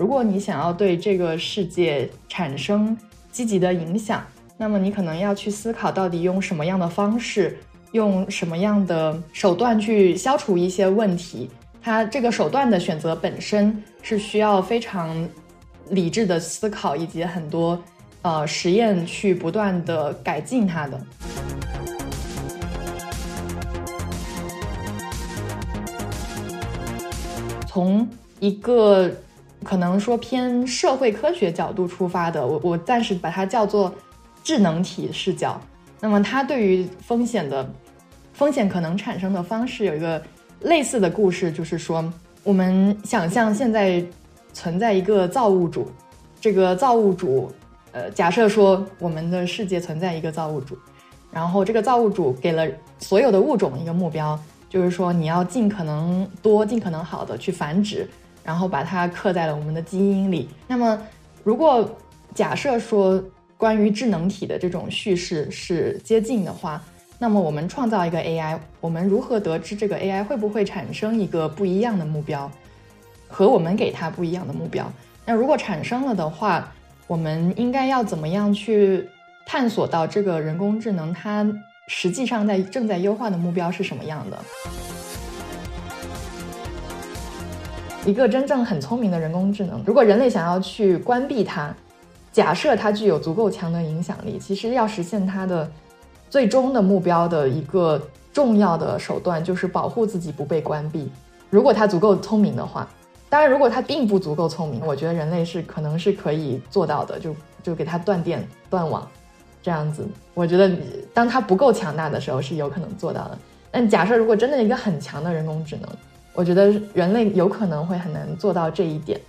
如果你想要对这个世界产生积极的影响，那么你可能要去思考到底用什么样的方式，用什么样的手段去消除一些问题。它这个手段的选择本身是需要非常理智的思考，以及很多呃实验去不断的改进它的。从一个可能说偏社会科学角度出发的，我我暂时把它叫做智能体视角。那么它对于风险的风险可能产生的方式有一个类似的故事，就是说我们想象现在存在一个造物主，这个造物主，呃，假设说我们的世界存在一个造物主，然后这个造物主给了所有的物种一个目标。就是说，你要尽可能多、尽可能好的去繁殖，然后把它刻在了我们的基因里。那么，如果假设说关于智能体的这种叙事是接近的话，那么我们创造一个 AI，我们如何得知这个 AI 会不会产生一个不一样的目标，和我们给它不一样的目标？那如果产生了的话，我们应该要怎么样去探索到这个人工智能它？实际上，在正在优化的目标是什么样的？一个真正很聪明的人工智能，如果人类想要去关闭它，假设它具有足够强的影响力，其实要实现它的最终的目标的一个重要的手段，就是保护自己不被关闭。如果它足够聪明的话，当然，如果它并不足够聪明，我觉得人类是可能是可以做到的，就就给它断电断网。这样子，我觉得当它不够强大的时候是有可能做到的。但假设如果真的一个很强的人工智能，我觉得人类有可能会很难做到这一点。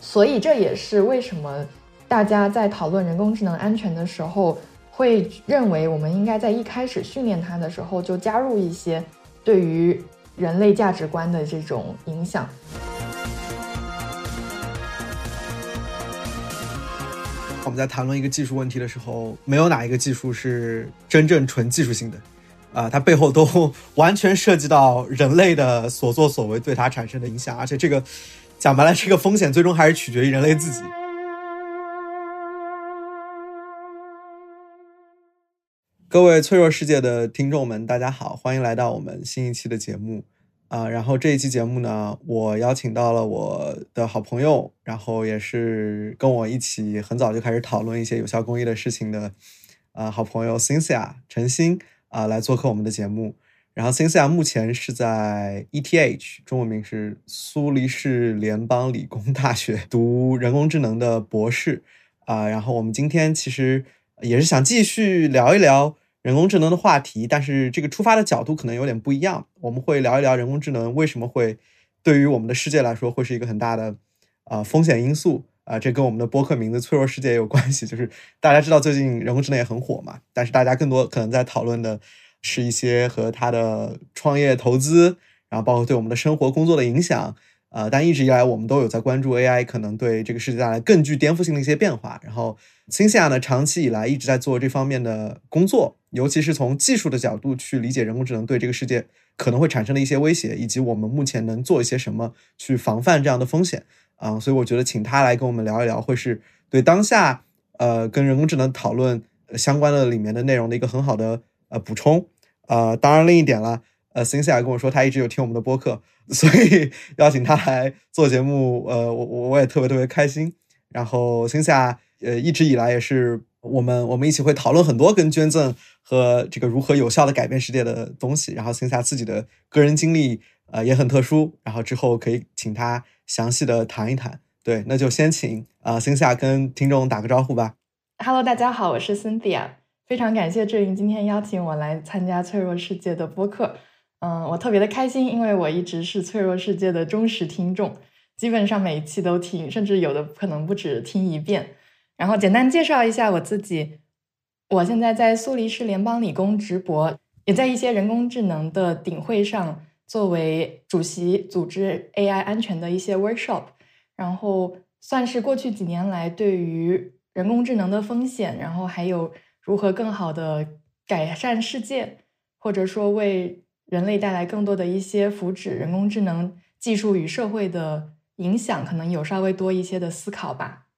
所以这也是为什么大家在讨论人工智能安全的时候，会认为我们应该在一开始训练它的时候就加入一些对于人类价值观的这种影响。我们在谈论一个技术问题的时候，没有哪一个技术是真正纯技术性的，啊，它背后都 完全涉及到人类的所作所为对它产生的影响，而且这个讲白了，这个风险最终还是取决于人类自己。各位脆弱世界的听众们，大家好，欢迎来到我们新一期的节目。啊，然后这一期节目呢，我邀请到了我的好朋友，然后也是跟我一起很早就开始讨论一些有效公益的事情的，啊，好朋友 Cynthia 陈星啊，来做客我们的节目。然后 Cynthia 目前是在 ETH，中文名是苏黎世联邦理工大学读人工智能的博士啊。然后我们今天其实也是想继续聊一聊。人工智能的话题，但是这个出发的角度可能有点不一样。我们会聊一聊人工智能为什么会对于我们的世界来说会是一个很大的啊风险因素啊，这跟我们的播客名字“脆弱世界”也有关系。就是大家知道最近人工智能也很火嘛，但是大家更多可能在讨论的是一些和它的创业投资，然后包括对我们的生活工作的影响。呃，但一直以来我们都有在关注 AI 可能对这个世界带来更具颠覆性的一些变化。然后，新西亚呢，长期以来一直在做这方面的工作，尤其是从技术的角度去理解人工智能对这个世界可能会产生的一些威胁，以及我们目前能做一些什么去防范这样的风险。啊，所以我觉得请他来跟我们聊一聊，会是对当下呃跟人工智能讨论相关的里面的内容的一个很好的呃补充。呃，当然另一点了。呃，辛西亚跟我说他一直有听我们的播客，所以 邀请他来做节目，呃，我我我也特别特别开心。然后辛西亚呃一直以来也是我们我们一起会讨论很多跟捐赠和这个如何有效的改变世界的东西。然后辛西亚自己的个人经历呃也很特殊，然后之后可以请他详细的谈一谈。对，那就先请啊辛西亚跟听众打个招呼吧。Hello，大家好，我是 Cynthia，非常感谢志云今天邀请我来参加脆弱世界的播客。嗯，我特别的开心，因为我一直是脆弱世界的忠实听众，基本上每一期都听，甚至有的可能不止听一遍。然后简单介绍一下我自己，我现在在苏黎世联邦理工直博，也在一些人工智能的顶会上作为主席，组织 AI 安全的一些 workshop，然后算是过去几年来对于人工智能的风险，然后还有如何更好的改善世界，或者说为人类带来更多的一些福祉，人工智能技术与社会的影响可能有稍微多一些的思考吧。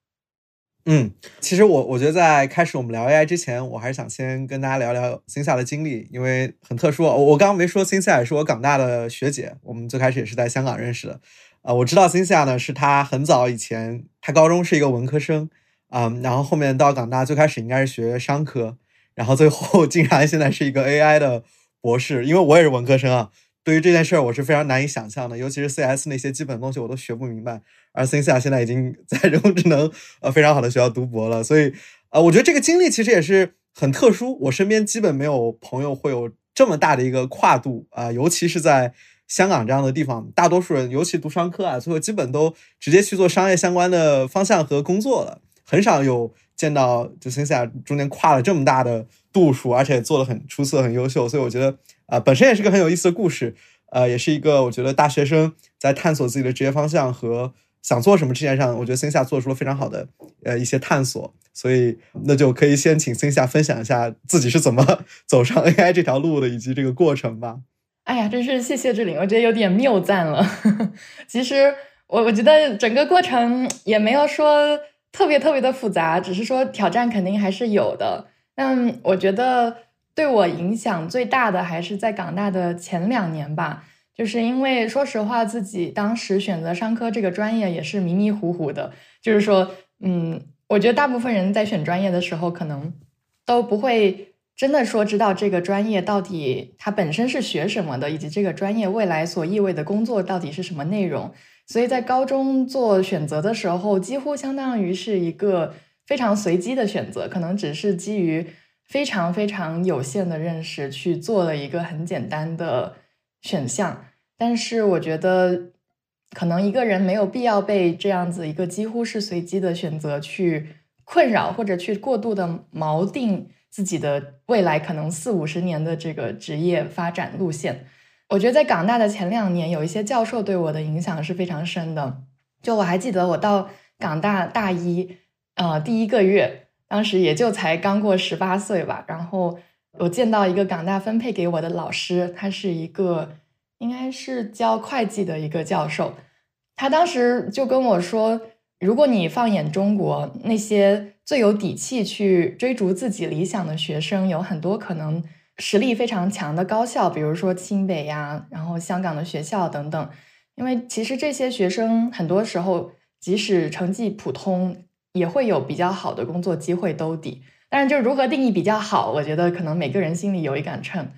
嗯，其实我我觉得在开始我们聊 AI 之前，我还是想先跟大家聊聊星夏的经历，因为很特殊。我我刚刚没说，星夏也是我港大的学姐，我们最开始也是在香港认识的。啊，我知道星夏呢，是她很早以前，她高中是一个文科生，嗯，然后后面到港大，最开始应该是学商科，然后最后 竟然现在是一个 AI 的博士。因为我也是文科生啊，对于这件事儿我是非常难以想象的，尤其是 CS 那些基本东西我都学不明白。而星夏现在已经 在人工智能呃非常好的学校读博了，所以呃，我觉得这个经历其实也是很特殊。我身边基本没有朋友会有这么大的一个跨度啊，尤其是在。香港这样的地方，大多数人尤其读商科啊，最后基本都直接去做商业相关的方向和工作了，很少有见到就线下中间跨了这么大的度数，而且做的很出色、很优秀。所以我觉得啊，本身也是个很有意思的故事，呃，也是一个我觉得大学生在探索自己的职业方向和想做什么这件上，我觉得线下做出了非常好的呃一些探索。所以那就可以先请线下分享一下自己是怎么 走上 AI 这条路的，以及这个过程吧。哎呀，真是谢谢志玲，我觉得有点谬赞了。其实我我觉得整个过程也没有说特别特别的复杂，只是说挑战肯定还是有的。但我觉得对我影响最大的还是在港大的前两年吧，就是因为说实话，自己当时选择商科这个专业也是迷迷糊糊的。就是说，嗯，我觉得大部分人在选专业的时候，可能都不会。真的说知道这个专业到底它本身是学什么的，以及这个专业未来所意味的工作到底是什么内容。所以在高中做选择的时候，几乎相当于是一个非常随机的选择，可能只是基于非常非常有限的认识去做了一个很简单的选项。但是我觉得，可能一个人没有必要被这样子一个几乎是随机的选择去困扰，或者去过度的锚定。自己的未来可能四五十年的这个职业发展路线，我觉得在港大的前两年，有一些教授对我的影响是非常深的。就我还记得，我到港大大一，呃，第一个月，当时也就才刚过十八岁吧。然后我见到一个港大分配给我的老师，他是一个应该是教会计的一个教授，他当时就跟我说。如果你放眼中国，那些最有底气去追逐自己理想的学生，有很多可能实力非常强的高校，比如说清北呀，然后香港的学校等等。因为其实这些学生很多时候，即使成绩普通，也会有比较好的工作机会兜底。但是，就如何定义比较好，我觉得可能每个人心里有一杆秤。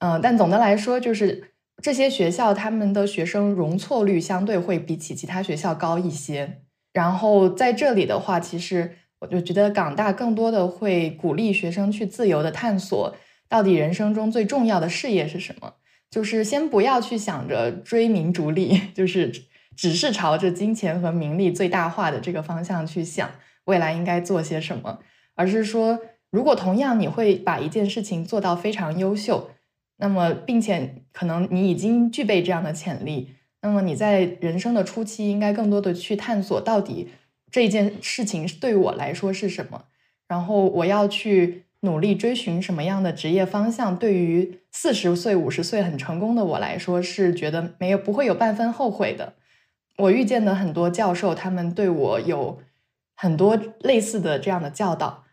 嗯，但总的来说，就是这些学校他们的学生容错率相对会比起其他学校高一些。然后在这里的话，其实我就觉得港大更多的会鼓励学生去自由的探索，到底人生中最重要的事业是什么。就是先不要去想着追名逐利，就是只是朝着金钱和名利最大化的这个方向去想未来应该做些什么，而是说，如果同样你会把一件事情做到非常优秀，那么并且可能你已经具备这样的潜力。那么你在人生的初期，应该更多的去探索到底这件事情对我来说是什么，然后我要去努力追寻什么样的职业方向。对于四十岁、五十岁很成功的我来说，是觉得没有不会有半分后悔的。我遇见的很多教授，他们对我有很多类似的这样的教导。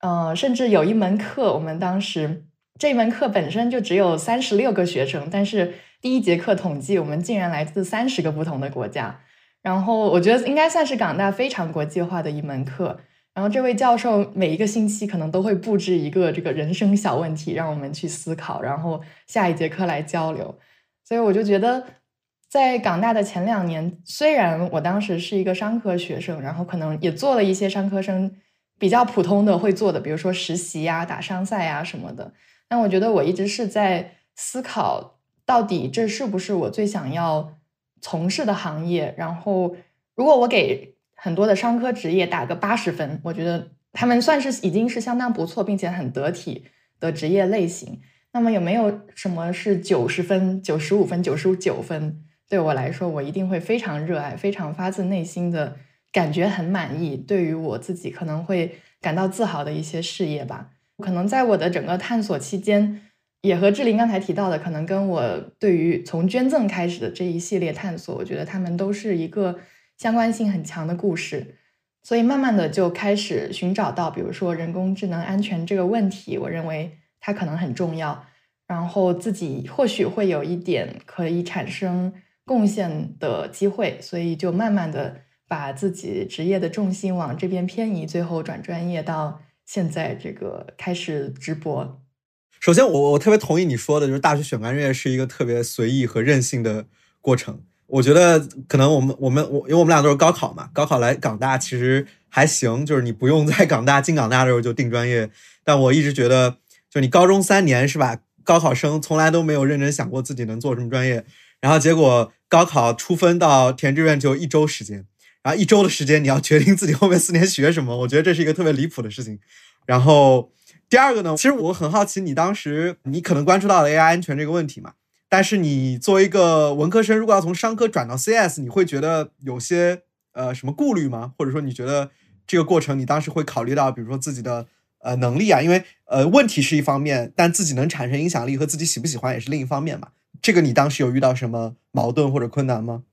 嗯，甚至有一门课，我们当时这门课本身就只有三十六个学生，但是。第一节课统计，我们竟然来自三十个不同的国家，然后我觉得应该算是港大非常国际化的一门课。然后这位教授每一个星期可能都会布置一个这个人生小问题，让我们去思考，然后下一节课来交流。所以我就觉得，在港大的前两年，虽然我当时是一个商科学生，然后可能也做了一些商科生比较普通的会做的，比如说实习呀、打商赛呀什么的，但我觉得我一直是在思考。到底这是不是我最想要从事的行业？然后，如果我给很多的商科职业打个八十分，我觉得他们算是已经是相当不错，并且很得体的职业类型。那么，有没有什么是九十分、九十五分、九十九分？对我来说，我一定会非常热爱，非常发自内心的感觉很满意。对于我自己可能会感到自豪的一些事业吧。可能在我的整个探索期间。也和志玲刚才提到的，可能跟我对于从捐赠开始的这一系列探索，我觉得他们都是一个相关性很强的故事，所以慢慢的就开始寻找到，比如说人工智能安全这个问题，我认为它可能很重要，然后自己或许会有一点可以产生贡献的机会，所以就慢慢的把自己职业的重心往这边偏移，最后转专业到现在这个开始直播。首先，我我特别同意你说的，就是大学选专业是一个特别随意和任性的过程。我觉得可能我们我们我因为我们俩都是高考嘛，高考来港大其实还行，就是你不用在港大进港大的时候就定专业。但我一直觉得，就你高中三年是吧？高考生从来都没有认真想过自己能做什么专业，然后结果高考出分到填志愿就一周时间，然后一周的时间你要决定自己后面四年学什么，我觉得这是一个特别离谱的事情。然后第二个呢，其实我很好奇，你当时你可能关注到了 AI 安全这个问题嘛？但是你作为一个文科生，如果要从商科转到 CS，你会觉得有些呃什么顾虑吗？或者说你觉得这个过程你当时会考虑到，比如说自己的呃能力啊？因为呃问题是一方面，但自己能产生影响力和自己喜不喜欢也是另一方面嘛。这个你当时有遇到什么矛盾或者困难吗？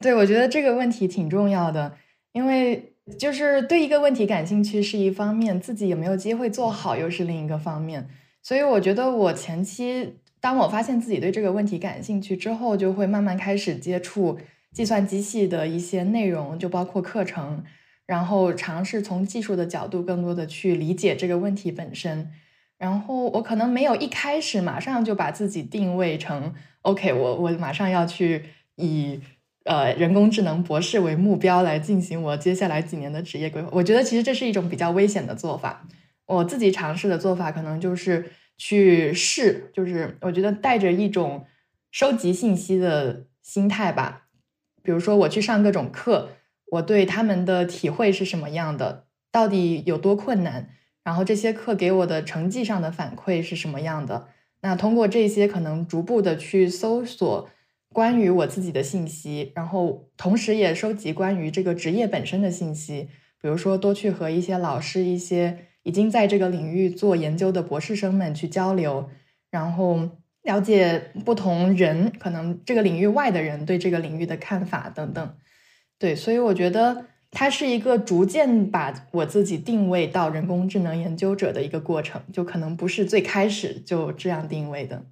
对，我觉得这个问题挺重要的，因为就是对一个问题感兴趣是一方面，自己有没有机会做好又是另一个方面。所以我觉得我前期。当我发现自己对这个问题感兴趣之后，就会慢慢开始接触计算机系的一些内容，就包括课程，然后尝试从技术的角度更多的去理解这个问题本身。然后我可能没有一开始马上就把自己定位成 OK，我我马上要去以呃人工智能博士为目标来进行我接下来几年的职业规划。我觉得其实这是一种比较危险的做法。我自己尝试的做法可能就是。去试，就是我觉得带着一种收集信息的心态吧。比如说，我去上各种课，我对他们的体会是什么样的，到底有多困难，然后这些课给我的成绩上的反馈是什么样的。那通过这些，可能逐步的去搜索关于我自己的信息，然后同时也收集关于这个职业本身的信息。比如说，多去和一些老师一些。已经在这个领域做研究的博士生们去交流，然后了解不同人可能这个领域外的人对这个领域的看法等等。对，所以我觉得它是一个逐渐把我自己定位到人工智能研究者的一个过程，就可能不是最开始就这样定位的。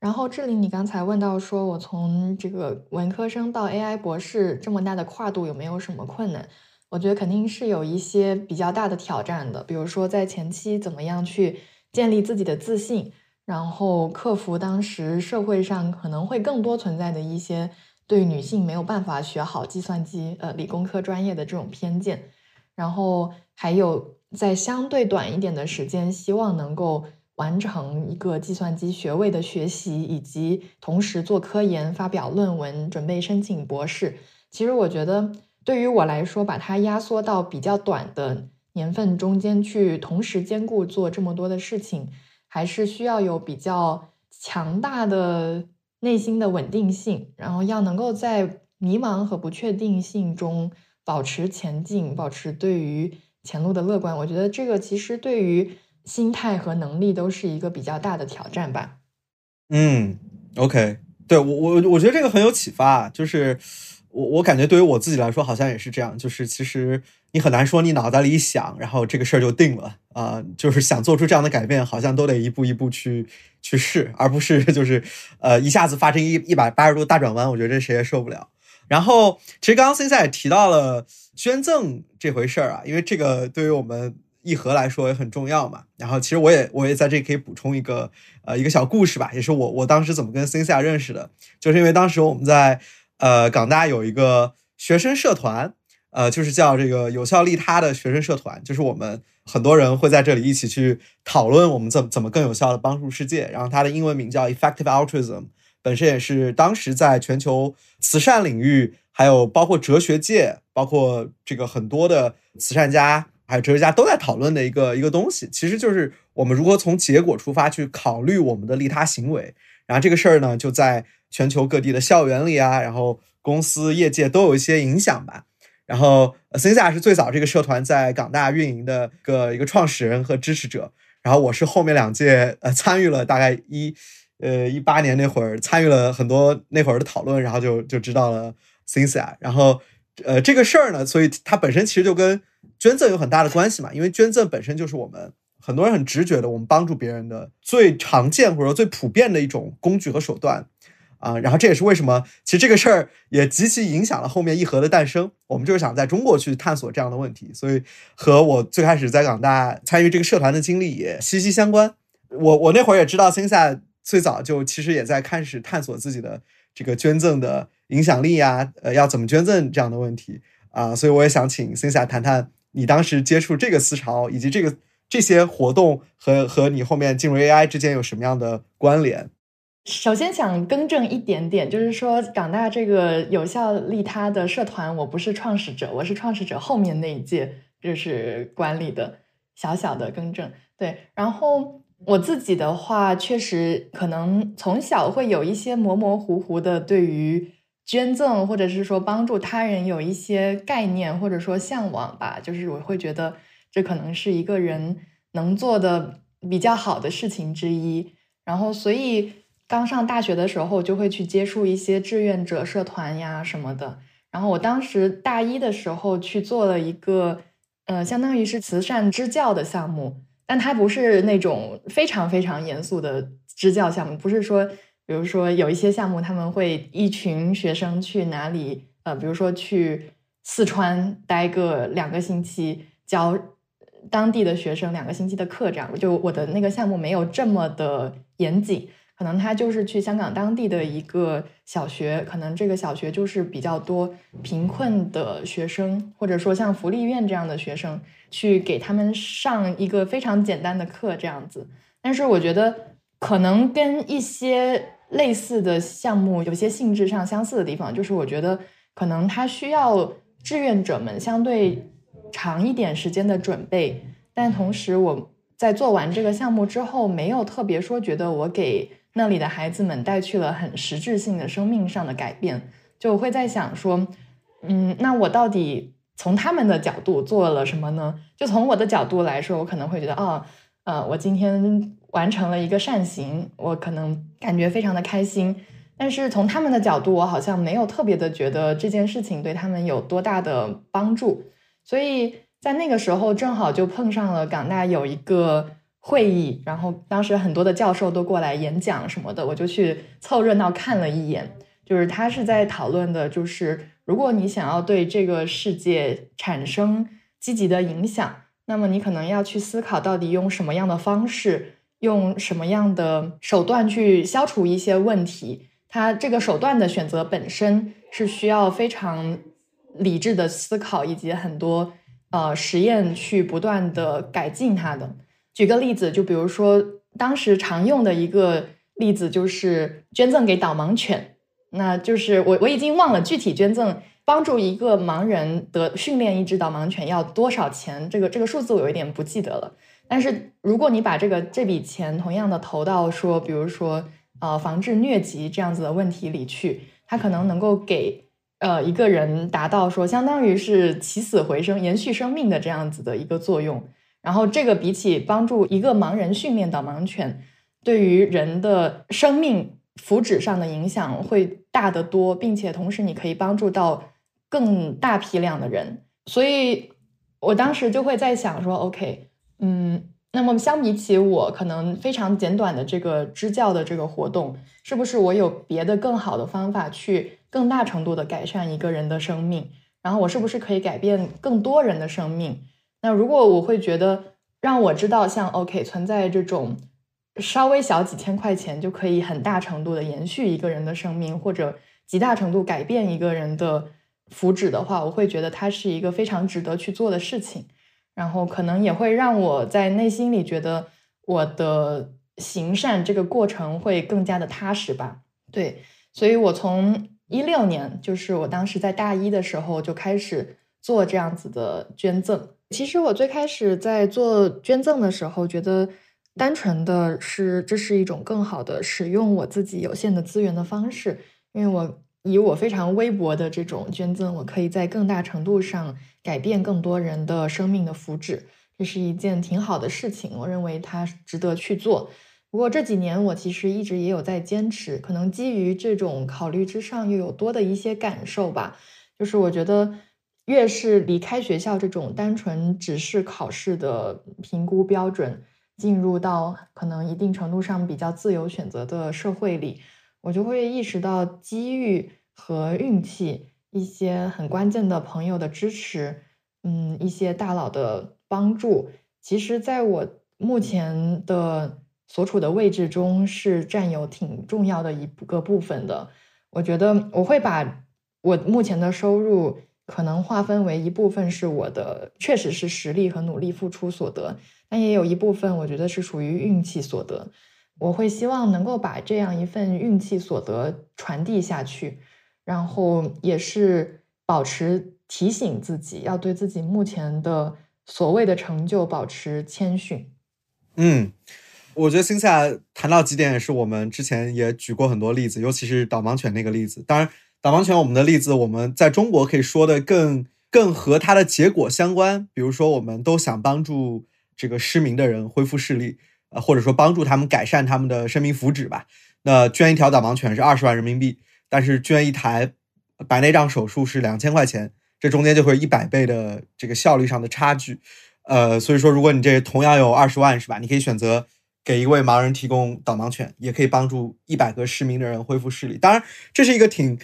然后志玲，你刚才问到说我从这个文科生到 AI 博士这么大的跨度有没有什么困难？我觉得肯定是有一些比较大的挑战的，比如说在前期怎么样去建立自己的自信，然后克服当时社会上可能会更多存在的一些对女性没有办法学好计算机、呃理工科专业的这种偏见，然后还有在相对短一点的时间，希望能够完成一个计算机学位的学习，以及同时做科研、发表论文、准备申请博士。其实我觉得。对于我来说，把它压缩到比较短的年份中间去，同时兼顾做这么多的事情，还是需要有比较强大的内心的稳定性，然后要能够在迷茫和不确定性中保持前进，保持对于前路的乐观。我觉得这个其实对于心态和能力都是一个比较大的挑战吧。嗯，OK，对我我我觉得这个很有启发，就是。我我感觉对于我自己来说，好像也是这样，就是其实你很难说你脑袋里一想，然后这个事儿就定了啊，就是想做出这样的改变，好像都得一步一步去去试，而不是就是呃一下子发生一一百八十度大转弯，我觉得这谁也受不了。然后其实刚刚 C 赛也提到了捐赠这回事儿啊，因为这个对于我们一和来说也很重要嘛。然后其实我也我也在这可以补充一个呃一个小故事吧，也是我我当时怎么跟 C 赛认识的，就是因为当时我们在。呃，港大有一个学生社团，呃，就是叫这个有效利他的学生社团，就是我们很多人会在这里一起去讨论我们怎怎么更有效的帮助世界。然后它的英文名叫 Effective Altruism，本身也是当时在全球慈善领域，还有包括哲学界，包括这个很多的慈善家还有哲学家都在讨论的一个一个东西。其实就是我们如何从结果出发去考虑我们的利他行为。然后这个事儿呢，就在。全球各地的校园里啊，然后公司业界都有一些影响吧。然后 c i n 是最早这个社团在港大运营的个一个创始人和支持者。然后我是后面两届呃参与了，大概一呃一八年那会儿参与了很多那会儿的讨论，然后就就知道了 c i n 然后呃，这个事儿呢，所以它本身其实就跟捐赠有很大的关系嘛，因为捐赠本身就是我们很多人很直觉的，我们帮助别人的最常见或者说最普遍的一种工具和手段啊。然后这也是为什么，其实这个事儿也极其影响了后面一盒的诞生。我们就是想在中国去探索这样的问题，所以和我最开始在港大参与这个社团的经历也息息相关。我我那会儿也知道，星下最早就其实也在开始探索自己的这个捐赠的。影响力呀，呃，要怎么捐赠这样的问题啊，所以我也想请 c i 谈谈你当时接触这个思潮，以及这个这些活动和和你后面进入 AI 之间有什么样的关联。首先想更正一点点，就是说港大这个有效利他的社团，我不是创始者，我是创始者后面那一届就是管理的，小小的更正。对，然后我自己的话，确实可能从小会有一些模模糊糊的对于。捐赠或者是说帮助他人有一些概念或者说向往吧，就是我会觉得这可能是一个人能做的比较好的事情之一。然后，所以刚上大学的时候就会去接触一些志愿者社团呀什么的。然后我当时大一的时候去做了一个，呃，相当于是慈善支教的项目，但它不是那种非常非常严肃的支教项目，不是说。比如说有一些项目，他们会一群学生去哪里？呃，比如说去四川待个两个星期，教当地的学生两个星期的课，这样。就我的那个项目没有这么的严谨，可能他就是去香港当地的一个小学，可能这个小学就是比较多贫困的学生，或者说像福利院这样的学生，去给他们上一个非常简单的课这样子。但是我觉得可能跟一些类似的项目有些性质上相似的地方，就是我觉得可能它需要志愿者们相对长一点时间的准备，但同时我在做完这个项目之后，没有特别说觉得我给那里的孩子们带去了很实质性的生命上的改变，就会在想说，嗯，那我到底从他们的角度做了什么呢？就从我的角度来说，我可能会觉得，哦，呃，我今天。完成了一个善行，我可能感觉非常的开心。但是从他们的角度，我好像没有特别的觉得这件事情对他们有多大的帮助。所以在那个时候，正好就碰上了港大有一个会议，然后当时很多的教授都过来演讲什么的，我就去凑热闹看了一眼。就是他是在讨论的，就是如果你想要对这个世界产生积极的影响，那么你可能要去思考到底用什么样的方式。用什么样的手段去消除一些问题？他这个手段的选择本身是需要非常理智的思考，以及很多呃实验去不断的改进它的。举个例子，就比如说当时常用的一个例子就是捐赠给导盲犬，那就是我我已经忘了具体捐赠帮助一个盲人的训练一只导盲犬要多少钱，这个这个数字我有一点不记得了。但是，如果你把这个这笔钱同样的投到说，比如说，呃，防治疟疾这样子的问题里去，它可能能够给呃一个人达到说，相当于是起死回生、延续生命的这样子的一个作用。然后，这个比起帮助一个盲人训练导盲犬，对于人的生命福祉上的影响会大得多，并且同时你可以帮助到更大批量的人。所以我当时就会在想说，OK。嗯，那么相比起我可能非常简短的这个支教的这个活动，是不是我有别的更好的方法去更大程度的改善一个人的生命？然后我是不是可以改变更多人的生命？那如果我会觉得让我知道像 OK 存在这种稍微小几千块钱就可以很大程度的延续一个人的生命，或者极大程度改变一个人的福祉的话，我会觉得它是一个非常值得去做的事情。然后可能也会让我在内心里觉得我的行善这个过程会更加的踏实吧。对，所以我从一六年，就是我当时在大一的时候就开始做这样子的捐赠。其实我最开始在做捐赠的时候，觉得单纯的是这是一种更好的使用我自己有限的资源的方式，因为我。以我非常微薄的这种捐赠，我可以在更大程度上改变更多人的生命的福祉，这是一件挺好的事情。我认为它值得去做。不过这几年我其实一直也有在坚持，可能基于这种考虑之上，又有多的一些感受吧。就是我觉得越是离开学校这种单纯只是考试的评估标准，进入到可能一定程度上比较自由选择的社会里，我就会意识到机遇和运气，一些很关键的朋友的支持，嗯，一些大佬的帮助，其实在我目前的所处的位置中是占有挺重要的一个部分的。我觉得我会把我目前的收入。可能划分为一部分是我的，确实是实力和努力付出所得，但也有一部分我觉得是属于运气所得。我会希望能够把这样一份运气所得传递下去，然后也是保持提醒自己要对自己目前的所谓的成就保持谦逊。嗯，我觉得星夏谈到几点也是我们之前也举过很多例子，尤其是导盲犬那个例子，当然。导盲犬，我们的例子，我们在中国可以说的更更和它的结果相关。比如说，我们都想帮助这个失明的人恢复视力，呃，或者说帮助他们改善他们的生命福祉吧。那捐一条导盲犬是二十万人民币，但是捐一台白内障手术是两千块钱，这中间就会一百倍的这个效率上的差距。呃，所以说，如果你这同样有二十万，是吧？你可以选择给一位盲人提供导盲犬，也可以帮助一百个失明的人恢复视力。当然，这是一个挺。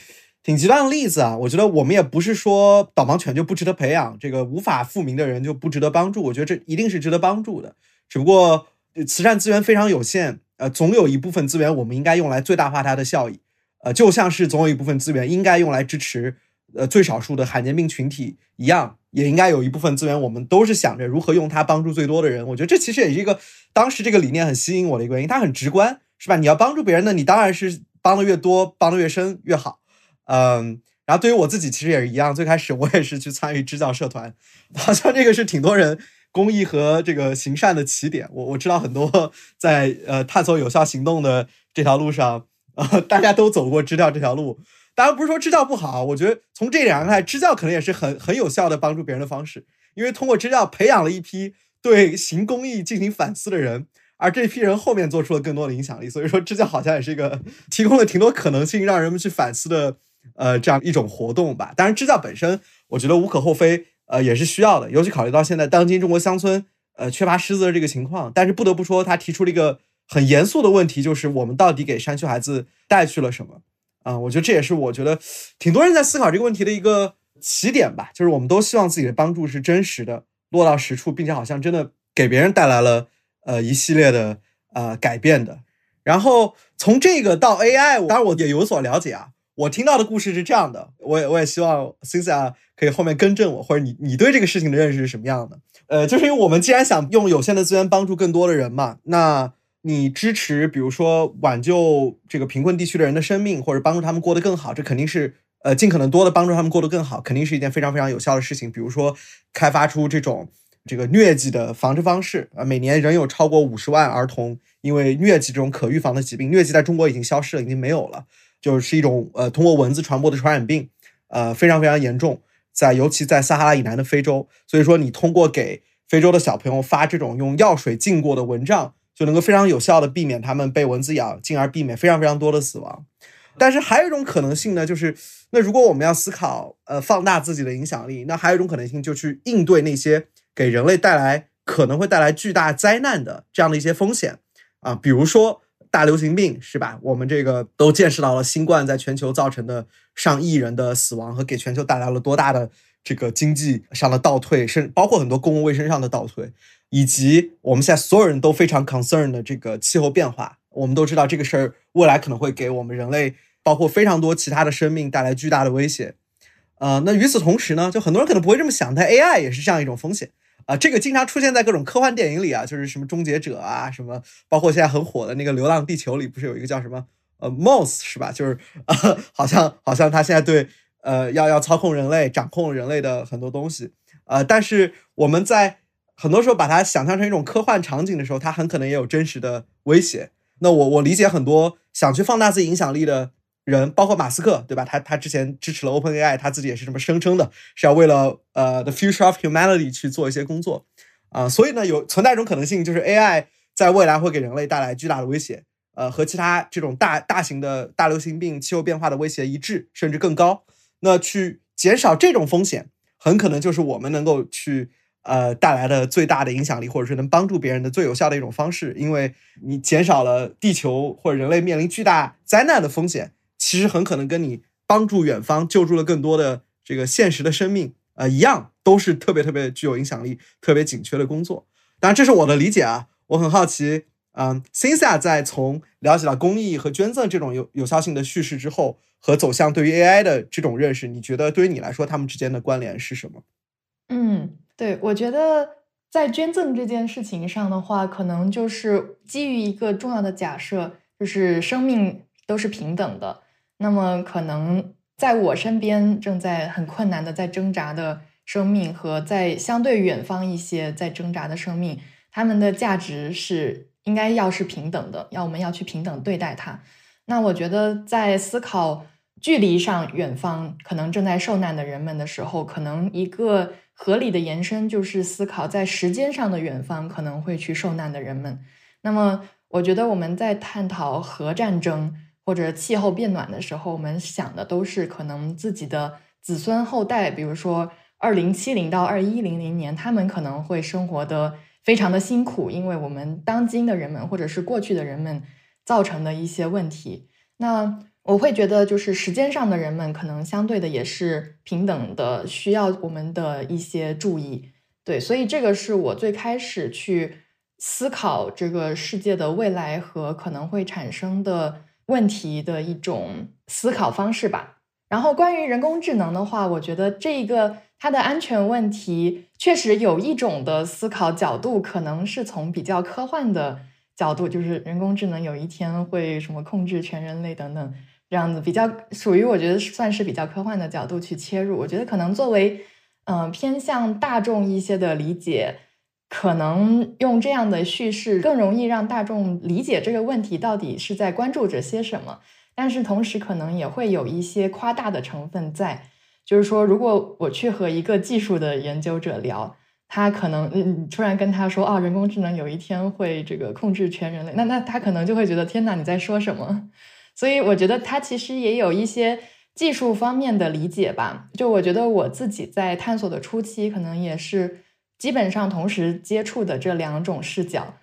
挺极端的例子啊，我觉得我们也不是说导盲犬就不值得培养，这个无法复明的人就不值得帮助。我觉得这一定是值得帮助的，只不过慈善资源非常有限，呃，总有一部分资源我们应该用来最大化它的效益，呃，就像是总有一部分资源应该用来支持呃最少数的罕见病群体一样，也应该有一部分资源我们都是想着如何用它帮助最多的人。我觉得这其实也是一个当时这个理念很吸引我的一个原因，它很直观，是吧？你要帮助别人呢，你当然是帮的越多，帮的越深越好。嗯，然后对于我自己其实也是一样，最开始我也是去参与支教社团，好像这个是挺多人公益和这个行善的起点。我我知道很多 在呃探索有效行动的这条路上，呃大家都走过支教这条路。当然不是说支教不好，我觉得从这点上看，支教可能也是很很有效的帮助别人的方式，因为通过支教培养了一批对行公益进行反思的人。而这批人后面做出了更多的影响力，所以说支教好像也是一个 提供了挺多可能性，让人们去反思的，呃，这样一种活动吧。当然，支教本身我觉得无可厚非，呃，也是需要的，尤其考虑到现在当今中国乡村，呃，缺乏师资的这个情况。但是不得不说，他提出了一个很严肃的问题，就是我们到底给山区孩子带去了什么？啊，我觉得这也是我觉得挺多人在思考这个问题的一个起点吧。就是我们都希望自己的帮助是真实的，落到实处，并且好像真的给别人带来了。呃，一系列的呃改变的，然后从这个到 AI，当然我也有所了解啊。我听到的故事是这样的，我也我也希望 c i n a 可以后面更正我，或者你你对这个事情的认识是什么样的？呃，就是因为我们既然想用有限的资源帮助更多的人嘛，那你支持比如说挽救这个贫困地区的人的生命，或者帮助他们过得更好，这肯定是呃尽可能多的帮助他们过得更好，肯定是一件非常非常有效的事情。比如说开发出这种。这个疟疾的防治方式啊，每年仍有超过五十万儿童因为疟疾这种可预防的疾病，疟疾在中国已经消失了，已经没有了，就是一种呃通过蚊子传播的传染病，呃非常非常严重，在尤其在撒哈拉以南的非洲，所以说你通过给非洲的小朋友发这种用药水浸过的蚊帐，就能够非常有效的避免他们被蚊子咬，进而避免非常非常多的死亡。但是还有一种可能性呢，就是那如果我们要思考呃放大自己的影响力，那还有一种可能性就去应对那些。给人类带来可能会带来巨大灾难的这样的一些风险啊，比如说大流行病，是吧？我们这个都见识到了新冠在全球造成的上亿人的死亡和给全球带来了多大的这个经济上的倒退，甚包括很多公共卫生上的倒退，以及我们现在所有人都非常 concern 的这个气候变化。我们都知道这个事儿未来可能会给我们人类，包括非常多其他的生命带来巨大的威胁。呃，那与此同时呢，就很多人可能不会这么想，但 AI 也是这样一种风险。啊，这个经常出现在各种科幻电影里啊，就是什么终结者啊，什么，包括现在很火的那个《流浪地球》里，不是有一个叫什么呃 Moss 是吧？就是啊，好像好像他现在对呃要要操控人类，掌控人类的很多东西。呃，但是我们在很多时候把它想象成一种科幻场景的时候，它很可能也有真实的威胁。那我我理解很多想去放大自己影响力的。人包括马斯克，对吧？他他之前支持了 Open AI，他自己也是这么声称的，是要为了呃 The Future of Humanity 去做一些工作啊。所以呢，有存在一种可能性，就是 AI 在未来会给人类带来巨大的威胁，呃，和其他这种大大型的大流行病、气候变化的威胁一致，甚至更高。那去减少这种风险很可能就是我们能够去呃带来的最大的影响力，或者是能帮助别人的最有效的一种方式。因为你减少了地球或者人类面临巨大灾难的风险，其实很可能跟你帮助远方救助了更多的这个现实的生命，呃，一样都是特别特别具有影响力、特别紧缺的工作。当然，这是我的理解啊，我很好奇。嗯，Cynthia 在从了解到公益和捐赠这种有有效性的叙事之后，和走向对于 AI 的这种认识，你觉得对于你来说，他们之间的关联是什么？嗯，对，我觉得在捐赠这件事情上的话，可能就是基于一个重要的假设，就是生命都是平等的。那么，可能在我身边正在很困难的在挣扎的生命，和在相对远方一些在挣扎的生命，他们的价值是。应该要是平等的，要我们要去平等对待它。那我觉得，在思考距离上远方可能正在受难的人们的时候，可能一个合理的延伸就是思考在时间上的远方可能会去受难的人们。那么，我觉得我们在探讨核战争或者气候变暖的时候，我们想的都是可能自己的子孙后代，比如说二零七零到二一零零年，他们可能会生活的。非常的辛苦，因为我们当今的人们或者是过去的人们造成的一些问题。那我会觉得，就是时间上的人们可能相对的也是平等的，需要我们的一些注意。对，所以这个是我最开始去思考这个世界的未来和可能会产生的问题的一种思考方式吧。然后关于人工智能的话，我觉得这一个。它的安全问题确实有一种的思考角度，可能是从比较科幻的角度，就是人工智能有一天会什么控制全人类等等这样子，比较属于我觉得算是比较科幻的角度去切入。我觉得可能作为嗯偏向大众一些的理解，可能用这样的叙事更容易让大众理解这个问题到底是在关注着些什么，但是同时可能也会有一些夸大的成分在。就是说，如果我去和一个技术的研究者聊，他可能嗯突然跟他说啊，人工智能有一天会这个控制全人类，那那他可能就会觉得天哪，你在说什么？所以我觉得他其实也有一些技术方面的理解吧。就我觉得我自己在探索的初期，可能也是基本上同时接触的这两种视角。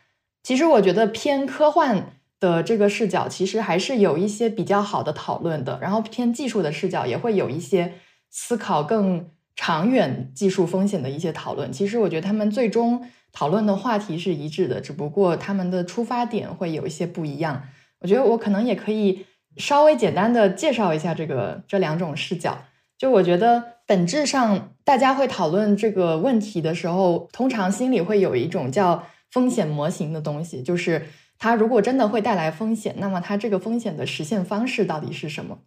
其实我觉得偏科幻的这个视角，其实还是有一些比较好的讨论的，然后偏技术的视角也会有一些。思考更长远技术风险的一些讨论，其实我觉得他们最终讨论的话题是一致的，只不过他们的出发点会有一些不一样。我觉得我可能也可以稍微简单的介绍一下这个这两种视角。就我觉得本质上，大家会讨论这个问题的时候，通常心里会有一种叫风险模型的东西，就是它如果真的会带来风险，那么它这个风险的实现方式到底是什么？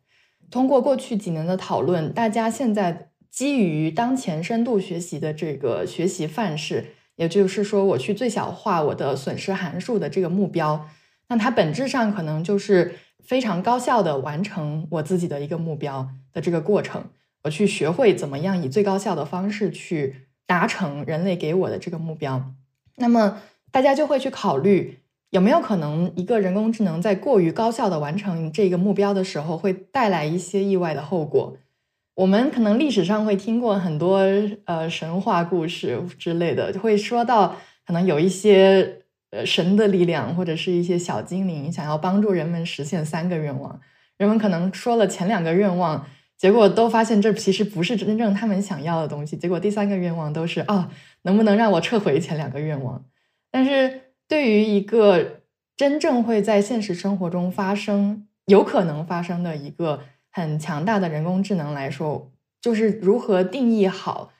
通过过去几年的讨论，大家现在基于当前深度学习的这个学习范式，也就是说，我去最小化我的损失函数的这个目标，那它本质上可能就是非常高效的完成我自己的一个目标的这个过程。我去学会怎么样以最高效的方式去达成人类给我的这个目标，那么大家就会去考虑。有没有可能，一个人工智能在过于高效的完成这个目标的时候，会带来一些意外的后果？我们可能历史上会听过很多呃神话故事之类的，就会说到可能有一些呃神的力量，或者是一些小精灵想要帮助人们实现三个愿望。人们可能说了前两个愿望，结果都发现这其实不是真正他们想要的东西。结果第三个愿望都是啊，能不能让我撤回前两个愿望？但是。对于一个真正会在现实生活中发生、有可能发生的一个很强大的人工智能来说，就是如何定义好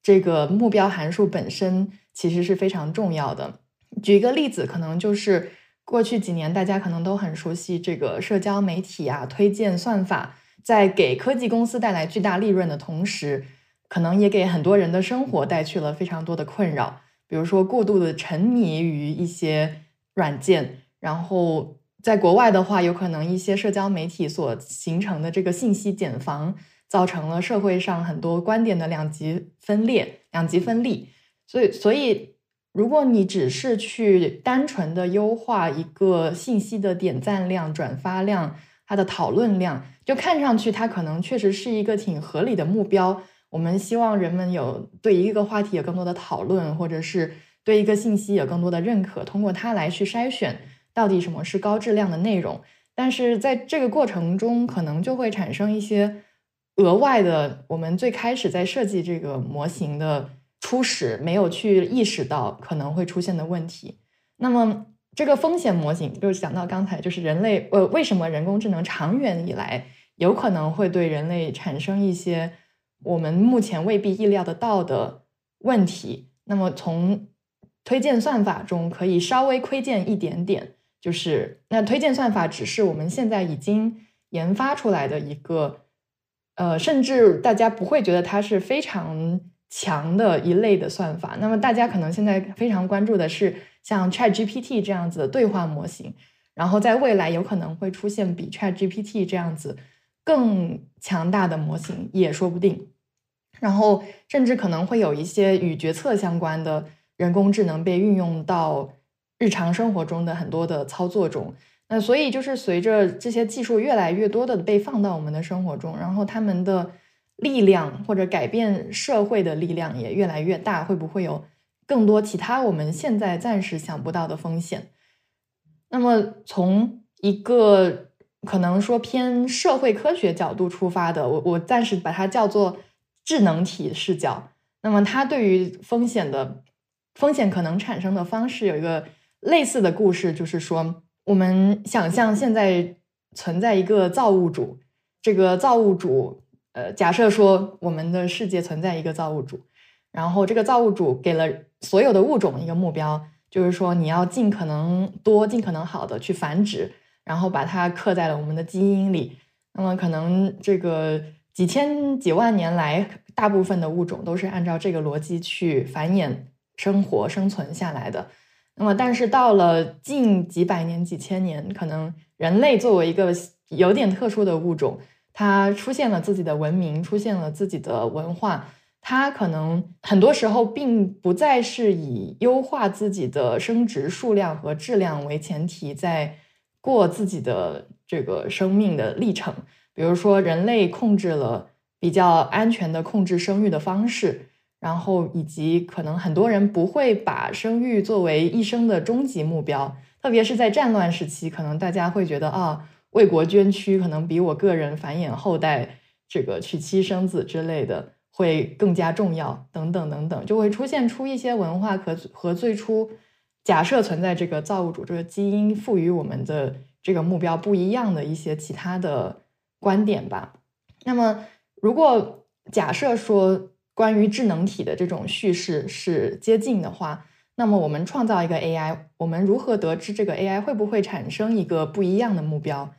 这个目标函数本身，其实是非常重要的。举一个例子，可能就是过去几年大家可能都很熟悉这个社交媒体啊推荐算法，在给科技公司带来巨大利润的同时，可能也给很多人的生活带去了非常多的困扰。比如说，过度的沉迷于一些软件，然后在国外的话，有可能一些社交媒体所形成的这个信息茧房，造成了社会上很多观点的两极分裂、两极分立。所以，所以如果你只是去单纯的优化一个信息的点赞量、转发量、它的讨论量，就看上去它可能确实是一个挺合理的目标。我们希望人们有对一个话题有更多的讨论，或者是对一个信息有更多的认可，通过它来去筛选到底什么是高质量的内容。但是在这个过程中，可能就会产生一些额外的，我们最开始在设计这个模型的初始没有去意识到可能会出现的问题。那么这个风险模型就讲到刚才，就是人类呃为什么人工智能长远以来有可能会对人类产生一些。我们目前未必意料得到的问题，那么从推荐算法中可以稍微窥见一点点，就是那推荐算法只是我们现在已经研发出来的一个，呃，甚至大家不会觉得它是非常强的一类的算法。那么大家可能现在非常关注的是像 Chat GPT 这样子的对话模型，然后在未来有可能会出现比 Chat GPT 这样子更强大的模型也说不定。然后，甚至可能会有一些与决策相关的人工智能被运用到日常生活中的很多的操作中。那所以，就是随着这些技术越来越多的被放到我们的生活中，然后他们的力量或者改变社会的力量也越来越大，会不会有更多其他我们现在暂时想不到的风险？那么，从一个可能说偏社会科学角度出发的，我我暂时把它叫做。智能体视角，那么它对于风险的风险可能产生的方式有一个类似的故事，就是说，我们想象现在存在一个造物主，这个造物主，呃，假设说我们的世界存在一个造物主，然后这个造物主给了所有的物种一个目标，就是说你要尽可能多、尽可能好的去繁殖，然后把它刻在了我们的基因里，那么可能这个。几千几万年来，大部分的物种都是按照这个逻辑去繁衍、生活、生存下来的。那么，但是到了近几百年、几千年，可能人类作为一个有点特殊的物种，它出现了自己的文明，出现了自己的文化，它可能很多时候并不再是以优化自己的生殖数量和质量为前提，在过自己的这个生命的历程。比如说，人类控制了比较安全的控制生育的方式，然后以及可能很多人不会把生育作为一生的终极目标，特别是在战乱时期，可能大家会觉得啊，为国捐躯可能比我个人繁衍后代、这个娶妻生子之类的会更加重要，等等等等，就会出现出一些文化和和最初假设存在这个造物主这个基因赋予我们的这个目标不一样的一些其他的。观点吧。那么，如果假设说关于智能体的这种叙事是接近的话，那么我们创造一个 AI，我们如何得知这个 AI 会不会产生一个不一样的目标，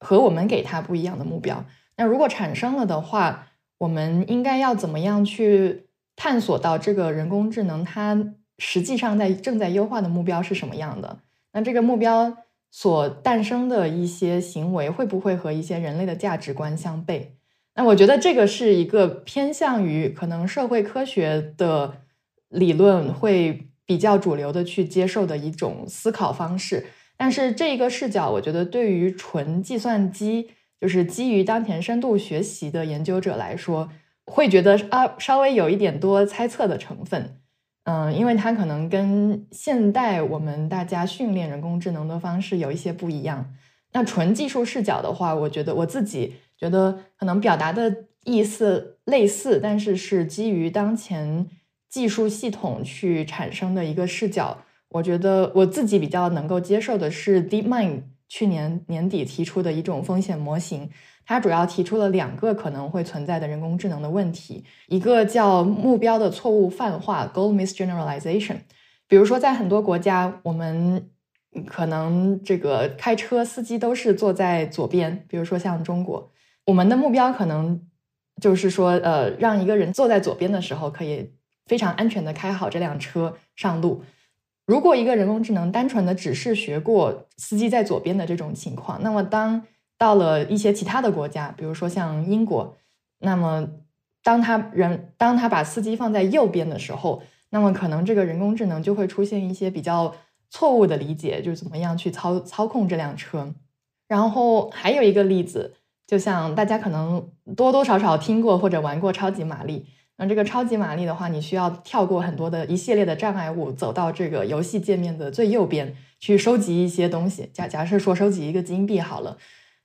和我们给它不一样的目标？那如果产生了的话，我们应该要怎么样去探索到这个人工智能它实际上在正在优化的目标是什么样的？那这个目标？所诞生的一些行为会不会和一些人类的价值观相悖？那我觉得这个是一个偏向于可能社会科学的理论会比较主流的去接受的一种思考方式。但是这一个视角，我觉得对于纯计算机，就是基于当前深度学习的研究者来说，会觉得啊稍微有一点多猜测的成分。嗯，因为它可能跟现代我们大家训练人工智能的方式有一些不一样。那纯技术视角的话，我觉得我自己觉得可能表达的意思类似，但是是基于当前技术系统去产生的一个视角。我觉得我自己比较能够接受的是 DeepMind 去年年底提出的一种风险模型。它主要提出了两个可能会存在的人工智能的问题，一个叫目标的错误泛化 （goal misgeneralization）。比如说，在很多国家，我们可能这个开车司机都是坐在左边，比如说像中国，我们的目标可能就是说，呃，让一个人坐在左边的时候，可以非常安全的开好这辆车上路。如果一个人工智能单纯的只是学过司机在左边的这种情况，那么当到了一些其他的国家，比如说像英国，那么当他人当他把司机放在右边的时候，那么可能这个人工智能就会出现一些比较错误的理解，就是怎么样去操操控这辆车。然后还有一个例子，就像大家可能多多少少听过或者玩过超级玛丽。那这个超级玛丽的话，你需要跳过很多的一系列的障碍物，走到这个游戏界面的最右边去收集一些东西。假假设说收集一个金币好了，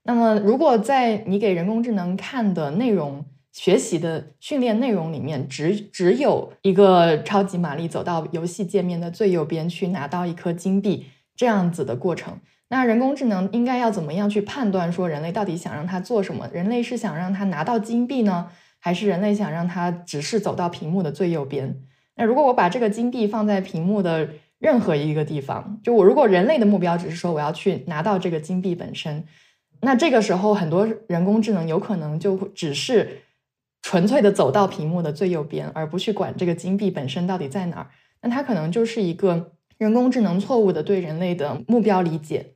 那么如果在你给人工智能看的内容学习的训练内容里面，只只有一个超级玛丽走到游戏界面的最右边去拿到一颗金币这样子的过程，那人工智能应该要怎么样去判断说人类到底想让它做什么？人类是想让它拿到金币呢？还是人类想让它只是走到屏幕的最右边。那如果我把这个金币放在屏幕的任何一个地方，就我如果人类的目标只是说我要去拿到这个金币本身，那这个时候很多人工智能有可能就只是纯粹的走到屏幕的最右边，而不去管这个金币本身到底在哪儿。那它可能就是一个人工智能错误的对人类的目标理解。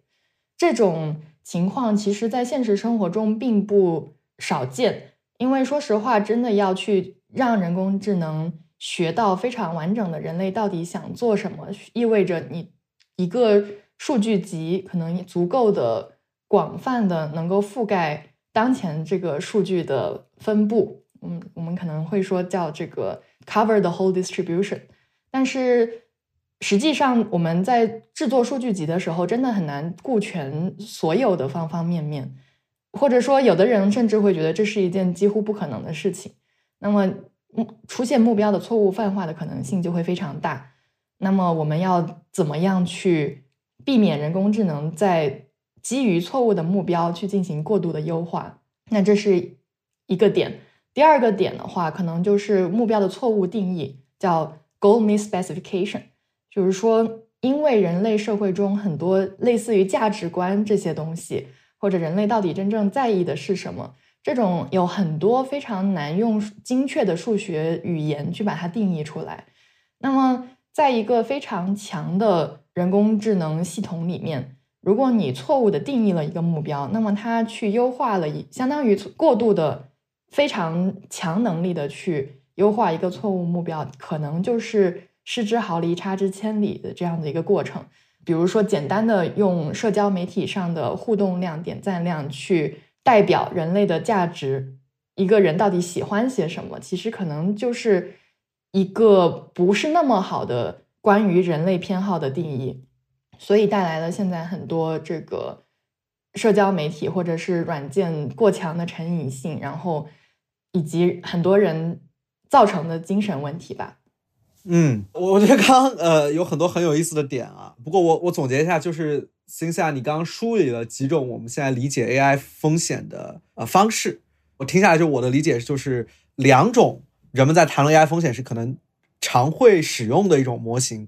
这种情况其实在现实生活中并不少见。因为说实话，真的要去让人工智能学到非常完整的人类到底想做什么，意味着你一个数据集可能足够的广泛的能够覆盖当前这个数据的分布。嗯，我们可能会说叫这个 cover the whole distribution。但是实际上我们在制作数据集的时候，真的很难顾全所有的方方面面。或者说，有的人甚至会觉得这是一件几乎不可能的事情。那么，出现目标的错误泛化的可能性就会非常大。那么，我们要怎么样去避免人工智能在基于错误的目标去进行过度的优化？那这是一个点。第二个点的话，可能就是目标的错误定义，叫 goal misspecification，就是说，因为人类社会中很多类似于价值观这些东西。或者人类到底真正在意的是什么？这种有很多非常难用精确的数学语言去把它定义出来。那么，在一个非常强的人工智能系统里面，如果你错误的定义了一个目标，那么它去优化了一，相当于过度的非常强能力的去优化一个错误目标，可能就是失之毫厘，差之千里的这样的一个过程。比如说，简单的用社交媒体上的互动量、点赞量去代表人类的价值，一个人到底喜欢些什么，其实可能就是一个不是那么好的关于人类偏好的定义，所以带来了现在很多这个社交媒体或者是软件过强的成瘾性，然后以及很多人造成的精神问题吧。嗯，我我觉得刚刚呃有很多很有意思的点啊。不过我我总结一下，就是星夏，你刚刚梳理了几种我们现在理解 AI 风险的呃方式。我听下来就我的理解就是两种人们在谈论 AI 风险时可能常会使用的一种模型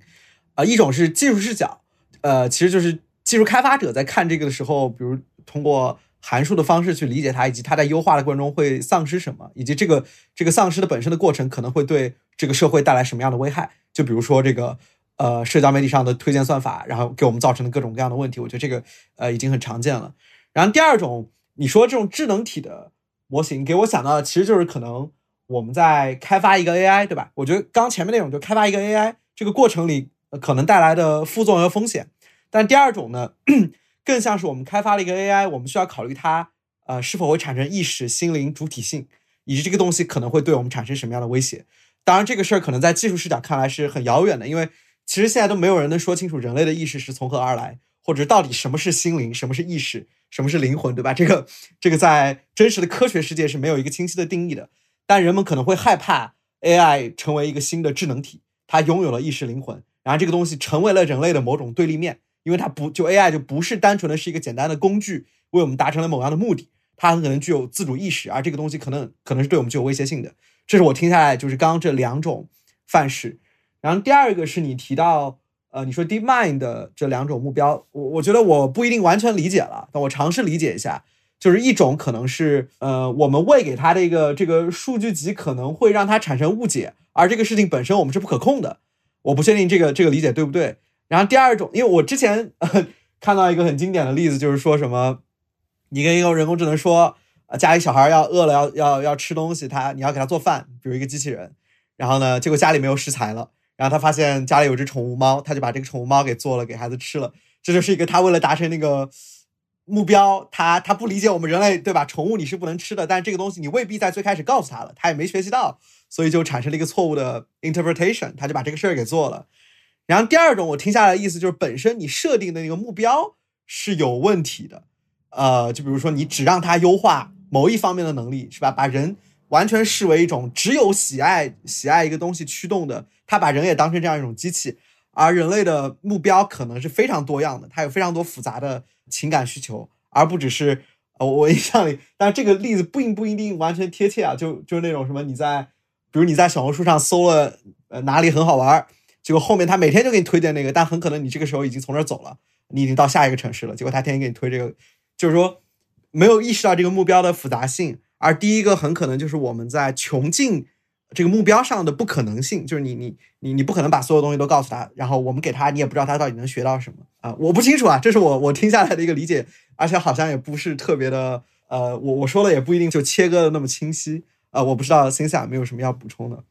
啊，一种是技术视角，呃，其实就是技术开发者在看这个的时候，比如通过。函数的方式去理解它，以及它在优化的过程中会丧失什么，以及这个这个丧失的本身的过程可能会对这个社会带来什么样的危害？就比如说这个呃社交媒体上的推荐算法，然后给我们造成的各种各样的问题，我觉得这个呃已经很常见了。然后第二种，你说这种智能体的模型，给我想到的其实就是可能我们在开发一个 AI，对吧？我觉得刚前面那种就开发一个 AI 这个过程里可能带来的副作用和风险，但第二种呢？更像是我们开发了一个 AI，我们需要考虑它，呃，是否会产生意识、心灵、主体性，以及这个东西可能会对我们产生什么样的威胁。当然，这个事儿可能在技术视角看来是很遥远的，因为 其实现在都没有人能说清楚人类的意识是从何而来，或者到底什么是心灵、什么是意识、什么是灵魂，对吧？这个这个在真实的科学世界是没有一个清晰的定义的。但人们可能会害怕 AI 成为一个新的智能体，它拥有了意识、灵魂，然后这个东西成为了人类的某种对立面。因为它不就 AI 就不是单纯的是一个简单的工具，为我们达成了某样的目的，它很可能具有自主意识，而这个东西可能可能是对我们具有威胁性的。这是我听下来就是刚刚这两种范式。然后第二个是你提到，呃，你说 DeepMind 的这两种目标，我我觉得我不一定完全理解了，但我尝试理解一下，就是一种可能是，呃，我们喂给它的一个这个数据集可能会让它产生误解，而这个事情本身我们是不可控的。我不确定这个这个理解对不对。然后第二种，因为我之前 看到一个很经典的例子，就是说什么，你跟一个人工智能说，啊，家里小孩要饿了，要要要吃东西，他你要给他做饭，比如一个机器人，然后呢，结果家里没有食材了，然后他发现家里有只宠物猫，他就把这个宠物猫给做了，给孩子吃了，这就是一个他为了达成那个目标，他他不理解我们人类，对吧？宠物你是不能吃的，但是这个东西你未必在最开始告诉他了，他也没学习到，所以就产生了一个错误的 interpretation，他就把这个事儿给做了。然后第二种我听下来的意思就是，本身你设定的那个目标是有问题的，呃，就比如说你只让他优化某一方面的能力，是吧？把人完全视为一种只有喜爱喜爱一个东西驱动的，他把人也当成这样一种机器，而人类的目标可能是非常多样的，它有非常多复杂的。情感需求，而不只是呃，我印象里，但这个例子并不一定完全贴切啊。就就是那种什么，你在，比如你在小红书上搜了呃哪里很好玩，结果后面他每天就给你推荐那个，但很可能你这个时候已经从这儿走了，你已经到下一个城市了，结果他天天给你推这个，就是说没有意识到这个目标的复杂性。而第一个很可能就是我们在穷尽。这个目标上的不可能性，就是你你你你不可能把所有东西都告诉他，然后我们给他，你也不知道他到底能学到什么啊！我不清楚啊，这是我我听下来的一个理解，而且好像也不是特别的，呃，我我说的也不一定就切割的那么清晰啊！我不知道 Cynthia 没有什么要补充的。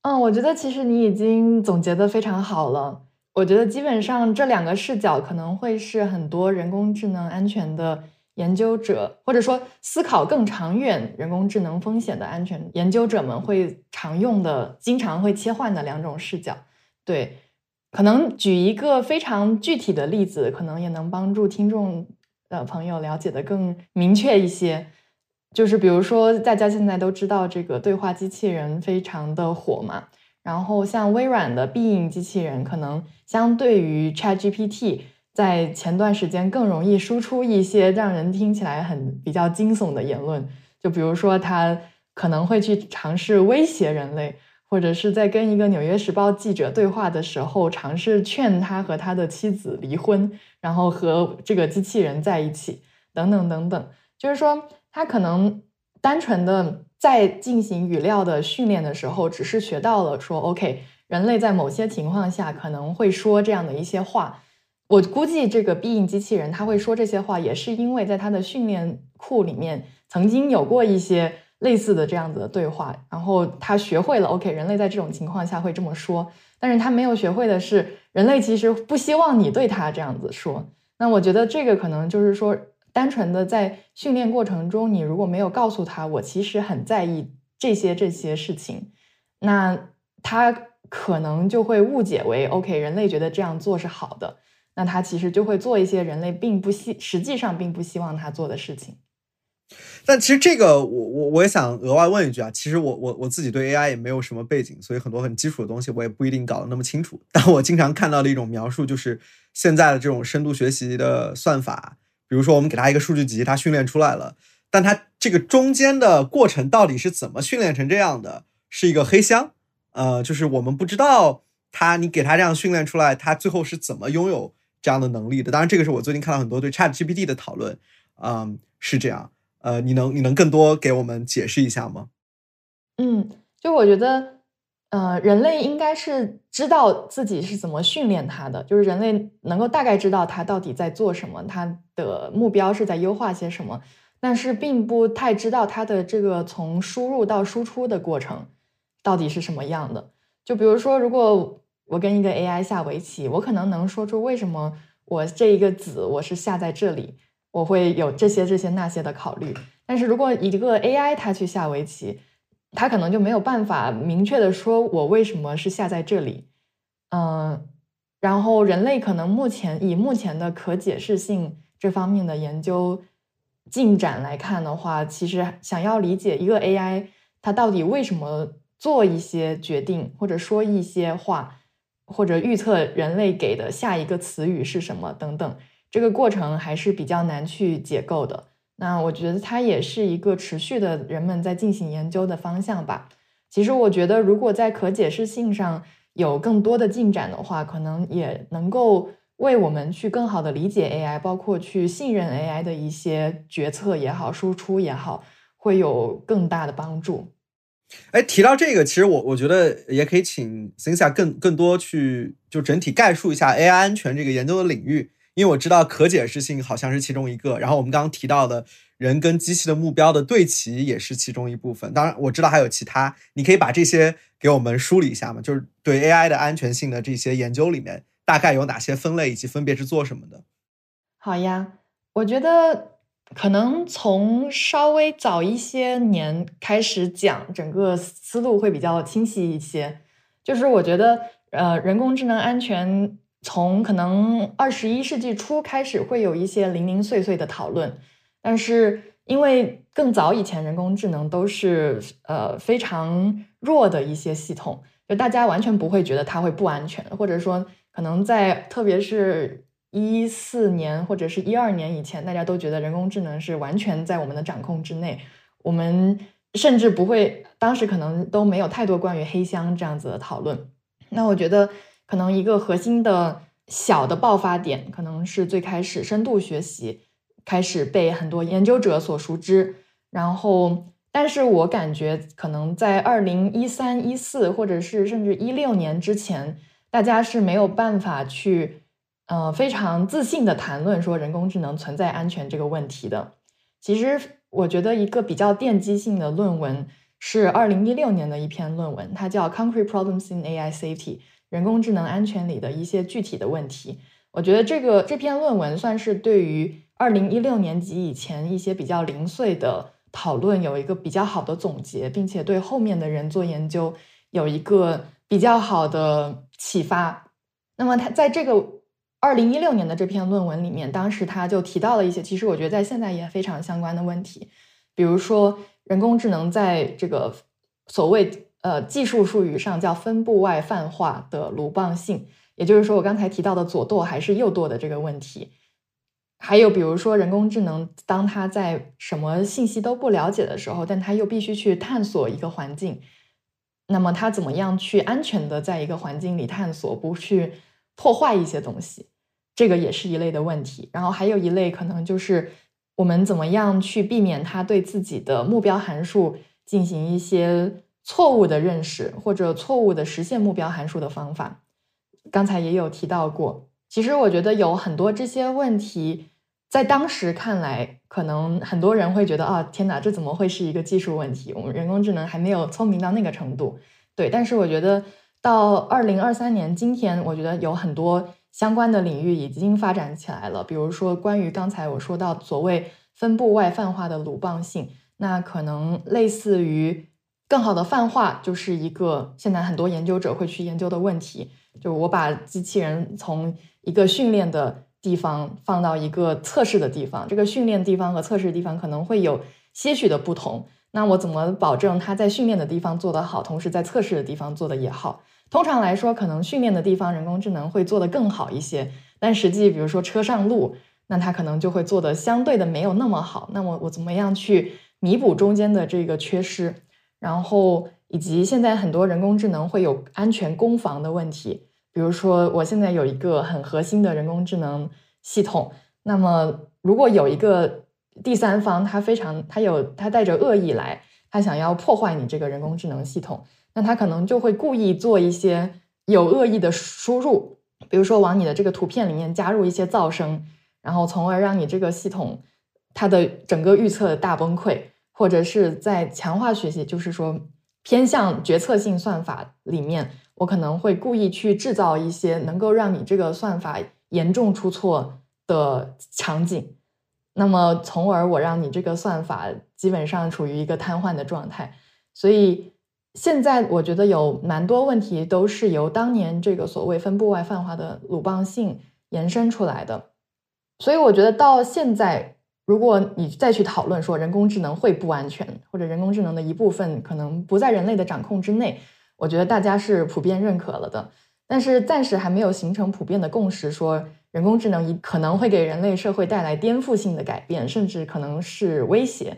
嗯，我觉得其实你已经总结的非常好了。我觉得基本上这两个视角可能会是很多人工智能安全的。研究者或者说思考更长远人工智能风险的安全研究者们会常用的、经常会切换的两种视角。对，可能举一个非常具体的例子，可能也能帮助听众的朋友了解的更明确一些。就是比如说，大家现在都知道这个对话机器人非常的火嘛，然后像微软的必应机器人，可能相对于 ChatGPT。在前段时间更容易输出一些让人听起来很比较惊悚的言论，就比如说他可能会去尝试威胁人类，或者是在跟一个《纽约时报》记者对话的时候，尝试劝他和他的妻子离婚，然后和这个机器人在一起，等等等等。就是说，他可能单纯的在进行语料的训练的时候，只是学到了说，OK，人类在某些情况下可能会说这样的一些话。我估计这个必应机器人他会说这些话，也是因为在他的训练库里面曾经有过一些类似的这样子的对话，然后他学会了。OK，人类在这种情况下会这么说，但是他没有学会的是，人类其实不希望你对他这样子说。那我觉得这个可能就是说，单纯的在训练过程中，你如果没有告诉他我其实很在意这些这些事情，那他可能就会误解为 OK，人类觉得这样做是好的。那他其实就会做一些人类并不希，实际上并不希望他做的事情。但其实这个，我我我也想额外问一句啊，其实我我我自己对 AI 也没有什么背景，所以很多很基础的东西我也不一定搞得那么清楚。但我经常看到的一种描述就是，现在的这种深度学习的算法，比如说我们给它一个数据集，它训练出来了，但它这个中间的过程到底是怎么训练成这样的，是一个黑箱。呃，就是我们不知道它，你给它这样训练出来，它最后是怎么拥有。这样的能力的，当然这个是我最近看到很多对 Chat GPT 的讨论，嗯，是这样，呃，你能你能更多给我们解释一下吗？嗯，就我觉得，呃，人类应该是知道自己是怎么训练它的，就是人类能够大概知道它到底在做什么，它的目标是在优化些什么，但是并不太知道它的这个从输入到输出的过程到底是什么样的。就比如说，如果我跟一个 AI 下围棋，我可能能说出为什么我这一个子我是下在这里，我会有这些这些那些的考虑。但是如果一个 AI 它去下围棋，它可能就没有办法明确的说我为什么是下在这里。嗯，然后人类可能目前以目前的可解释性这方面的研究进展来看的话，其实想要理解一个 AI 它到底为什么做一些决定或者说一些话。或者预测人类给的下一个词语是什么等等，这个过程还是比较难去解构的。那我觉得它也是一个持续的人们在进行研究的方向吧。其实我觉得，如果在可解释性上有更多的进展的话，可能也能够为我们去更好的理解 AI，包括去信任 AI 的一些决策也好、输出也好，会有更大的帮助。哎，提到这个，其实我我觉得也可以请 Cynthia 更更多去就整体概述一下 AI 安全这个研究的领域，因为我知道可解释性好像是其中一个，然后我们刚刚提到的人跟机器的目标的对齐也是其中一部分。当然我知道还有其他，你可以把这些给我们梳理一下吗？就是对 AI 的安全性的这些研究里面，大概有哪些分类，以及分别是做什么的？好呀。我觉得可能从稍微早一些年开始讲，整个思路会比较清晰一些。就是我觉得，呃，人工智能安全从可能二十一世纪初开始会有一些零零碎碎的讨论，但是因为更早以前人工智能都是呃非常弱的一些系统，就大家完全不会觉得它会不安全，或者说可能在特别是一四年或者是一二年以前，大家都觉得人工智能是完全在我们的掌控之内，我们。甚至不会，当时可能都没有太多关于黑箱这样子的讨论。那我觉得，可能一个核心的小的爆发点，可能是最开始深度学习开始被很多研究者所熟知。然后，但是我感觉，可能在二零一三、一四，或者是甚至一六年之前，大家是没有办法去，呃，非常自信的谈论说人工智能存在安全这个问题的。其实。我觉得一个比较奠基性的论文是二零一六年的一篇论文，它叫《Concrete Problems in AI Safety》，人工智能安全里的一些具体的问题。我觉得这个这篇论文算是对于二零一六年及以前一些比较零碎的讨论有一个比较好的总结，并且对后面的人做研究有一个比较好的启发。那么它在这个。二零一六年的这篇论文里面，当时他就提到了一些，其实我觉得在现在也非常相关的问题，比如说人工智能在这个所谓呃技术术语上叫分布外泛化的鲁棒性，也就是说我刚才提到的左舵还是右舵的这个问题。还有比如说人工智能，当它在什么信息都不了解的时候，但它又必须去探索一个环境，那么它怎么样去安全的在一个环境里探索，不去破坏一些东西？这个也是一类的问题，然后还有一类可能就是我们怎么样去避免它对自己的目标函数进行一些错误的认识或者错误的实现目标函数的方法。刚才也有提到过，其实我觉得有很多这些问题，在当时看来，可能很多人会觉得啊，天哪，这怎么会是一个技术问题？我们人工智能还没有聪明到那个程度。对，但是我觉得到二零二三年今天，我觉得有很多。相关的领域已经发展起来了，比如说关于刚才我说到所谓分布外泛化的鲁棒性，那可能类似于更好的泛化，就是一个现在很多研究者会去研究的问题。就我把机器人从一个训练的地方放到一个测试的地方，这个训练地方和测试地方可能会有些许的不同。那我怎么保证它在训练的地方做得好，同时在测试的地方做的也好？通常来说，可能训练的地方人工智能会做得更好一些，但实际，比如说车上路，那它可能就会做的相对的没有那么好。那么我怎么样去弥补中间的这个缺失？然后以及现在很多人工智能会有安全攻防的问题，比如说我现在有一个很核心的人工智能系统，那么如果有一个第三方，他非常他有他带着恶意来，他想要破坏你这个人工智能系统。那他可能就会故意做一些有恶意的输入，比如说往你的这个图片里面加入一些噪声，然后从而让你这个系统它的整个预测大崩溃，或者是在强化学习，就是说偏向决策性算法里面，我可能会故意去制造一些能够让你这个算法严重出错的场景，那么从而我让你这个算法基本上处于一个瘫痪的状态，所以。现在我觉得有蛮多问题都是由当年这个所谓分布外泛化的鲁棒性延伸出来的，所以我觉得到现在，如果你再去讨论说人工智能会不安全，或者人工智能的一部分可能不在人类的掌控之内，我觉得大家是普遍认可了的。但是暂时还没有形成普遍的共识，说人工智能一可能会给人类社会带来颠覆性的改变，甚至可能是威胁。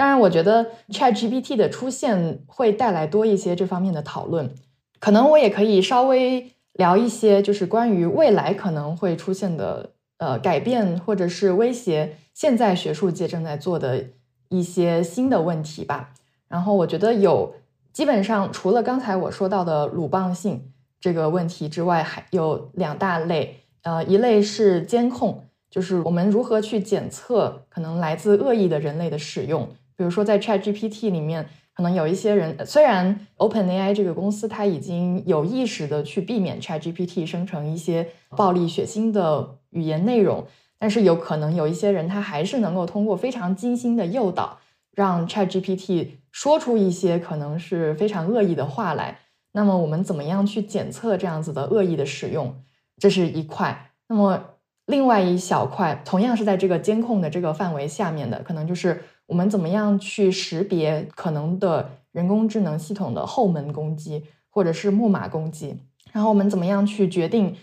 当然，我觉得 ChatGPT 的出现会带来多一些这方面的讨论。可能我也可以稍微聊一些，就是关于未来可能会出现的呃改变或者是威胁，现在学术界正在做的一些新的问题吧。然后我觉得有基本上除了刚才我说到的鲁棒性这个问题之外，还有两大类。呃，一类是监控，就是我们如何去检测可能来自恶意的人类的使用。比如说，在 ChatGPT 里面，可能有一些人，虽然 OpenAI 这个公司它已经有意识的去避免 ChatGPT 生成一些暴力血腥的语言内容，但是有可能有一些人他还是能够通过非常精心的诱导，让 ChatGPT 说出一些可能是非常恶意的话来。那么我们怎么样去检测这样子的恶意的使用？这是一块。那么另外一小块，同样是在这个监控的这个范围下面的，可能就是我们怎么样去识别可能的人工智能系统的后门攻击，或者是木马攻击。然后我们怎么样去决定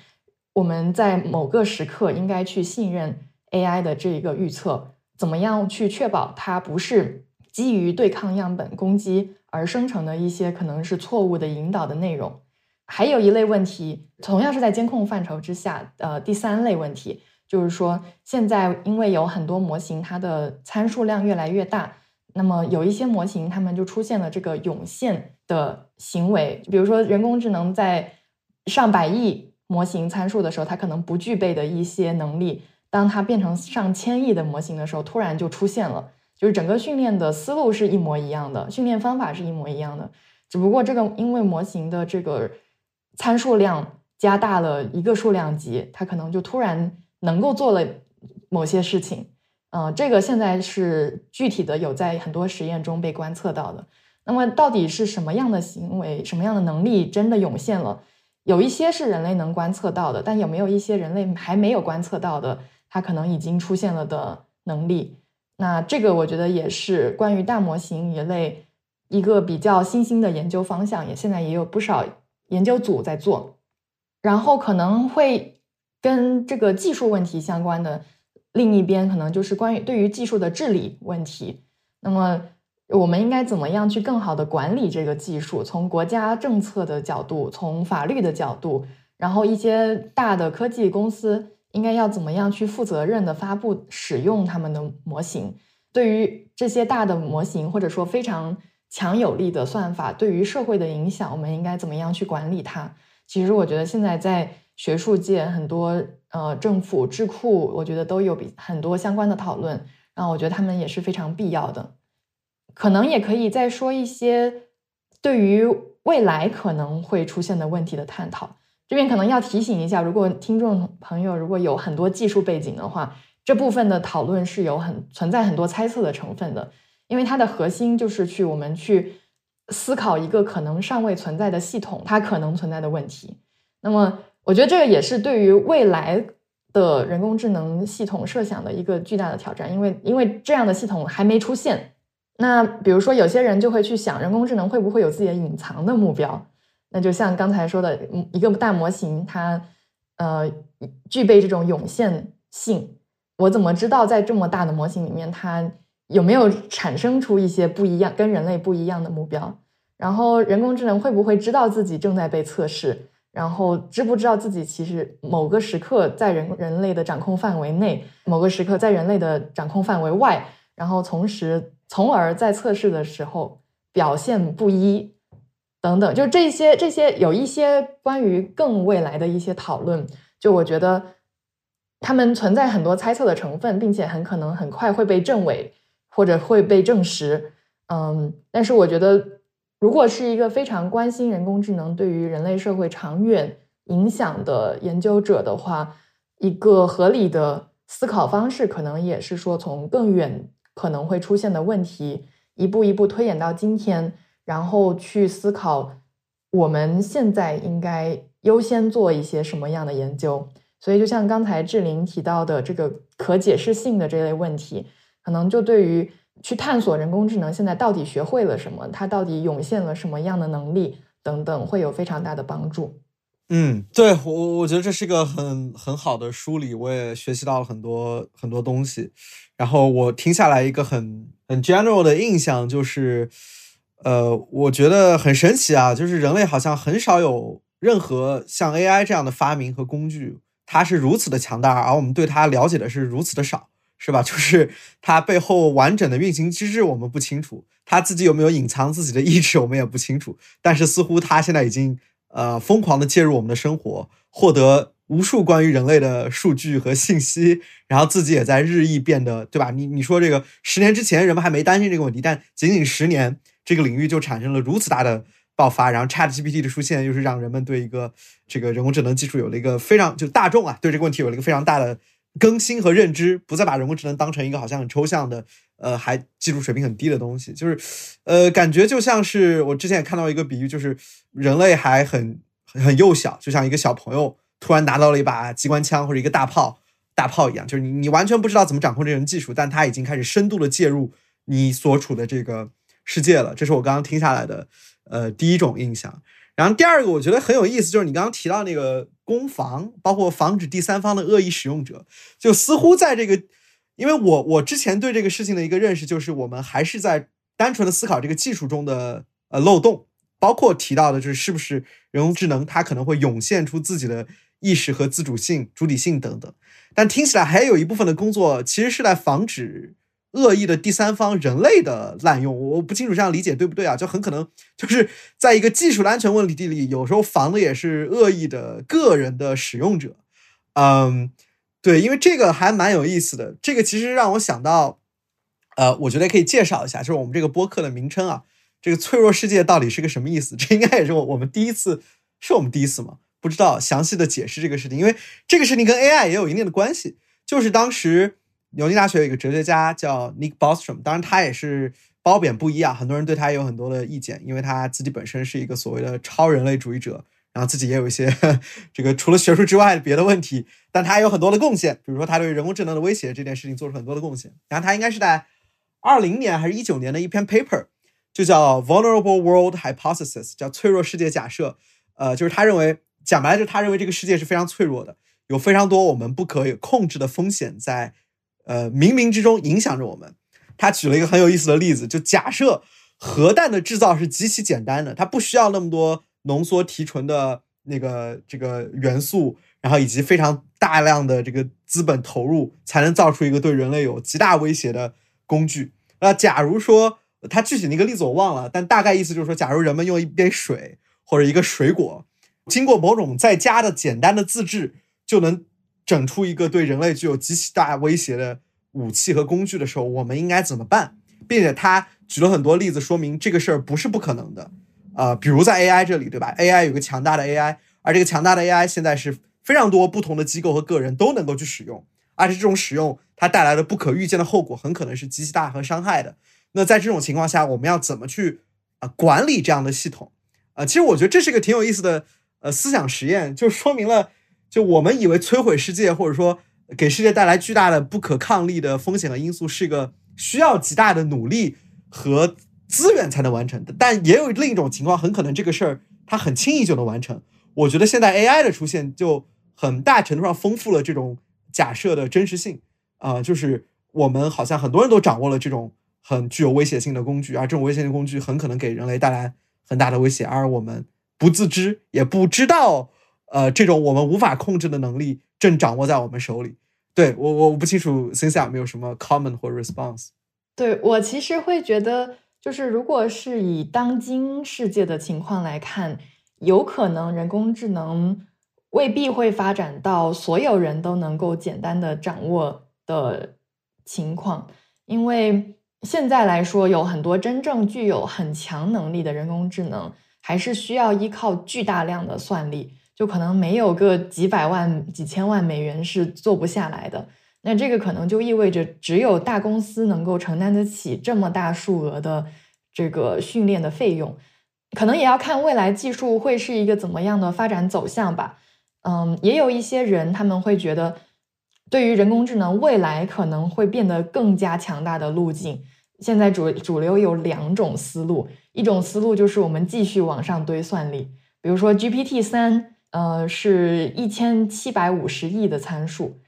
我们在某个时刻应该去信任 AI 的这一个预测？怎么样去确保它不是基于对抗样本攻击？而生成的一些可能是错误的引导的内容，还有一类问题，同样是在监控范畴之下。呃，第三类问题就是说，现在因为有很多模型，它的参数量越来越大，那么有一些模型，它们就出现了这个涌现的行为。比如说，人工智能在上百亿模型参数的时候，它可能不具备的一些能力，当它变成上千亿的模型的时候，突然就出现了。就是整个训练的思路是一模一样的，训练方法是一模一样的，只不过这个因为模型的这个参数量加大了一个数量级，它可能就突然能够做了某些事情。嗯，这个现在是具体的有在很多实验中被观测到的。那么到底是什么样的行为、什么样的能力真的涌现了？有一些是人类能观测到的，但有没有一些人类还没有观测到的，它可能已经出现了的能力？那这个我觉得也是关于大模型一类一个比较新兴的研究方向，也现在也有不少研究组在做。然后可能会跟这个技术问题相关的另一边，可能就是关于对于技术的治理问题。那么我们应该怎么样去更好的管理这个技术？从国家政策的角度，从法律的角度，然后一些大的科技公司。应该要怎么样去负责任的发布使用他们的模型？对于这些大的模型，或者说非常强有力的算法，对于社会的影响，我们应该怎么样去管理它？其实我觉得现在在学术界，很多呃政府智库，我觉得都有比很多相关的讨论。然后我觉得他们也是非常必要的。可能也可以再说一些对于未来可能会出现的问题的探讨。这边可能要提醒一下，如果听众朋友如果有很多技术背景的话，这部分的讨论是有很存在很多猜测的成分的，因为它的核心就是去我们去思考一个可能尚未存在的系统它可能存在的问题。那么，我觉得这个也是对于未来的人工智能系统设想的一个巨大的挑战，因为因为这样的系统还没出现。那比如说，有些人就会去想，人工智能会不会有自己的隐藏的目标？那就像刚才说的，一个大模型，它呃具备这种涌现性，我怎么知道在这么大的模型里面，它有没有产生出一些不一样、跟人类不一样的目标？然后人工智能会不会知道自己正在被测试？然后知不知道自己其实某个时刻在人人类的掌控范围内，某个时刻在人类的掌控范围外？然后同时，从而在测试的时候表现不一。等等，就这些，这些有一些关于更未来的一些讨论，就我觉得他们存在很多猜测的成分，并且很可能很快会被证伪或者会被证实。嗯，但是我觉得，如果是一个非常关心人工智能对于人类社会长远影响的研究者的话，一个合理的思考方式，可能也是说从更远可能会出现的问题，一步一步推演到今天。然后去思考，我们现在应该优先做一些什么样的研究。所以，就像刚才志玲提到的这个可解释性的这类问题，可能就对于去探索人工智能现在到底学会了什么，它到底涌现了什么样的能力等等，会有非常大的帮助。嗯，对我我觉得这是一个很很好的梳理，我也学习到了很多很多东西。然后我听下来一个很很 general 的印象就是。呃，我觉得很神奇啊，就是人类好像很少有任何像 AI 这样的发明和工具，它是如此的强大，而我们对它了解的是如此的少，是吧？就是它背后完整的运行机制我们不清楚，它自己有没有隐藏自己的意志我们也不清楚，但是似乎它现在已经呃疯狂的介入我们的生活，获得无数关于人类的数据和信息，然后自己也在日益变得，对吧？你你说这个十年之前人们还没担心这个问题，但仅仅十年。这个领域就产生了如此大的爆发，然后 Chat GPT 的出现，又是让人们对一个这个人工智能技术有了一个非常就大众啊，对这个问题有了一个非常大的更新和认知，不再把人工智能当成一个好像很抽象的，呃，还技术水平很低的东西。就是，呃，感觉就像是我之前也看到一个比喻，就是人类还很很幼小，就像一个小朋友突然拿到了一把机关枪或者一个大炮大炮一样，就是你你完全不知道怎么掌控这种技术，但他已经开始深度的介入你所处的这个世界了。这是我刚刚听下来的，呃，第一种印象。然后第二个我觉得很有意思，就是你刚刚提到那个攻防，包括防止第三方的恶意使用者，就似乎在这个，因为我我之前对这个事情的一个认识就是，我们还是在单纯的思考这个技术中的呃漏洞，包括提到的就是是不是人工智能它可能会涌现出自己的意识和自主性、主体性等等，但听起来还有一部分的工作其实是在防止。恶意的第三方人类的滥用，我不清楚这样理解对不对啊？就很可能就是在一个技术的安全问题里，有时候防的也是恶意的个人的使用者。嗯，对，因为这个还蛮有意思的。这个其实让我想到，呃，我觉得可以介绍一下，就是我们这个播客的名称啊，这个脆弱世界到底是个什么意思？这应该也是我我们第一次，是我们第一次吗？不知道详细的解释这个事情，因为这个事情跟 AI 也有一定的关系，就是当时。牛津大学有一个哲学家叫 Nick Bostrom，当然他也是褒贬不一啊，很多人对他有很多的意见，因为他自己本身是一个所谓的超人类主义者，然后自己也有一些这个除了学术之外的别的问题，但他也有很多的贡献，比如说他对人工智能的威胁这件事情做出很多的贡献。然后他应该是在二零年还是一九年的一篇 paper，就叫 Vulnerable World Hypothesis，叫脆弱世界假设。呃，就是他认为讲白了，就是他认为这个世界是非常脆弱的，有非常多我们不可以控制的风险在。呃，冥冥之中影响着我们。他举了一个很有意思的例子，就假设核弹的制造是极其简单的，它不需要那么多浓缩提纯的那个这个元素，然后以及非常大量的这个资本投入，才能造出一个对人类有极大威胁的工具。那假如说他具体那个例子我忘了，但大概意思就是说，假如人们用一杯水或者一个水果，经过某种在家的简单的自制，就能。整出一个对人类具有极其大威胁的武器和工具的时候，我们应该怎么办？并且他举了很多例子，说明这个事儿不是不可能的。呃，比如在 AI 这里，对吧？AI 有个强大的 AI，而这个强大的 AI 现在是非常多不同的机构和个人都能够去使用，而且这种使用它带来的不可预见的后果很可能是极其大和伤害的。那在这种情况下，我们要怎么去啊管理这样的系统？啊，其实我觉得这是一个挺有意思的呃思想实验，就说明了。就我们以为摧毁世界，或者说给世界带来巨大的不可抗力的风险和因素，是一个需要极大的努力和资源才能完成的。但也有另一种情况，很可能这个事儿它很轻易就能完成。我觉得现在 AI 的出现，就很大程度上丰富了这种假设的真实性。啊，就是我们好像很多人都掌握了这种很具有威胁性的工具，而这种威胁性工具很可能给人类带来很大的威胁，而我们不自知，也不知道。呃，这种我们无法控制的能力正掌握在我们手里。对我，我不清楚 s i n c e 有没有什么 comment 或 response。对我其实会觉得，就是如果是以当今世界的情况来看，有可能人工智能未必会发展到所有人都能够简单的掌握的情况，因为现在来说，有很多真正具有很强能力的人工智能，还是需要依靠巨大量的算力。就可能没有个几百万、几千万美元是做不下来的。那这个可能就意味着，只有大公司能够承担得起这么大数额的这个训练的费用。可能也要看未来技术会是一个怎么样的发展走向吧。嗯，也有一些人他们会觉得，对于人工智能未来可能会变得更加强大的路径，现在主主流有两种思路。一种思路就是我们继续往上堆算力，比如说 GPT 三。呃，是一千七百五十亿的参数，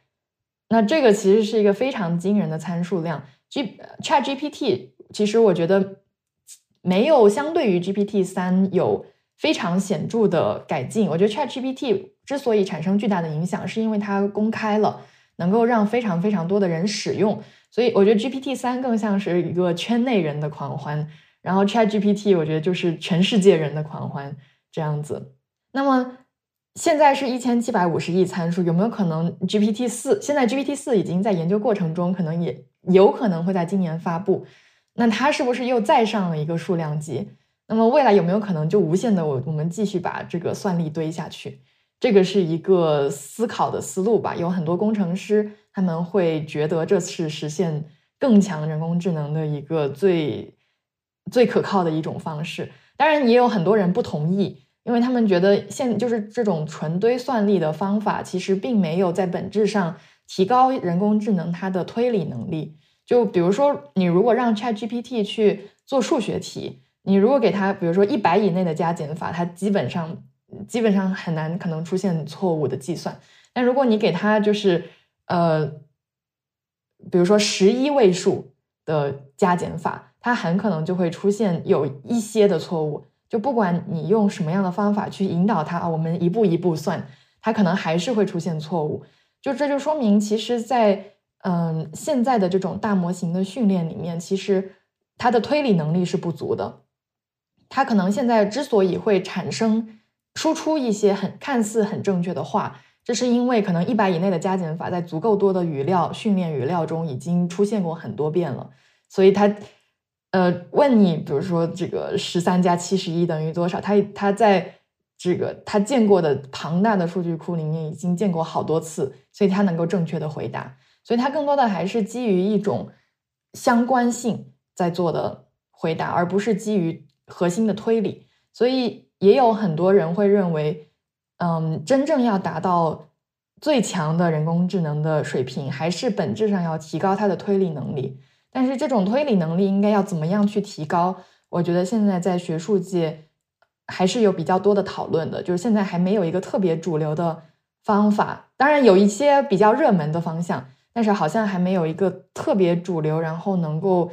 那这个其实是一个非常惊人的参数量。G Chat GPT 其实我觉得没有相对于 GPT 三有非常显著的改进。我觉得 Chat GPT 之所以产生巨大的影响，是因为它公开了，能够让非常非常多的人使用。所以我觉得 GPT 三更像是一个圈内人的狂欢，然后 Chat GPT 我觉得就是全世界人的狂欢这样子。那么。现在是一千七百五十亿参数，有没有可能 GPT 四？现在 GPT 四已经在研究过程中，可能也有可能会在今年发布。那它是不是又再上了一个数量级？那么未来有没有可能就无限的我我们继续把这个算力堆下去？这个是一个思考的思路吧。有很多工程师他们会觉得这是实现更强人工智能的一个最最可靠的一种方式。当然，也有很多人不同意，因为他们觉得现就是这种纯堆算力的方法，其实并没有在本质上提高人工智能它的推理能力。就比如说，你如果让 ChatGPT 去做数学题，你如果给它，比如说一百以内的加减法，它基本上基本上很难可能出现错误的计算。但如果你给它就是呃，比如说十一位数的加减法，它很可能就会出现有一些的错误。就不管你用什么样的方法去引导它啊，我们一步一步算，它可能还是会出现错误。就这就说明，其实，在嗯，现在的这种大模型的训练里面，其实它的推理能力是不足的。它可能现在之所以会产生输出一些很看似很正确的话，这是因为可能一百以内的加减法在足够多的语料训练语料中已经出现过很多遍了。所以它，呃，问你，比如说这个十三加七十一等于多少？他他在这个他见过的庞大的数据库里面已经见过好多次，所以他能够正确的回答。所以他更多的还是基于一种相关性在做的回答，而不是基于核心的推理。所以也有很多人会认为，嗯，真正要达到最强的人工智能的水平，还是本质上要提高它的推理能力。但是这种推理能力应该要怎么样去提高？我觉得现在在学术界还是有比较多的讨论的，就是现在还没有一个特别主流的方法。当然有一些比较热门的方向。但是好像还没有一个特别主流，然后能够，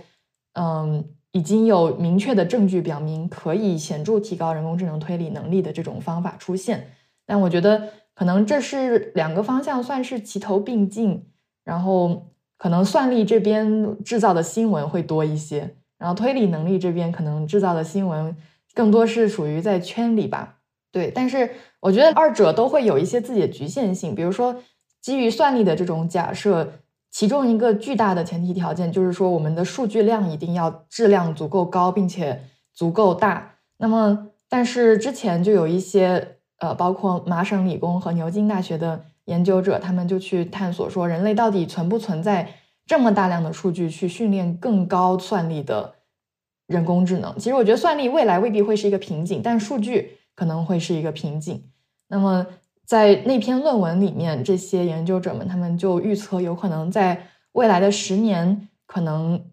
嗯，已经有明确的证据表明可以显著提高人工智能推理能力的这种方法出现。但我觉得可能这是两个方向算是齐头并进，然后可能算力这边制造的新闻会多一些，然后推理能力这边可能制造的新闻更多是属于在圈里吧。对，但是我觉得二者都会有一些自己的局限性，比如说。基于算力的这种假设，其中一个巨大的前提条件就是说，我们的数据量一定要质量足够高，并且足够大。那么，但是之前就有一些呃，包括麻省理工和牛津大学的研究者，他们就去探索说，人类到底存不存在这么大量的数据去训练更高算力的人工智能？其实，我觉得算力未来未必会是一个瓶颈，但数据可能会是一个瓶颈。那么。在那篇论文里面，这些研究者们他们就预测，有可能在未来的十年，可能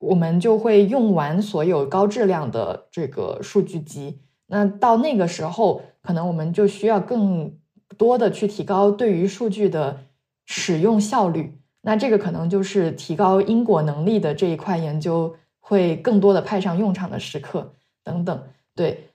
我们就会用完所有高质量的这个数据集。那到那个时候，可能我们就需要更多的去提高对于数据的使用效率。那这个可能就是提高因果能力的这一块研究会更多的派上用场的时刻等等。对，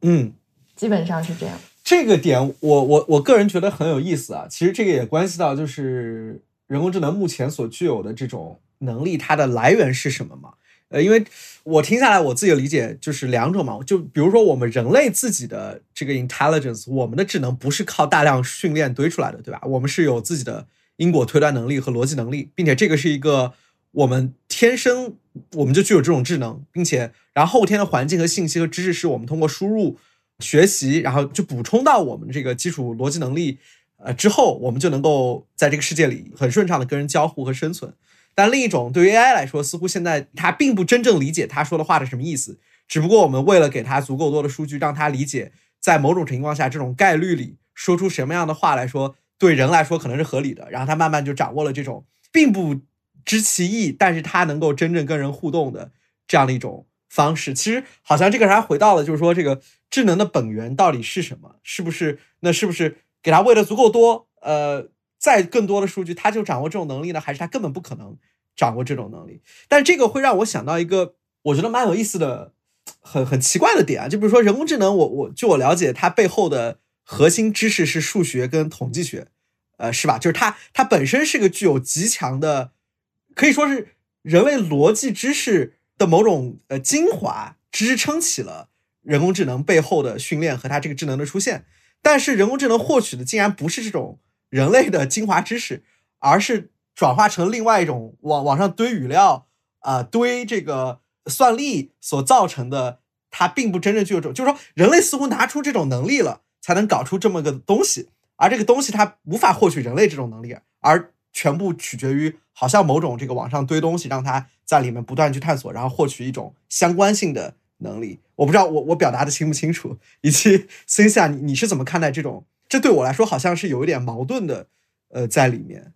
嗯，基本上是这样。这个点，我我我个人觉得很有意思啊。其实这个也关系到，就是人工智能目前所具有的这种能力，它的来源是什么嘛？呃，因为我听下来，我自己的理解就是两种嘛。就比如说我们人类自己的这个 intelligence，我们的智能不是靠大量训练堆出来的，对吧？我们是有自己的因果推断能力和逻辑能力，并且这个是一个我们天生我们就具有这种智能，并且然后后天的环境和信息和知识是我们通过输入。学习，然后就补充到我们这个基础逻辑能力，呃，之后我们就能够在这个世界里很顺畅的跟人交互和生存。但另一种对于 AI 来说，似乎现在它并不真正理解他说的话是什么意思，只不过我们为了给他足够多的数据，让他理解在某种情况下这种概率里说出什么样的话来说，对人来说可能是合理的，然后他慢慢就掌握了这种并不知其意，但是他能够真正跟人互动的这样的一种。方式其实好像这个还回到了，就是说这个智能的本源到底是什么？是不是那是不是给他喂的足够多？呃，再更多的数据，他就掌握这种能力呢？还是他根本不可能掌握这种能力？但这个会让我想到一个我觉得蛮有意思的、很很奇怪的点啊，就比如说人工智能，我我据我了解，它背后的核心知识是数学跟统计学，呃，是吧？就是它它本身是个具有极强的，可以说是人类逻辑知识。的某种呃精华支撑起了人工智能背后的训练和它这个智能的出现，但是人工智能获取的竟然不是这种人类的精华知识，而是转化成另外一种往往上堆语料啊堆这个算力所造成的，它并不真正具有这种，就是说人类似乎拿出这种能力了，才能搞出这么个东西，而这个东西它无法获取人类这种能力，而全部取决于好像某种这个往上堆东西，让它在里面不断去探索，然后获取一种相关性的能力。我不知道我我表达的清不清楚，以及 森下你你是怎么看待这种？这对我来说好像是有一点矛盾的，呃，在里面。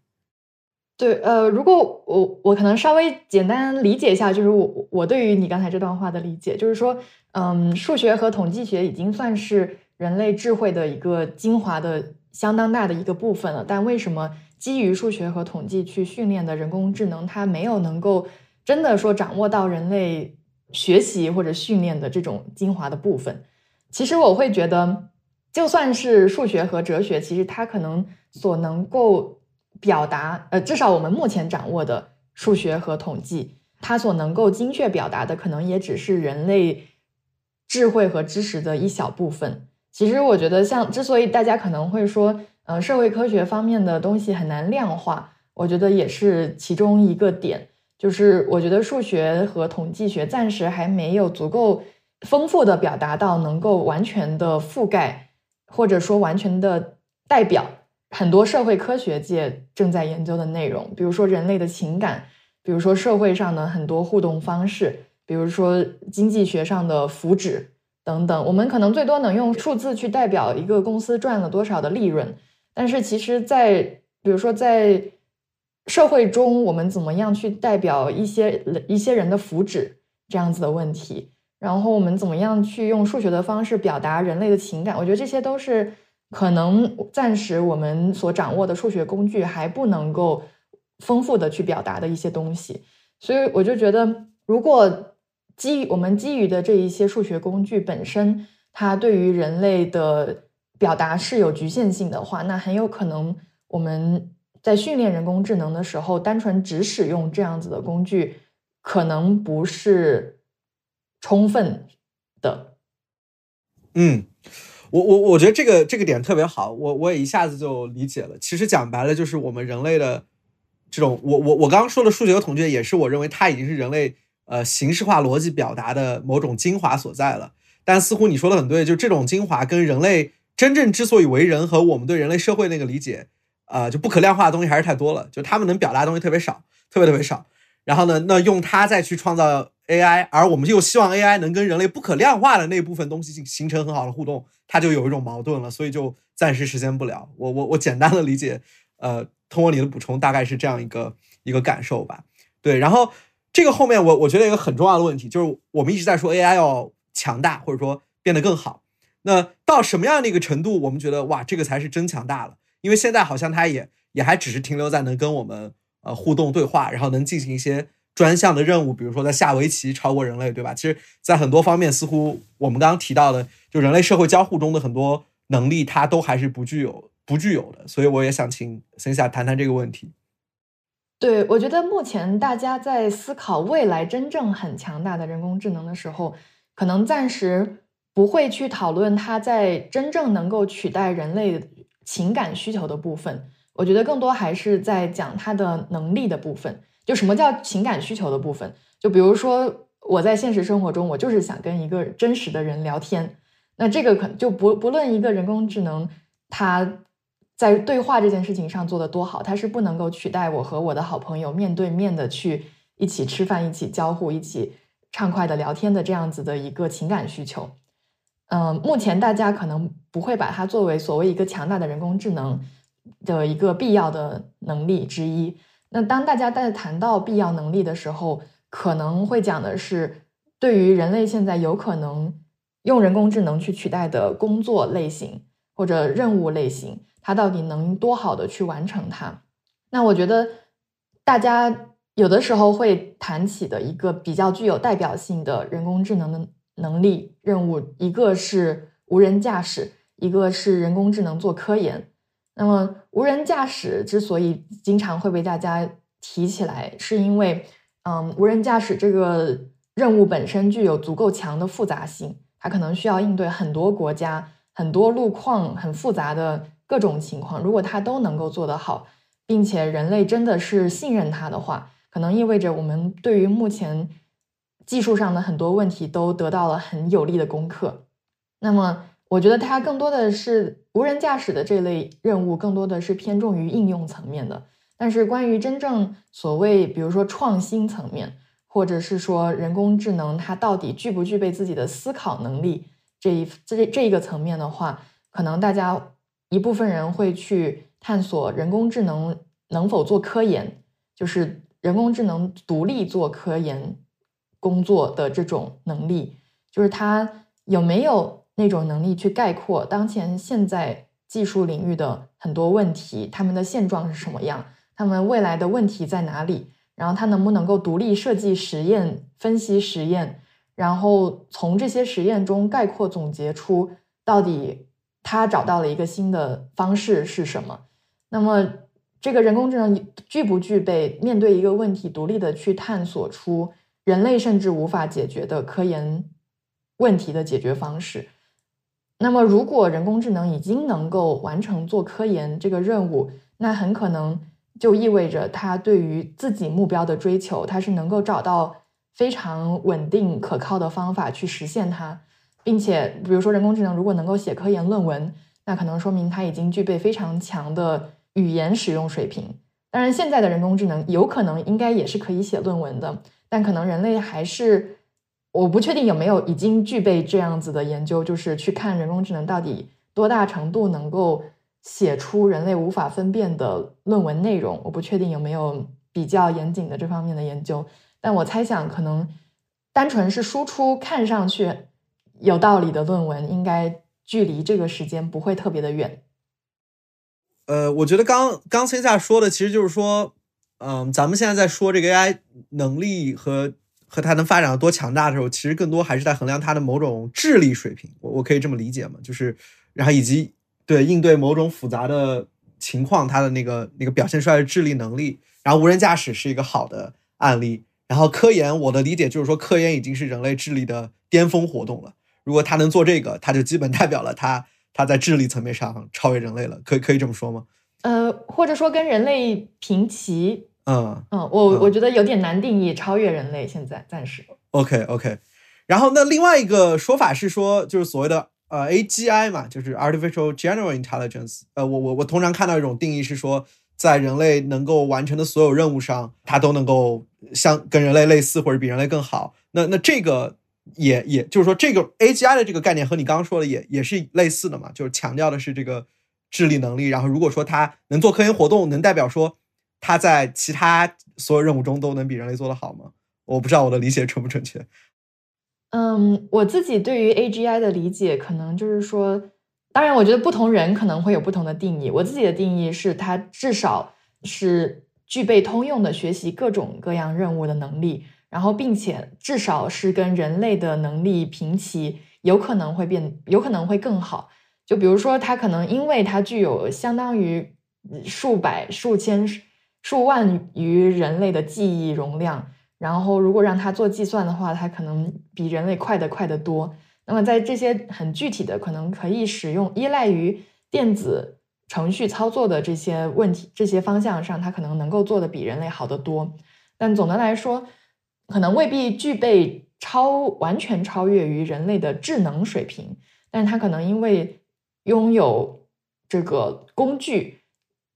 对，呃，如果我我可能稍微简单理解一下，就是我我对于你刚才这段话的理解，就是说，嗯，数学和统计学已经算是人类智慧的一个精华的相当大的一个部分了，但为什么基于数学和统计去训练的人工智能，它没有能够真的说掌握到人类学习或者训练的这种精华的部分？其实我会觉得，就算是数学和哲学，其实它可能所能够。表达，呃，至少我们目前掌握的数学和统计，它所能够精确表达的，可能也只是人类智慧和知识的一小部分。其实，我觉得，像之所以大家可能会说，呃，社会科学方面的东西很难量化，我觉得也是其中一个点。就是我觉得数学和统计学暂时还没有足够丰富的表达到能够完全的覆盖，或者说完全的代表。很多社会科学界正在研究的内容，比如说人类的情感，比如说社会上的很多互动方式，比如说经济学上的福祉等等。我们可能最多能用数字去代表一个公司赚了多少的利润，但是其实，在比如说在社会中，我们怎么样去代表一些一些人的福祉这样子的问题，然后我们怎么样去用数学的方式表达人类的情感，我觉得这些都是。可能暂时我们所掌握的数学工具还不能够丰富的去表达的一些东西，所以我就觉得，如果基于我们基于的这一些数学工具本身，它对于人类的表达是有局限性的话，那很有可能我们在训练人工智能的时候，单纯只使用这样子的工具，可能不是充分的。嗯。我我我觉得这个这个点特别好，我我也一下子就理解了。其实讲白了，就是我们人类的这种，我我我刚刚说的数学和统计，也是我认为它已经是人类呃形式化逻辑表达的某种精华所在了。但似乎你说的很对，就这种精华跟人类真正之所以为人和我们对人类社会那个理解，啊，就不可量化的东西还是太多了。就他们能表达的东西特别少，特别特别少。然后呢，那用它再去创造。AI，而我们又希望 AI 能跟人类不可量化的那部分东西形成很好的互动，它就有一种矛盾了，所以就暂时实现不了。我我我简单的理解，呃，通过你的补充，大概是这样一个一个感受吧。对，然后这个后面我我觉得一个很重要的问题就是，我们一直在说 AI 要强大，或者说变得更好。那到什么样的一个程度，我们觉得哇，这个才是真强大了？因为现在好像它也也还只是停留在能跟我们呃互动对话，然后能进行一些。专项的任务，比如说在下围棋超过人类，对吧？其实，在很多方面，似乎我们刚刚提到的，就人类社会交互中的很多能力，它都还是不具有、不具有的。所以，我也想请森下谈谈这个问题。对，我觉得目前大家在思考未来真正很强大的人工智能的时候，可能暂时不会去讨论它在真正能够取代人类情感需求的部分。我觉得更多还是在讲它的能力的部分。就什么叫情感需求的部分？就比如说我在现实生活中，我就是想跟一个真实的人聊天，那这个可就不不论一个人工智能，它在对话这件事情上做的多好，它是不能够取代我和我的好朋友面对面的去一起吃饭、一起交互、一起畅快的聊天的这样子的一个情感需求。嗯，目前大家可能不会把它作为所谓一个强大的人工智能的一个必要的能力之一。那当大家在谈到必要能力的时候，可能会讲的是，对于人类现在有可能用人工智能去取代的工作类型或者任务类型，它到底能多好的去完成它？那我觉得，大家有的时候会谈起的一个比较具有代表性的人工智能的能力任务，一个是无人驾驶，一个是人工智能做科研。那么，无人驾驶之所以经常会被大家提起来，是因为，嗯，无人驾驶这个任务本身具有足够强的复杂性，它可能需要应对很多国家、很多路况、很复杂的各种情况。如果它都能够做得好，并且人类真的是信任它的话，可能意味着我们对于目前技术上的很多问题都得到了很有力的攻克。那么。我觉得它更多的是无人驾驶的这类任务，更多的是偏重于应用层面的。但是关于真正所谓，比如说创新层面，或者是说人工智能它到底具不具备自己的思考能力这一这这一个层面的话，可能大家一部分人会去探索人工智能能否做科研，就是人工智能独立做科研工作的这种能力，就是它有没有那种能力去概括当前现在技术领域的很多问题，他们的现状是什么样。他们未来的问题在哪里？然后他能不能够独立设计实验、分析实验，然后从这些实验中概括总结出到底他找到了一个新的方式是什么？那么这个人工智能具不具备面对一个问题独立的去探索出人类甚至无法解决的科研问题的解决方式？那么如果人工智能已经能够完成做科研这个任务，那很可能。就意味着它对于自己目标的追求，它是能够找到非常稳定可靠的方法去实现它，并且，比如说人工智能如果能够写科研论文，那可能说明它已经具备非常强的语言使用水平。当然，现在的人工智能有可能应该也是可以写论文的，但可能人类还是我不确定有没有已经具备这样子的研究，就是去看人工智能到底多大程度能够。写出人类无法分辨的论文内容，我不确定有没有比较严谨的这方面的研究，但我猜想可能单纯是输出看上去有道理的论文，应该距离这个时间不会特别的远。呃，我觉得刚刚线下说的其实就是说，嗯，咱们现在在说这个 AI 能力和和它能发展到多强大的时候，其实更多还是在衡量它的某种智力水平。我我可以这么理解吗？就是然后以及。对应对某种复杂的情况，它的那个那个表现出来的智力能力，然后无人驾驶是一个好的案例。然后科研，我的理解就是说，科研已经是人类智力的巅峰活动了。如果他能做这个，他就基本代表了他他在智力层面上超越人类了。可以可以这么说吗？呃，或者说跟人类平齐。嗯嗯，我我觉得有点难定义超越人类。现在暂时。OK OK。然后那另外一个说法是说，就是所谓的。呃，AGI 嘛，就是 Artificial General Intelligence。呃，我我我通常看到一种定义是说，在人类能够完成的所有任务上，它都能够像跟人类类似或者比人类更好。那那这个也也就是说，这个 AGI 的这个概念和你刚刚说的也也是类似的嘛，就是强调的是这个智力能力。然后如果说它能做科研活动，能代表说它在其他所有任务中都能比人类做得好吗？我不知道我的理解准不准确。嗯，我自己对于 AGI 的理解，可能就是说，当然，我觉得不同人可能会有不同的定义。我自己的定义是，它至少是具备通用的学习各种各样任务的能力，然后并且至少是跟人类的能力平齐，有可能会变，有可能会更好。就比如说，它可能因为它具有相当于数百、数千、数万余人类的记忆容量。然后，如果让它做计算的话，它可能比人类快得快得多。那么，在这些很具体的、可能可以使用、依赖于电子程序操作的这些问题、这些方向上，它可能能够做得比人类好得多。但总的来说，可能未必具备超完全超越于人类的智能水平。但它可能因为拥有这个工具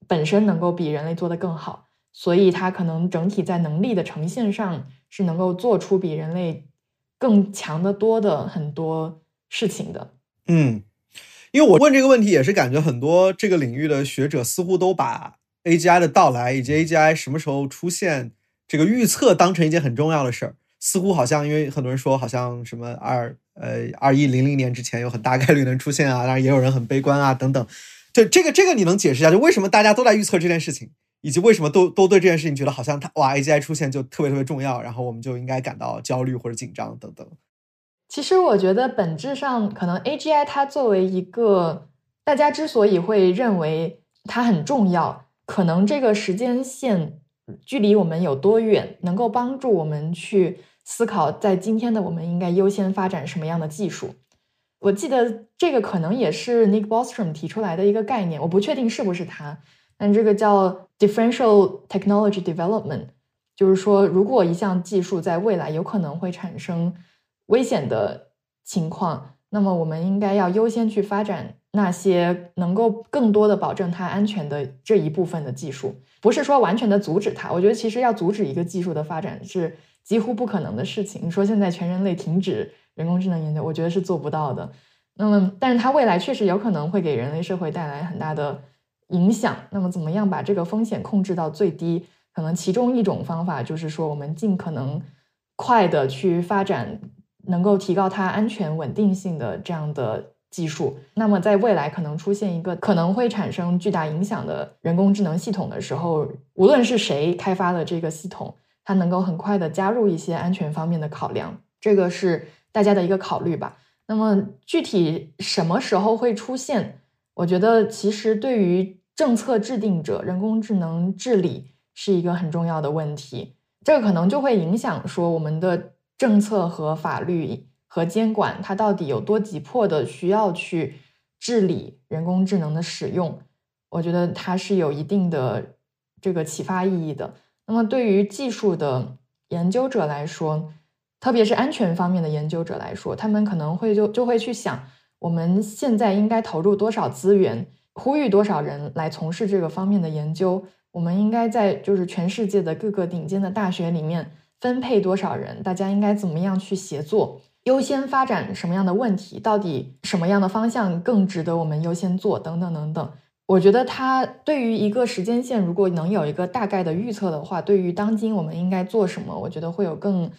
本身，能够比人类做得更好。所以，它可能整体在能力的呈现上是能够做出比人类更强的多的很多事情的。嗯，因为我问这个问题，也是感觉很多这个领域的学者似乎都把 AGI 的到来以及 AGI 什么时候出现这个预测当成一件很重要的事儿。似乎好像，因为很多人说，好像什么二呃二一零零年之前有很大概率能出现啊，当然也有人很悲观啊等等。对这个，这个你能解释一下，就为什么大家都在预测这件事情？以及为什么都都对这件事情觉得好像它哇 AGI 出现就特别特别重要，然后我们就应该感到焦虑或者紧张等等。其实我觉得本质上可能 AGI 它作为一个大家之所以会认为它很重要，可能这个时间线距离我们有多远，能够帮助我们去思考在今天的我们应该优先发展什么样的技术。我记得这个可能也是 Nick Bostrom 提出来的一个概念，我不确定是不是他。但这个叫 differential technology development，就是说，如果一项技术在未来有可能会产生危险的情况，那么我们应该要优先去发展那些能够更多的保证它安全的这一部分的技术，不是说完全的阻止它。我觉得其实要阻止一个技术的发展是几乎不可能的事情。你说现在全人类停止人工智能研究，我觉得是做不到的。那么，但是它未来确实有可能会给人类社会带来很大的影响。那么，怎么样把这个风险控制到最低？可能其中一种方法就是说，我们尽可能快的去发展能够提高它安全稳定性的这样的技术。那么，在未来可能出现一个可能会产生巨大影响的人工智能系统的时候，无论是谁开发的这个系统，它能够很快的加入一些安全方面的考量，这个是大家的一个考虑吧。那么具体什么时候会出现？我觉得其实对于政策制定者，人工智能治理。是一个很重要的问题，这个可能就会影响说我们的政策和法律和监管，它到底有多急迫的需要去治理人工智能的使用。我觉得它是有一定的这个启发意义的。那么对于技术的研究者来说，特别是安全方面的研究者来说，他们可能会就就会去想，我们现在应该投入多少资源，呼吁多少人来从事这个方面的研究。我们应该在就是全世界的各个顶尖的大学里面分配多少人？大家应该怎么样去协作？优先发展什么样的问题？到底什么样的方向更值得我们优先做？等等等等。我觉得它对于一个时间线，如果能有一个大概的预测的话，对于当今我们应该做什么，我觉得会有更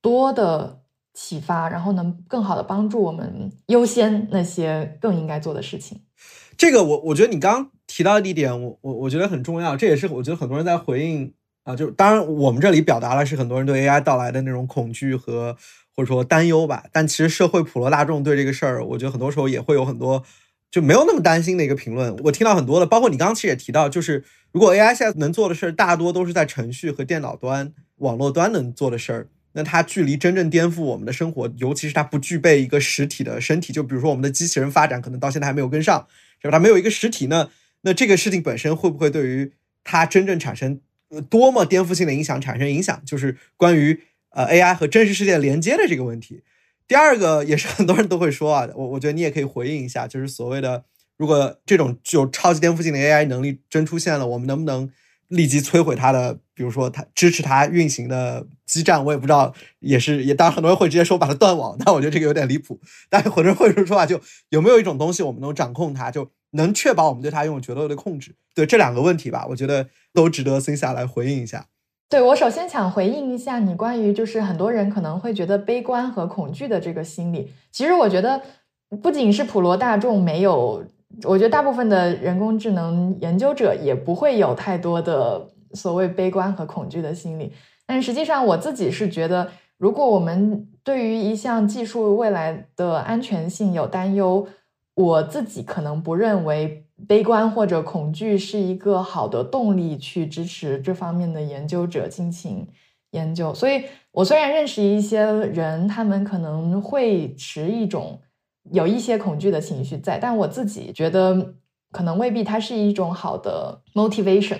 多的启发，然后能更好的帮助我们优先那些更应该做的事情。这个我我觉得你刚。提到的一点，我我我觉得很重要，这也是我觉得很多人在回应啊，就当然我们这里表达了是很多人对 AI 到来的那种恐惧和或者说担忧吧，但其实社会普罗大众对这个事儿，我觉得很多时候也会有很多就没有那么担心的一个评论。我听到很多的，包括你刚刚其实也提到，就是如果 AI 现在能做的事儿，大多都是在程序和电脑端、网络端能做的事儿，那它距离真正颠覆我们的生活，尤其是它不具备一个实体的身体，就比如说我们的机器人发展可能到现在还没有跟上，是吧？它没有一个实体呢？那这个事情本身会不会对于它真正产生多么颠覆性的影响产生影响？就是关于呃 AI 和真实世界连接的这个问题。第二个也是很多人都会说啊，我我觉得你也可以回应一下，就是所谓的如果这种具有超级颠覆性的 AI 能力真出现了，我们能不能立即摧毁它的？比如说它支持它运行的基站，我也不知道，也是也当然很多人会直接说把它断网，但我觉得这个有点离谱。但是很多人会说说啊，就有没有一种东西我们能掌控它，就。能确保我们对它拥有绝对的控制，对这两个问题吧，我觉得都值得森下来回应一下。对我首先想回应一下你关于就是很多人可能会觉得悲观和恐惧的这个心理，其实我觉得不仅是普罗大众没有，我觉得大部分的人工智能研究者也不会有太多的所谓悲观和恐惧的心理。但实际上我自己是觉得，如果我们对于一项技术未来的安全性有担忧，我自己可能不认为悲观或者恐惧是一个好的动力去支持这方面的研究者进行研究，所以我虽然认识一些人，他们可能会持一种有一些恐惧的情绪在，但我自己觉得可能未必它是一种好的 motivation，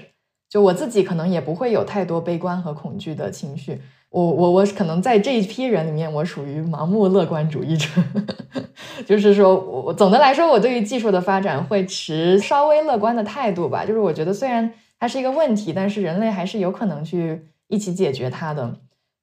就我自己可能也不会有太多悲观和恐惧的情绪。我我我可能在这一批人里面，我属于盲目乐观主义者，就是说我总的来说，我对于技术的发展会持稍微乐观的态度吧。就是我觉得虽然它是一个问题，但是人类还是有可能去一起解决它的。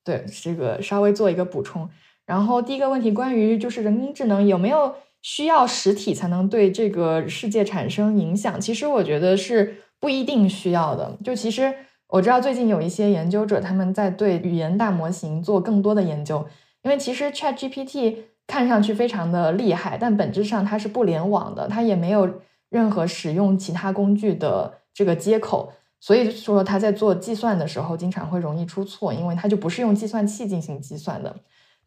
对这个稍微做一个补充。然后第一个问题关于就是人工智能有没有需要实体才能对这个世界产生影响？其实我觉得是不一定需要的。就其实。我知道最近有一些研究者，他们在对语言大模型做更多的研究，因为其实 Chat GPT 看上去非常的厉害，但本质上它是不联网的，它也没有任何使用其他工具的这个接口，所以说它在做计算的时候经常会容易出错，因为它就不是用计算器进行计算的。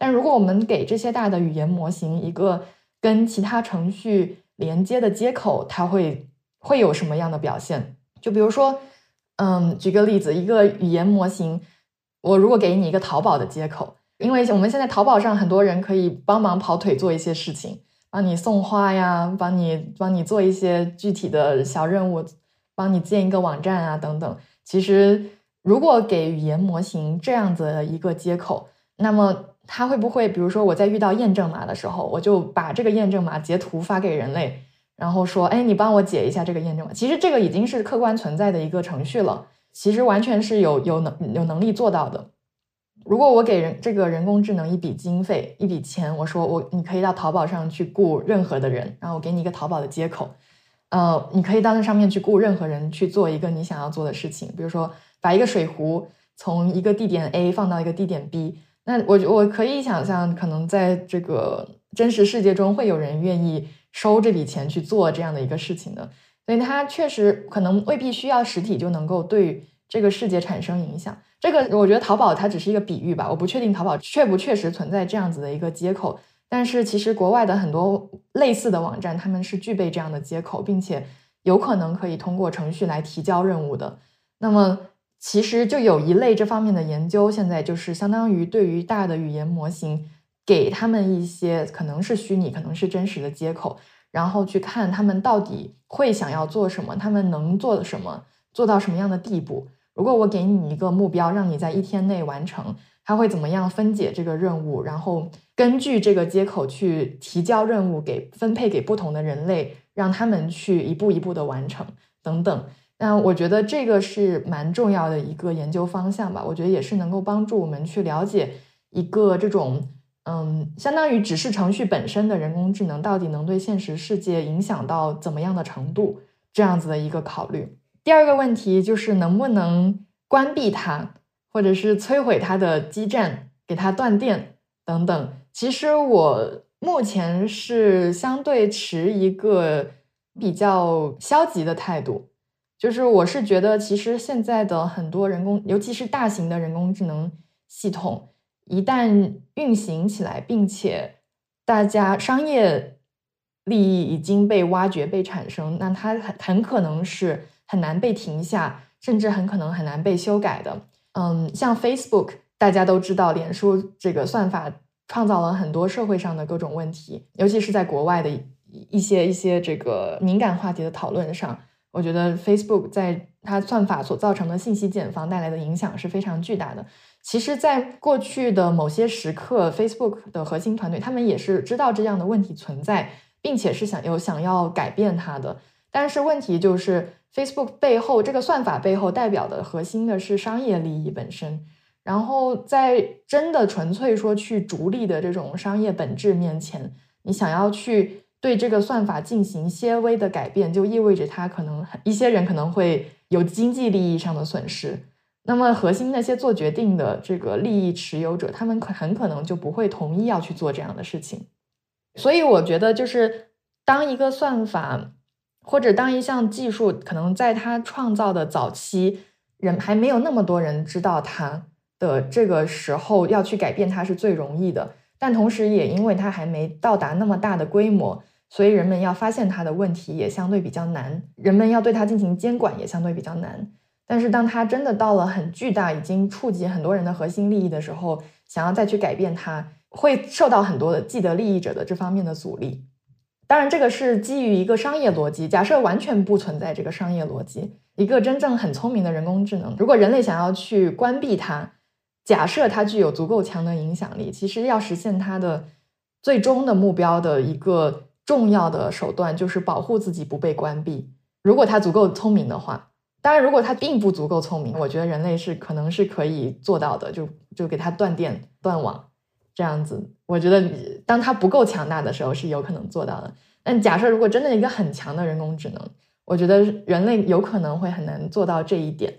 但如果我们给这些大的语言模型一个跟其他程序连接的接口，它会会有什么样的表现？就比如说。嗯，举个例子，一个语言模型，我如果给你一个淘宝的接口，因为我们现在淘宝上很多人可以帮忙跑腿做一些事情，帮你送花呀，帮你帮你做一些具体的小任务，帮你建一个网站啊等等。其实，如果给语言模型这样子的一个接口，那么他会不会，比如说我在遇到验证码的时候，我就把这个验证码截图发给人类，然后说，哎，你帮我解一下这个验证码。其实这个已经是客观存在的一个程序了，其实完全是有有能有能力做到的。如果我给人这个人工智能一笔经费一笔钱，我说我你可以到淘宝上去雇任何的人，然后我给你一个淘宝的接口，呃，你可以到那上面去雇任何人去做一个你想要做的事情，比如说把一个水壶从一个地点 A 放到一个地点 B，那我我可以想象，可能在这个真实世界中会有人愿意收这笔钱去做这样的一个事情的，所以它确实可能未必需要实体就能够对这个世界产生影响。这个我觉得淘宝它只是一个比喻吧，我不确定淘宝确不确实存在这样子的一个接口，但是其实国外的很多类似的网站，他们是具备这样的接口，并且有可能可以通过程序来提交任务的。那么其实就有一类这方面的研究，现在就是相当于对于大的语言模型，给他们一些可能是虚拟，可能是真实的接口，然后去看他们到底会想要做什么，他们能做什么，做到什么样的地步。如果我给你一个目标，让你在一天内完成，他会怎么样分解这个任务？然后根据这个接口去提交任务，给分配给不同的人类，让他们去一步一步的完成等等。那我觉得这个是蛮重要的一个研究方向吧。我觉得也是能够帮助我们去了解一个这种嗯，相当于只是程序本身的人工智能到底能对现实世界影响到怎么样的程度，这样子的一个考虑。第二个问题就是能不能关闭它，或者是摧毁它的基站，给它断电等等。其实我目前是相对持一个比较消极的态度，就是我是觉得，其实现在的很多人工，尤其是大型的人工智能系统，一旦运行起来，并且大家商业利益已经被挖掘、被产生，那它很很可能是。很难被停下，甚至很可能很难被修改的。嗯，像 Facebook，大家都知道，脸书这个算法创造了很多社会上的各种问题，尤其是在国外的一些一些这个敏感话题的讨论上，我觉得 Facebook 在它算法所造成的信息茧房带来的影响是非常巨大的。其实，在过去的某些时刻，Facebook 的核心团队他们也是知道这样的问题存在，并且是想有想要改变它的，但是问题就是。Facebook 背后这个算法背后代表的核心的是商业利益本身，然后在真的纯粹说去逐利的这种商业本质面前，你想要去对这个算法进行些微的改变，就意味着它可能一些人可能会有经济利益上的损失。那么核心那些做决定的这个利益持有者，他们可很可能就不会同意要去做这样的事情。所以我觉得，就是当一个算法。或者当一项技术可能在它创造的早期，人还没有那么多人知道它的这个时候，要去改变它是最容易的。但同时也因为它还没到达那么大的规模，所以人们要发现它的问题也相对比较难，人们要对它进行监管也相对比较难。但是当它真的到了很巨大，已经触及很多人的核心利益的时候，想要再去改变它，会受到很多的既得利益者的这方面的阻力。当然，这个是基于一个商业逻辑。假设完全不存在这个商业逻辑，一个真正很聪明的人工智能，如果人类想要去关闭它，假设它具有足够强的影响力，其实要实现它的最终的目标的一个重要的手段，就是保护自己不被关闭。如果它足够聪明的话，当然，如果它并不足够聪明，我觉得人类是可能是可以做到的，就就给它断电断网。这样子，我觉得当它不够强大的时候是有可能做到的。但假设如果真的一个很强的人工智能，我觉得人类有可能会很难做到这一点。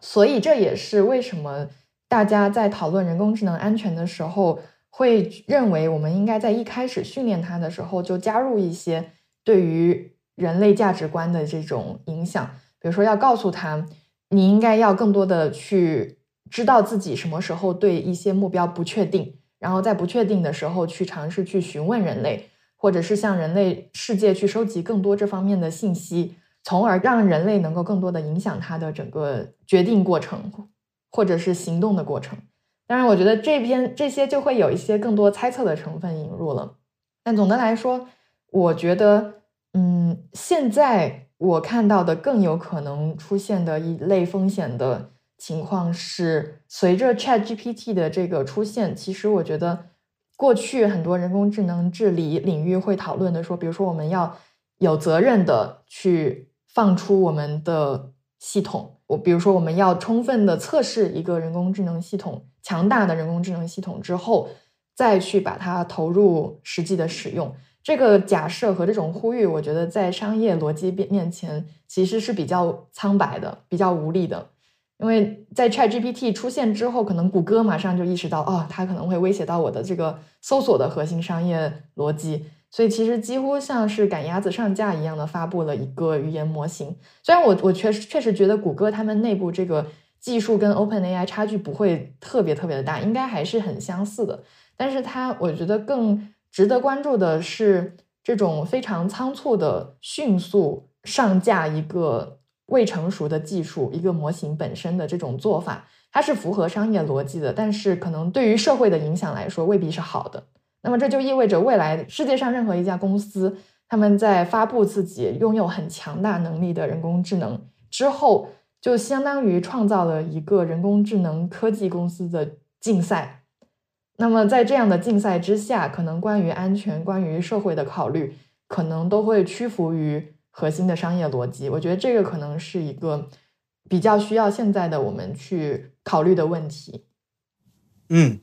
所以这也是为什么大家在讨论人工智能安全的时候，会认为我们应该在一开始训练它的时候就加入一些对于人类价值观的这种影响，比如说要告诉他，你应该要更多的去知道自己什么时候对一些目标不确定。然后在不确定的时候去尝试去询问人类，或者是向人类世界去收集更多这方面的信息，从而让人类能够更多的影响它的整个决定过程，或者是行动的过程。当然，我觉得这边这些就会有一些更多猜测的成分引入了。但总的来说，我觉得，嗯，现在我看到的更有可能出现的一类风险的情况是，随着 Chat GPT 的这个出现，其实我觉得过去很多人工智能治理领域会讨论的说，比如说我们要有责任的去放出我们的系统，我比如说我们要充分的测试一个人工智能系统，强大的人工智能系统之后，再去把它投入实际的使用。这个假设和这种呼吁，我觉得在商业逻辑面面前其实是比较苍白的，比较无力的。因为在 ChatGPT 出现之后，可能谷歌马上就意识到，哦，它可能会威胁到我的这个搜索的核心商业逻辑，所以其实几乎像是赶鸭子上架一样的发布了一个语言模型。虽然我我确实确实觉得谷歌他们内部这个技术跟 OpenAI 差距不会特别特别的大，应该还是很相似的。但是它我觉得更值得关注的是这种非常仓促的迅速上架一个。未成熟的技术，一个模型本身的这种做法，它是符合商业逻辑的，但是可能对于社会的影响来说未必是好的。那么这就意味着未来世界上任何一家公司，他们在发布自己拥有很强大能力的人工智能之后，就相当于创造了一个人工智能科技公司的竞赛。那么在这样的竞赛之下，可能关于安全、关于社会的考虑，可能都会屈服于。核心的商业逻辑，我觉得这个可能是一个比较需要现在的我们去考虑的问题。嗯，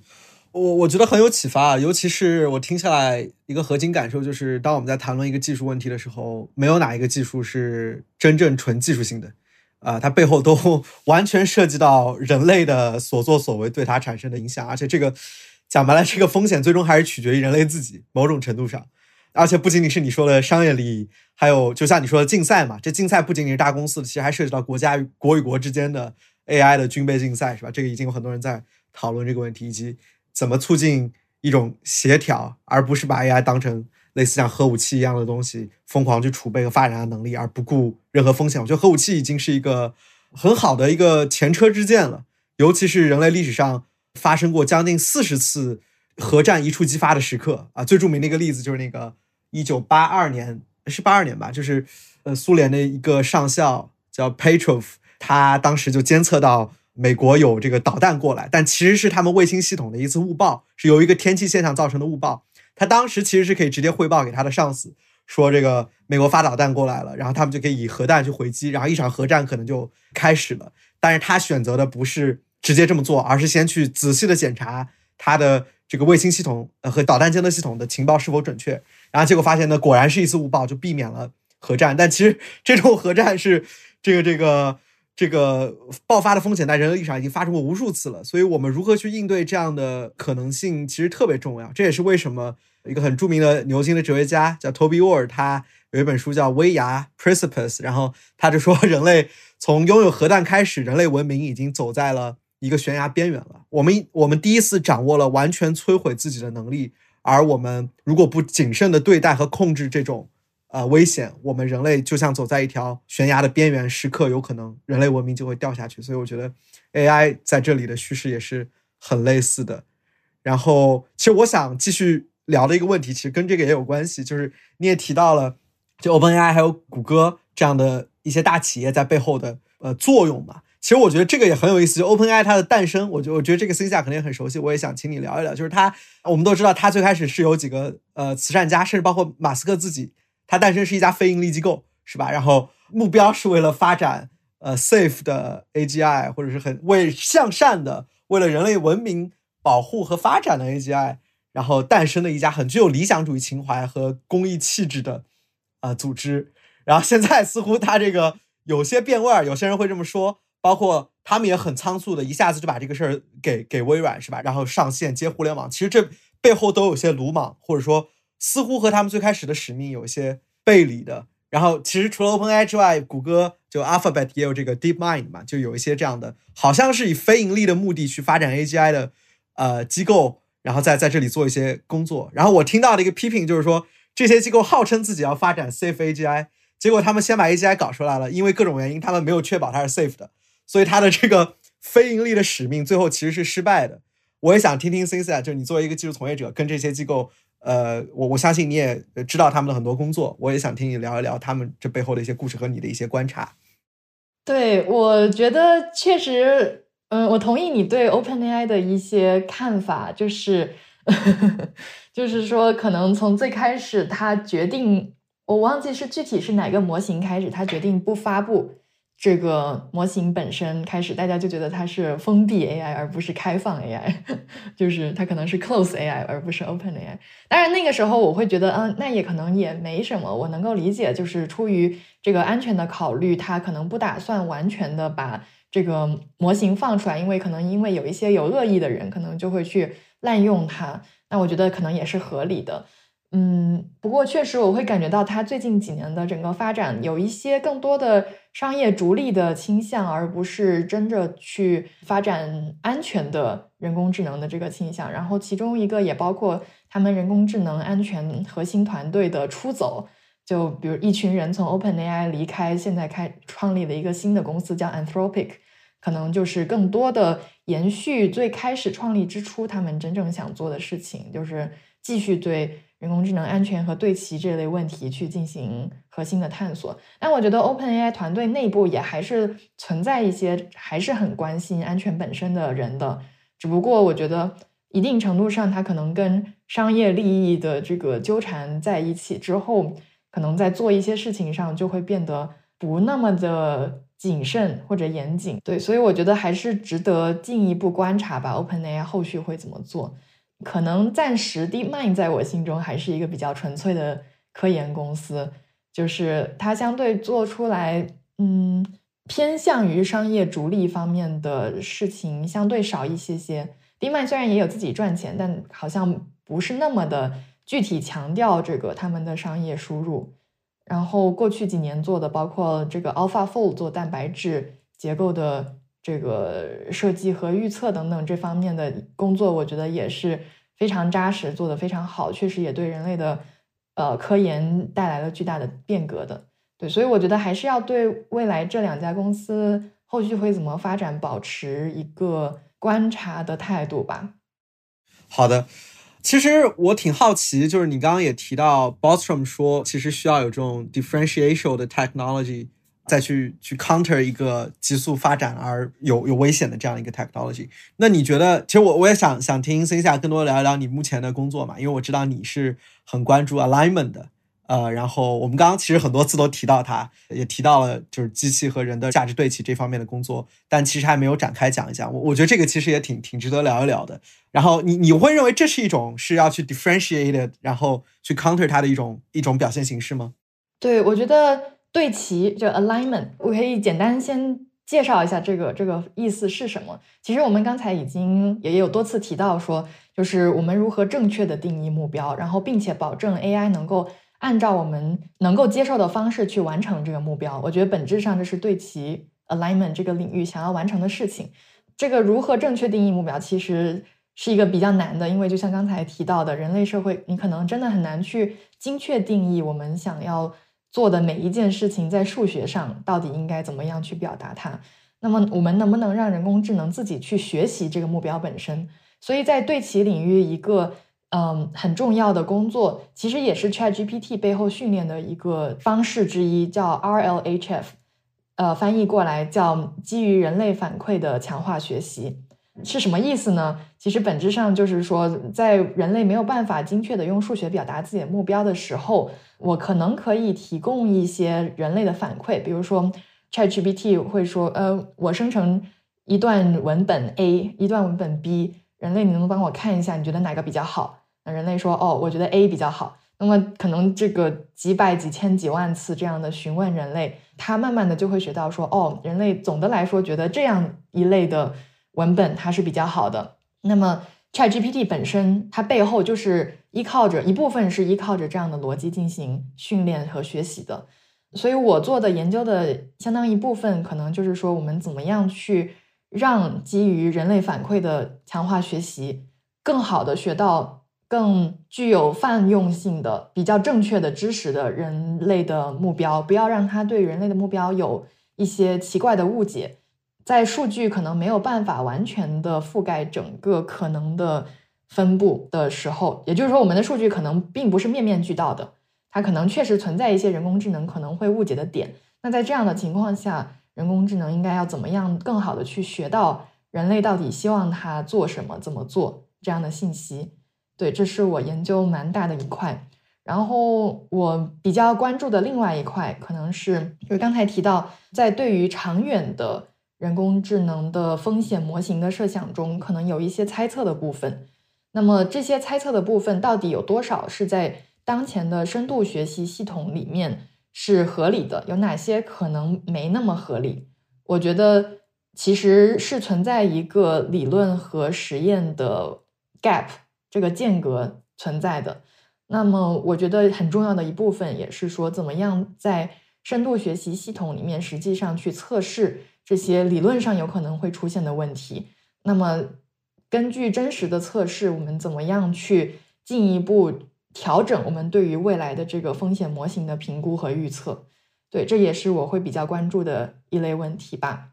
我我觉得很有启发，尤其是我听下来一个核心感受就是，当我们在谈论一个技术问题的时候，没有哪一个技术是真正纯技术性的啊，它背后都 完全涉及到人类的所作所为对它产生的影响，而且这个讲白了，这个风险最终还是取决于人类自己，某种程度上。而且不仅仅是你说的商业利益，还有就像你说的竞赛嘛，这竞赛不仅仅是大公司的，其实还涉及到国家国与国之间的 AI 的军备竞赛，是吧？这个已经有很多人在讨论这个问题，以及怎么促进一种协调，而不是把 AI 当成类似像核武器一样的东西，疯狂去储备和发展的能力，而不顾任何风险。我觉得核武器已经是一个很好的一个前车之鉴了，尤其是人类历史上发生过将近四十次核战一触即发的时刻啊，最著名的一个例子就是那个。一九八二年是八二年吧，就是呃，苏联的一个上校叫 Petrov，他当时就监测到美国有这个导弹过来，但其实是他们卫星系统的一次误报，是由一个天气现象造成的误报。他当时其实是可以直接汇报给他的上司，说这个美国发导弹过来了，然后他们就可以以核弹去回击，然后一场核战可能就开始了。但是他选择的不是直接这么做，而是先去仔细的检查他的这个卫星系统和导弹监测系统的情报是否准确。然后结果发现呢，果然是一次误报，就避免了核战。但其实这种核战是这个这个这个爆发的风险，在人类历史上已经发生过无数次了。所以，我们如何去应对这样的可能性，其实特别重要。这也是为什么一个很著名的牛津的哲学家叫 Toby Ward，他有一本书叫《危崖 Precipice》，然后他就说，人类从拥有核弹开始，人类文明已经走在了一个悬崖边缘了。我们我们第一次掌握了完全摧毁自己的能力。而我们如果不谨慎的对待和控制这种呃危险，我们人类就像走在一条悬崖的边缘，时刻有可能人类文明就会掉下去。所以我觉得 AI 在这里的叙事也是很类似的。然后，其实我想继续聊的一个问题，其实跟这个也有关系，就是你也提到了，就 OpenAI 还有谷歌这样的一些大企业在背后的呃作用嘛。其实我觉得这个也很有意思，就 OpenAI 它的诞生，我觉我觉得这个私下肯定很熟悉，我也想请你聊一聊。就是它，我们都知道，它最开始是有几个呃慈善家，甚至包括马斯克自己，它诞生是一家非盈利机构，是吧？然后目标是为了发展呃 safe 的 AGI，或者是很为向善的，为了人类文明保护和发展的 AGI，然后诞生的一家很具有理想主义情怀和公益气质的呃组织。然后现在似乎它这个有些变味儿，有些人会这么说。包括他们也很仓促的，一下子就把这个事儿给给微软是吧？然后上线接互联网，其实这背后都有些鲁莽，或者说似乎和他们最开始的使命有一些背离的。然后其实除了 OpenAI 之外，谷歌就 Alphabet 也有这个 DeepMind 嘛，就有一些这样的，好像是以非盈利的目的去发展 AGI 的呃机构，然后在在这里做一些工作。然后我听到的一个批评就是说，这些机构号称自己要发展 Safe AGI，结果他们先把 AGI 搞出来了，因为各种原因，他们没有确保它是 Safe 的。所以他的这个非盈利的使命最后其实是失败的。我也想听听 c i n c i a 就你作为一个技术从业者，跟这些机构，呃，我我相信你也知道他们的很多工作，我也想听你聊一聊他们这背后的一些故事和你的一些观察。对，我觉得确实嗯，我同意你对 OpenAI 的一些看法，就是，就是说，可能从最开始他决定，我忘记是具体是哪个模型开始，他决定不发布。这个模型本身开始，大家就觉得它是封闭 AI，而不是开放 AI，就是它可能是 close AI，而不是 open AI。当然那个时候我会觉得，嗯，那也可能也没什么，我能够理解，就是出于这个安全的考虑，它可能不打算完全的把这个模型放出来，因为可能因为有一些有恶意的人，可能就会去滥用它。那我觉得可能也是合理的。嗯，不过确实我会感觉到它最近几年的整个发展有一些更多的商业逐利的倾向，而不是真正去发展安全的人工智能的这个倾向。然后其中一个也包括他们人工智能安全核心团队的出走，就比如一群人从 OpenAI 离开，现在开创立了一个新的公司叫 Anthropic，可能就是更多的延续最开始创立之初他们真正想做的事情，就是继续对。人工智能安全和对齐这类问题去进行核心的探索，但我觉得 OpenAI 团队内部也还是存在一些还是很关心安全本身的人的，只不过我觉得一定程度上，它可能跟商业利益的这个纠缠在一起之后，可能在做一些事情上就会变得不那么的谨慎或者严谨。对，所以我觉得还是值得进一步观察吧，OpenAI 后续会怎么做。可能暂时，DeepMind 在我心中还是一个比较纯粹的科研公司，就是它相对做出来，嗯，偏向于商业逐利方面的事情相对少一些些。DeepMind 虽然也有自己赚钱，但好像不是那么的具体强调这个他们的商业输入。然后过去几年做的，包括这个 AlphaFold 做蛋白质结构的。这个设计和预测等等这方面的工作，我觉得也是非常扎实，做得非常好，确实也对人类的呃科研带来了巨大的变革的。对，所以我觉得还是要对未来这两家公司后续会怎么发展保持一个观察的态度吧。好的，其实我挺好奇，就是你刚刚也提到 Bostrom 说，其实需要有这种 differentiation 的 technology。再去去 counter 一个急速发展而有有危险的这样一个 technology，那你觉得，其实我我也想想听 C 下更多聊一聊你目前的工作嘛，因为我知道你是很关注 alignment 的，呃，然后我们刚刚其实很多次都提到它，也提到了就是机器和人的价值对齐这方面的工作，但其实还没有展开讲一讲。我我觉得这个其实也挺挺值得聊一聊的。然后你你会认为这是一种是要去 differentiated，然后去 counter 它的一种一种表现形式吗？对，我觉得。对齐就 alignment，我可以简单先介绍一下这个这个意思是什么。其实我们刚才已经也有多次提到说，就是我们如何正确的定义目标，然后并且保证 AI 能够按照我们能够接受的方式去完成这个目标。我觉得本质上这是对齐 alignment 这个领域想要完成的事情。这个如何正确定义目标，其实是一个比较难的，因为就像刚才提到的，人类社会你可能真的很难去精确定义我们想要。做的每一件事情，在数学上到底应该怎么样去表达它？那么我们能不能让人工智能自己去学习这个目标本身？所以在对齐领域，一个嗯很重要的工作，其实也是 ChatGPT 背后训练的一个方式之一，叫 RLHF，呃，翻译过来叫基于人类反馈的强化学习。是什么意思呢？其实本质上就是说，在人类没有办法精确的用数学表达自己的目标的时候，我可能可以提供一些人类的反馈。比如说，ChatGPT 会说：“呃，我生成一段文本 A，一段文本 B，人类你能不能帮我看一下？你觉得哪个比较好？”那人类说：“哦，我觉得 A 比较好。”那么可能这个几百、几千、几万次这样的询问人类，他慢慢的就会学到说：“哦，人类总的来说觉得这样一类的。”文本它是比较好的，那么 ChatGPT 本身它背后就是依靠着一部分是依靠着这样的逻辑进行训练和学习的，所以我做的研究的相当一部分可能就是说我们怎么样去让基于人类反馈的强化学习更好的学到更具有泛用性的比较正确的知识的人类的目标，不要让它对人类的目标有一些奇怪的误解。在数据可能没有办法完全的覆盖整个可能的分布的时候，也就是说，我们的数据可能并不是面面俱到的，它可能确实存在一些人工智能可能会误解的点。那在这样的情况下，人工智能应该要怎么样更好的去学到人类到底希望它做什么、怎么做这样的信息。对，这是我研究蛮大的一块。然后我比较关注的另外一块，可能是就是刚才提到，在对于长远的人工智能的风险模型的设想中，可能有一些猜测的部分。那么这些猜测的部分到底有多少是在当前的深度学习系统里面是合理的？有哪些可能没那么合理？我觉得其实是存在一个理论和实验的 gap 这个间隔存在的。那么我觉得很重要的一部分也是说，怎么样在深度学习系统里面实际上去测试这些理论上有可能会出现的问题。那么。根据真实的测试，我们怎么样去进一步调整我们对于未来的这个风险模型的评估和预测？对，这也是我会比较关注的一类问题吧。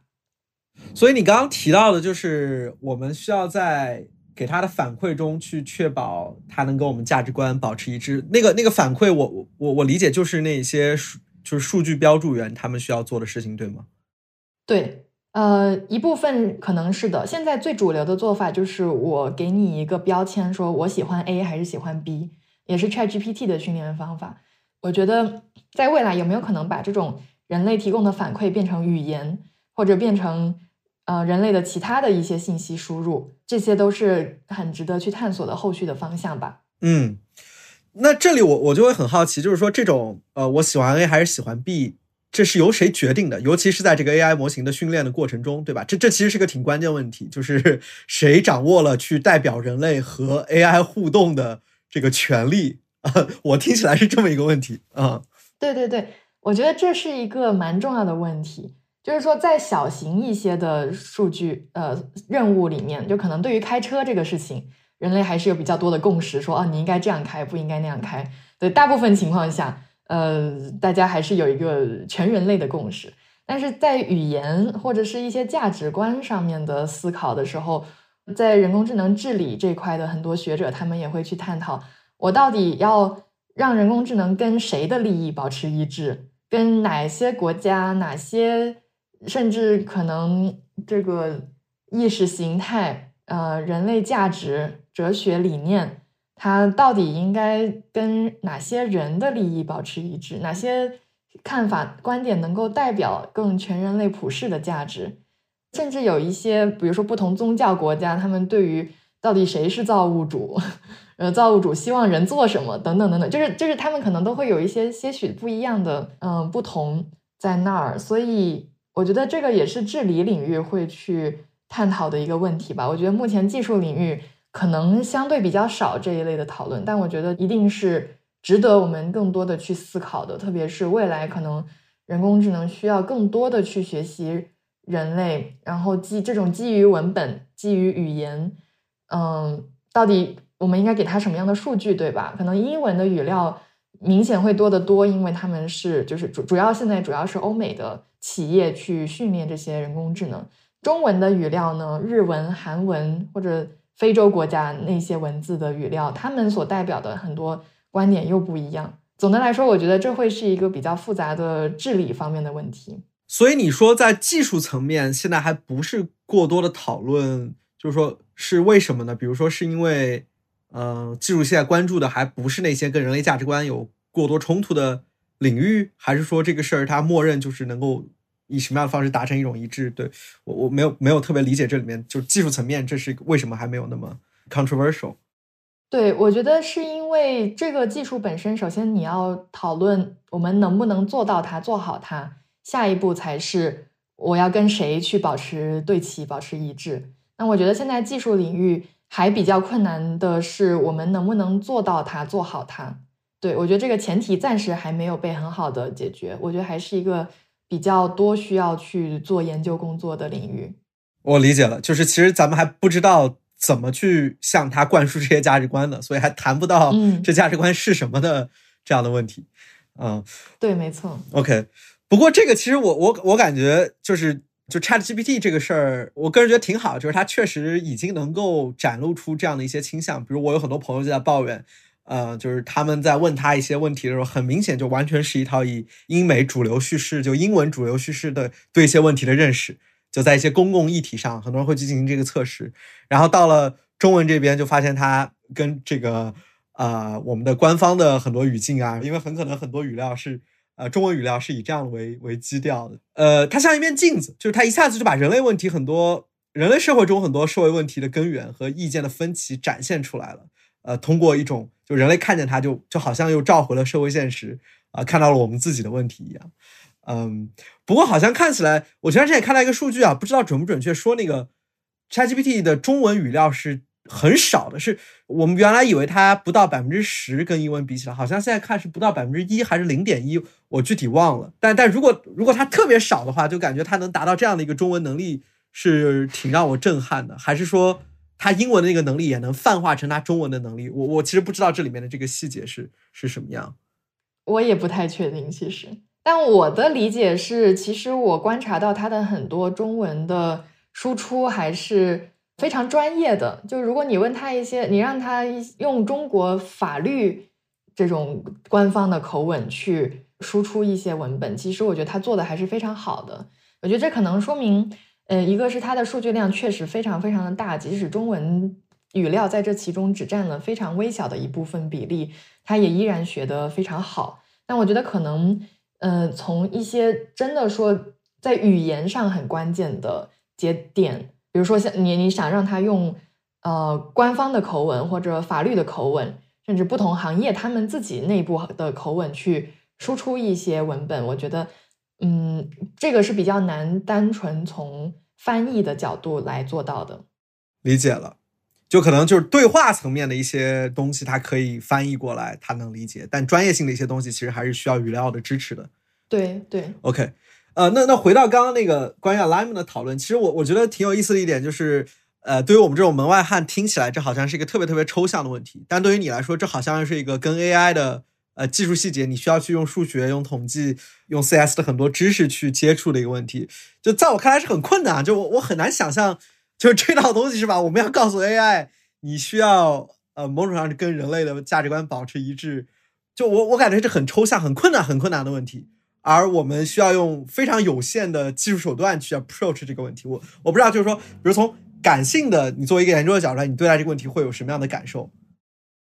所以你刚刚提到的，就是我们需要在给他的反馈中去确保他能跟我们价值观保持一致。那个那个反馈，我我我理解就是那些数就是数据标注员他们需要做的事情，对吗？对。呃，一部分可能是的。现在最主流的做法就是我给你一个标签，说我喜欢 A 还是喜欢 B，也是 ChatGPT 的训练方法。我觉得在未来有没有可能把这种人类提供的反馈变成语言，或者变成呃人类的其他的一些信息输入，这些都是很值得去探索的后续的方向吧。嗯，那这里我我就会很好奇，就是说这种呃我喜欢 A 还是喜欢 B。这是由谁决定的？尤其是在这个 AI 模型的训练的过程中，对吧？这这其实是个挺关键问题，就是谁掌握了去代表人类和 AI 互动的这个权利啊？我听起来是这么一个问题啊。对对对，我觉得这是一个蛮重要的问题，就是说在小型一些的数据呃任务里面，就可能对于开车这个事情，人类还是有比较多的共识，说啊你应该这样开，不应该那样开。对，大部分情况下。呃，大家还是有一个全人类的共识，但是在语言或者是一些价值观上面的思考的时候，在人工智能治理这块的很多学者，他们也会去探讨，我到底要让人工智能跟谁的利益保持一致，跟哪些国家、哪些甚至可能这个意识形态、呃，人类价值、哲学理念。它到底应该跟哪些人的利益保持一致？哪些看法观点能够代表更全人类普世的价值？甚至有一些，比如说不同宗教国家，他们对于到底谁是造物主，呃，造物主希望人做什么等等等等，就是就是他们可能都会有一些些许不一样的嗯不同在那儿。所以我觉得这个也是治理领域会去探讨的一个问题吧。我觉得目前技术领域。可能相对比较少这一类的讨论，但我觉得一定是值得我们更多的去思考的。特别是未来可能人工智能需要更多的去学习人类，然后基这种基于文本、基于语言，嗯，到底我们应该给它什么样的数据，对吧？可能英文的语料明显会多得多，因为他们是就是主主要现在主要是欧美的企业去训练这些人工智能。中文的语料呢，日文、韩文或者。非洲国家那些文字的语料，他们所代表的很多观点又不一样。总的来说，我觉得这会是一个比较复杂的治理方面的问题。所以你说在技术层面，现在还不是过多的讨论，就是说是为什么呢？比如说是因为，呃，技术现在关注的还不是那些跟人类价值观有过多冲突的领域，还是说这个事儿它默认就是能够？以什么样的方式达成一种一致？对我我没有没有特别理解这里面就技术层面，这是为什么还没有那么 controversial？对我觉得是因为这个技术本身，首先你要讨论我们能不能做到它做好它，下一步才是我要跟谁去保持对齐、保持一致。那我觉得现在技术领域还比较困难的是，我们能不能做到它做好它？对我觉得这个前提暂时还没有被很好的解决。我觉得还是一个。比较多需要去做研究工作的领域，我理解了，就是其实咱们还不知道怎么去向他灌输这些价值观的，所以还谈不到这价值观是什么的这样的问题。嗯，对，没错。OK，不过这个其实我我我感觉就是就 Chat GPT 这个事儿，我个人觉得挺好，就是它确实已经能够展露出这样的一些倾向。比如我有很多朋友就在抱怨。呃，就是他们在问他一些问题的时候，很明显就完全是一套以英美主流叙事，就英文主流叙事的对一些问题的认识。就在一些公共议题上，很多人会去进行这个测试。然后到了中文这边，就发现它跟这个呃我们的官方的很多语境啊，因为很可能很多语料是呃中文语料是以这样为为基调的。呃，它像一面镜子，就是它一下子就把人类问题很多人类社会中很多社会问题的根源和意见的分歧展现出来了。呃，通过一种就人类看见它，就就好像又召回了社会现实啊，看到了我们自己的问题一样。嗯，不过好像看起来，我前段时间也看到一个数据啊，不知道准不准确，说那个 ChatGPT 的中文语料是很少的，是我们原来以为它不到百分之十，跟英文比起来，好像现在看是不到百分之一还是零点一，我具体忘了。但但如果如果它特别少的话，就感觉它能达到这样的一个中文能力，是挺让我震撼的。还是说他英文的那个能力也能泛化成他中文的能力？我我其实不知道这里面的这个细节是是什么样，我也不太确定，其实。但我的理解是，其实我观察到他的很多中文的输出还是非常专业的。就如果你问他一些，你让他用中国法律这种官方的口吻去输出一些文本，其实我觉得他做的还是非常好的。我觉得这可能说明，呃，一个是它的数据量确实非常非常的大，即使中文语料在这其中只占了非常微小的一部分比例，它也依然学得非常好。但我觉得可能。嗯，从一些真的说在语言上很关键的节点，比如说像你你想让他用呃官方的口吻或者法律的口吻，甚至不同行业他们自己内部的口吻去输出一些文本，我觉得嗯这个是比较难单纯从翻译的角度来做到的。理解了。就可能就是对话层面的一些东西，它可以翻译过来，它能理解。但专业性的一些东西，其实还是需要语料的支持的。对对，OK，呃，那那回到刚刚那个关于 alignment 的讨论，其实我我觉得挺有意思的一点就是，呃，对于我们这种门外汉听起来，这好像是一个特别特别抽象的问题。但对于你来说，这好像是一个跟 AI 的呃技术细节，你需要去用数学、用统计、用 CS 的很多知识去接触的一个问题。就在我看来是很困难，就我我很难想象。就是这套东西是吧？我们要告诉 AI，你需要呃某种上跟人类的价值观保持一致。就我我感觉这很抽象、很困难、很困难的问题，而我们需要用非常有限的技术手段去 approach 这个问题。我我不知道，就是说，比如从感性的，你作为一个研究的角度，你对待这个问题会有什么样的感受？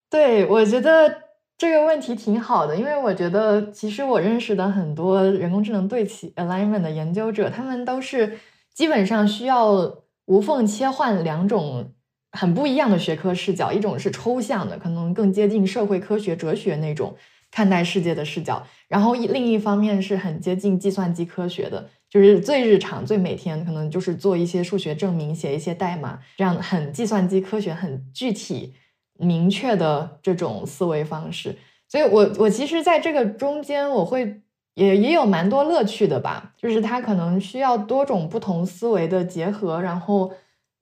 对，我觉得这个问题挺好的，因为我觉得其实我认识的很多人工智能对齐 alignment 的研究者，他们都是基本上需要。无缝切换两种很不一样的学科视角，一种是抽象的，可能更接近社会科学、哲学那种看待世界的视角；然后一另一方面是很接近计算机科学的，就是最日常、最每天，可能就是做一些数学证明、写一些代码，这样很计算机科学、很具体、明确的这种思维方式。所以，我我其实在这个中间，我会。也也有蛮多乐趣的吧，就是它可能需要多种不同思维的结合，然后，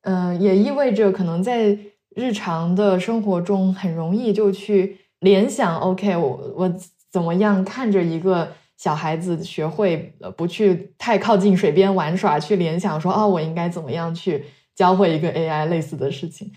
嗯，也意味着可能在日常的生活中很容易就去联想，OK，我我怎么样看着一个小孩子学会呃不去太靠近水边玩耍，去联想说，哦，我应该怎么样去教会一个 AI 类似的事情？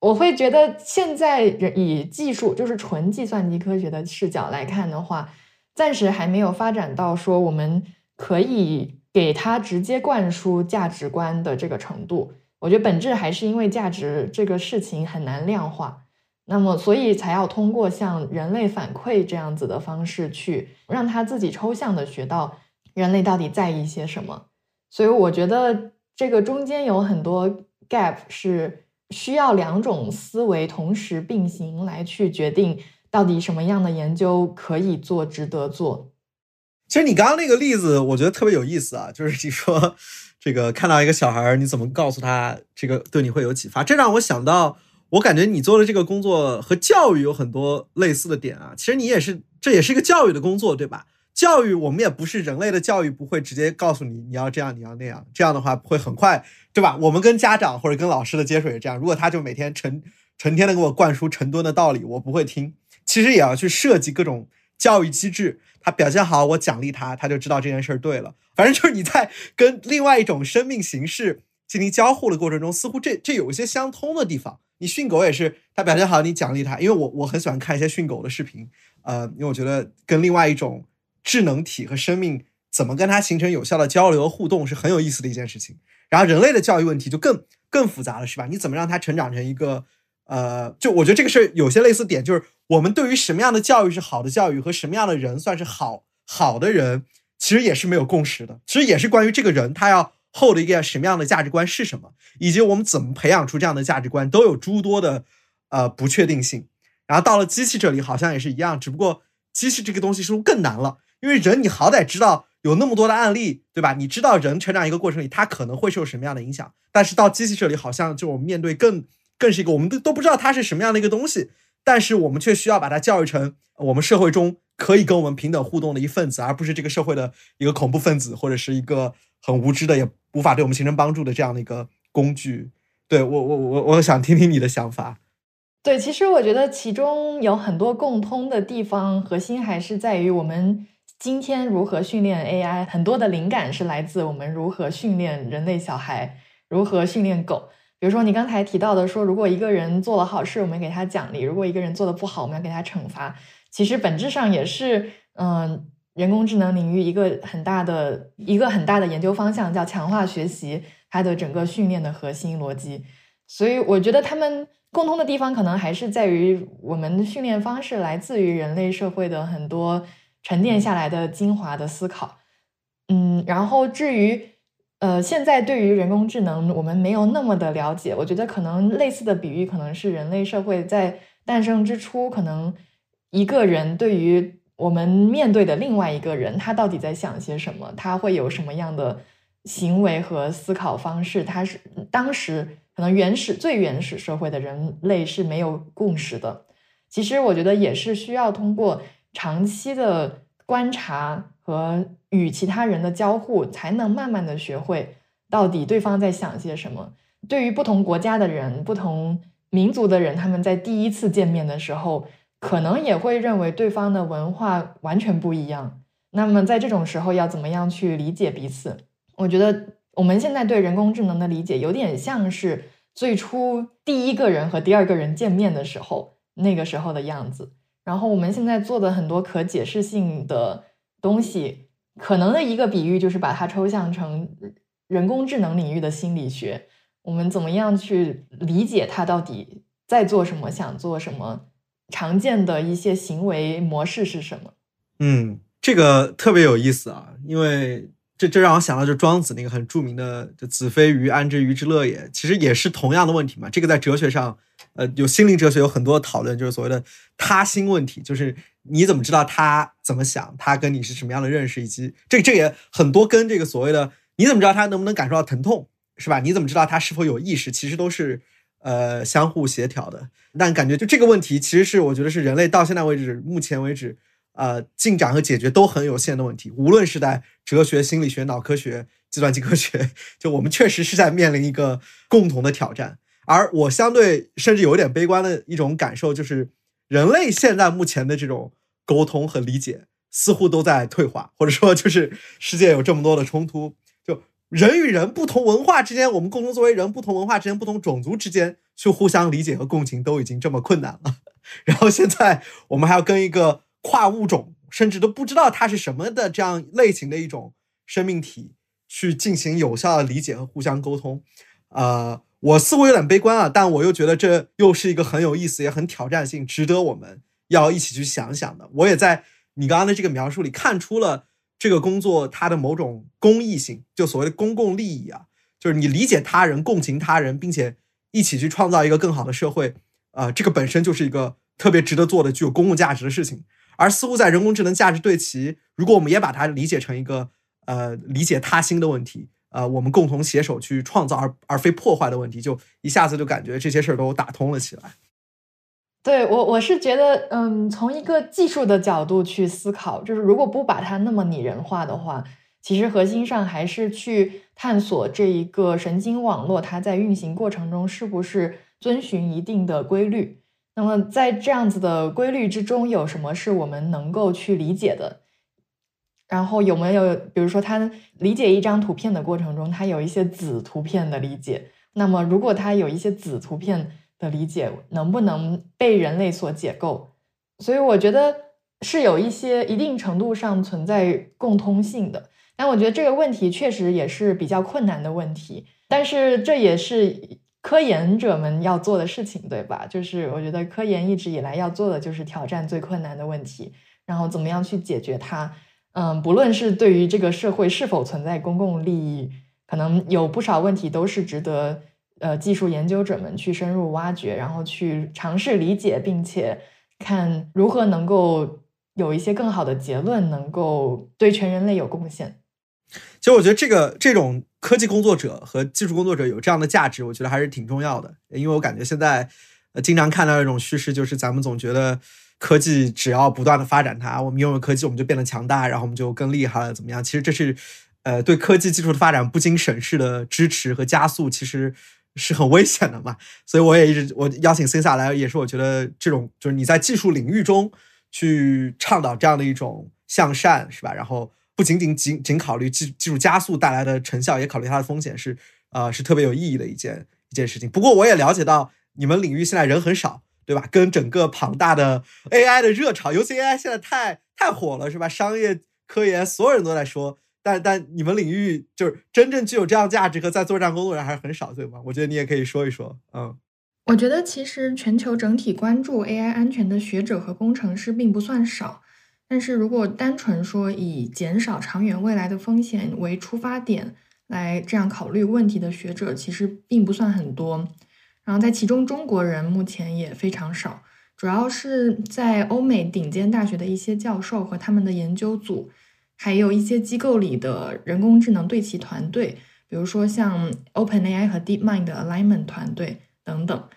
我会觉得现在以技术就是纯计算机科学的视角来看的话。暂时还没有发展到说我们可以给它直接灌输价值观的这个程度。我觉得本质还是因为价值这个事情很难量化，那么所以才要通过像人类反馈这样子的方式去让他自己抽象的学到人类到底在意些什么。所以我觉得这个中间有很多 gap 是需要两种思维同时并行来去决定。到底什么样的研究可以做，值得做？其实你刚刚那个例子，我觉得特别有意思啊，就是你说这个看到一个小孩，你怎么告诉他这个对你会有启发？这让我想到，我感觉你做的这个工作和教育有很多类似的点啊。其实你也是，这也是一个教育的工作，对吧？教育我们也不是人类的教育，不会直接告诉你你要这样，你要那样，这样的话会很快，对吧？我们跟家长或者跟老师的接触也这样，如果他就每天成成天的给我灌输成吨的道理，我不会听。其实也要去设计各种教育机制，他表现好，我奖励他，他就知道这件事儿对了。反正就是你在跟另外一种生命形式进行交互的过程中，似乎这这有一些相通的地方。你训狗也是，他表现好，你奖励他。因为我我很喜欢看一些训狗的视频，呃，因为我觉得跟另外一种智能体和生命怎么跟它形成有效的交流和互动是很有意思的一件事情。然后人类的教育问题就更更复杂了，是吧？你怎么让它成长成一个呃，就我觉得这个事儿有些类似点，就是我们对于什么样的教育是好的教育和什么样的人算是好好的人，其实也是没有共识的。其实也是关于这个人他要 hold 一个什么样的价值观是什么，以及我们怎么培养出这样的价值观，都有诸多的呃不确定性。然后到了机器这里，好像也是一样，只不过机器这个东西是不是更难了？因为人你好歹知道有那么多的案例，对吧？你知道人成长一个过程里，他可能会受什么样的影响。但是到机器这里，好像就我们面对更更是一个我们都都不知道它是什么样的一个东西，但是我们却需要把它教育成我们社会中可以跟我们平等互动的一份子，而不是这个社会的一个恐怖分子，或者是一个很无知的也无法对我们形成帮助的这样的一个工具。对我我我我想听听你的想法。对，其实我觉得其中有很多共通的地方，核心还是在于我们今天如何训练 AI。很多的灵感是来自我们如何训练人类小孩，如何训练狗。比如说你刚才提到的，说如果一个人做了好事，我们给他奖励；如果一个人做的不好，我们要给他惩罚。其实本质上也是，嗯，人工智能领域一个很大的一个很大的研究方向，叫强化学习，它的整个训练的核心逻辑。所以我觉得他们。共通的地方可能还是在于，我们的训练方式来自于人类社会的很多沉淀下来的精华的思考。嗯，然后至于呃，现在对于人工智能，我们没有那么的了解。我觉得可能类似的比喻，可能是人类社会在诞生之初，可能一个人对于我们面对的另外一个人，他到底在想些什么，他会有什么样的行为和思考方式，他是当时。可能原始最原始社会的人类是没有共识的。其实我觉得也是需要通过长期的观察和与其他人的交互，才能慢慢的学会到底对方在想些什么。对于不同国家的人、不同民族的人，他们在第一次见面的时候，可能也会认为对方的文化完全不一样。那么在这种时候，要怎么样去理解彼此？我觉得。我们现在对人工智能的理解有点像是最初第一个人和第二个人见面的时候那个时候的样子。然后我们现在做的很多可解释性的东西，可能的一个比喻就是把它抽象成人工智能领域的心理学。我们怎么样去理解它到底在做什么，想做什么，常见的一些行为模式是什么？嗯，这个特别有意思啊，因为。这这让我想到，就庄子那个很著名的“就子非鱼，安知鱼之乐也”，其实也是同样的问题嘛。这个在哲学上，呃，有心灵哲学有很多讨论，就是所谓的他心问题，就是你怎么知道他怎么想，他跟你是什么样的认识，以及这这也很多跟这个所谓的你怎么知道他能不能感受到疼痛，是吧？你怎么知道他是否有意识，其实都是呃相互协调的。但感觉就这个问题，其实是我觉得是人类到现在为止，目前为止。呃，进展和解决都很有限的问题，无论是在哲学、心理学、脑科学、计算机科学，就我们确实是在面临一个共同的挑战。而我相对甚至有一点悲观的一种感受，就是人类现在目前的这种沟通和理解似乎都在退化，或者说就是世界有这么多的冲突，就人与人不同文化之间，我们共同作为人不同文化之间、不同种族之间去互相理解和共情都已经这么困难了，然后现在我们还要跟一个。跨物种甚至都不知道它是什么的这样类型的一种生命体去进行有效的理解和互相沟通，呃，我似乎有点悲观啊，但我又觉得这又是一个很有意思也很挑战性，值得我们要一起去想想的。我也在你刚刚的这个描述里看出了这个工作它的某种公益性，就所谓的公共利益啊，就是你理解他人、共情他人，并且一起去创造一个更好的社会，啊，这个本身就是一个特别值得做的、具有公共价值的事情。而似乎在人工智能价值对齐，如果我们也把它理解成一个呃理解他心的问题，呃，我们共同携手去创造而而非破坏的问题，就一下子就感觉这些事儿都打通了起来。对我我是觉得，嗯，从一个技术的角度去思考，就是如果不把它那么拟人化的话，其实核心上还是去探索这一个神经网络它在运行过程中是不是遵循一定的规律。那么，在这样子的规律之中，有什么是我们能够去理解的？然后有没有，比如说，他理解一张图片的过程中，他有一些子图片的理解？那么，如果他有一些子图片的理解，能不能被人类所解构？所以，我觉得是有一些一定程度上存在共通性的。但我觉得这个问题确实也是比较困难的问题，但是这也是科研者们要做的事情，对吧？就是我觉得科研一直以来要做的就是挑战最困难的问题，然后怎么样去解决它。嗯，不论是对于这个社会是否存在公共利益，可能有不少问题都是值得呃技术研究者们去深入挖掘，然后去尝试理解，并且看如何能够有一些更好的结论，能够对全人类有贡献。其实我觉得这个这种科技工作者和技术工作者有这样的价值，我觉得还是挺重要的。因为我感觉现在呃经常看到一种趋势，就是咱们总觉得科技只要不断的发展它，我们拥有科技我们就变得强大，然后我们就更厉害了，怎么样？其实这是呃对科技技术的发展不经审视的支持和加速，其实是很危险的嘛。所以我也一直我邀请 CISA 来，也是我觉得这种就是你在技术领域中去倡导这样的一种向善，是吧？然后。不仅仅仅仅考虑技技术加速带来的成效，也考虑它的风险，是呃是特别有意义的一件一件事情。不过我也了解到，你们领域现在人很少，对吧？跟整个庞大的 AI 的热潮，尤其 AI 现在太太火了，是吧？商业科研所有人都在说，但但你们领域就是真正具有这样价值和在做这样工作人还是很少，对吗？我觉得你也可以说一说，嗯。我觉得其实全球整体关注 AI 安全的学者和工程师并不算少。但是如果单纯说以减少长远未来的风险为出发点来这样考虑问题的学者，其实并不算很多。然后在其中，中国人目前也非常少，主要是在欧美顶尖大学的一些教授和他们的研究组，还有一些机构里的人工智能对齐团队，比如说像 OpenAI 和 DeepMind 的 Alignment 团队等等。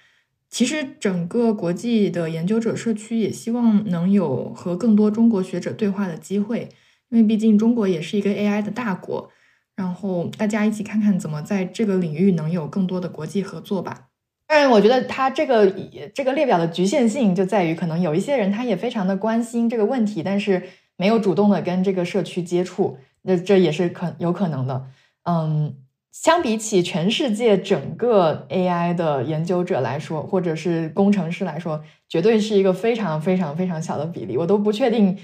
其实，整个国际的研究者社区也希望能有和更多中国学者对话的机会，因为毕竟中国也是一个 AI 的大国。然后大家一起看看怎么在这个领域能有更多的国际合作吧。当然，我觉得它这个这个列表的局限性就在于，可能有一些人他也非常的关心这个问题，但是没有主动的跟这个社区接触，那这也是可有可能的。嗯。相比起全世界整个 AI 的研究者来说，或者是工程师来说，绝对是一个非常非常非常小的比例。我都不确定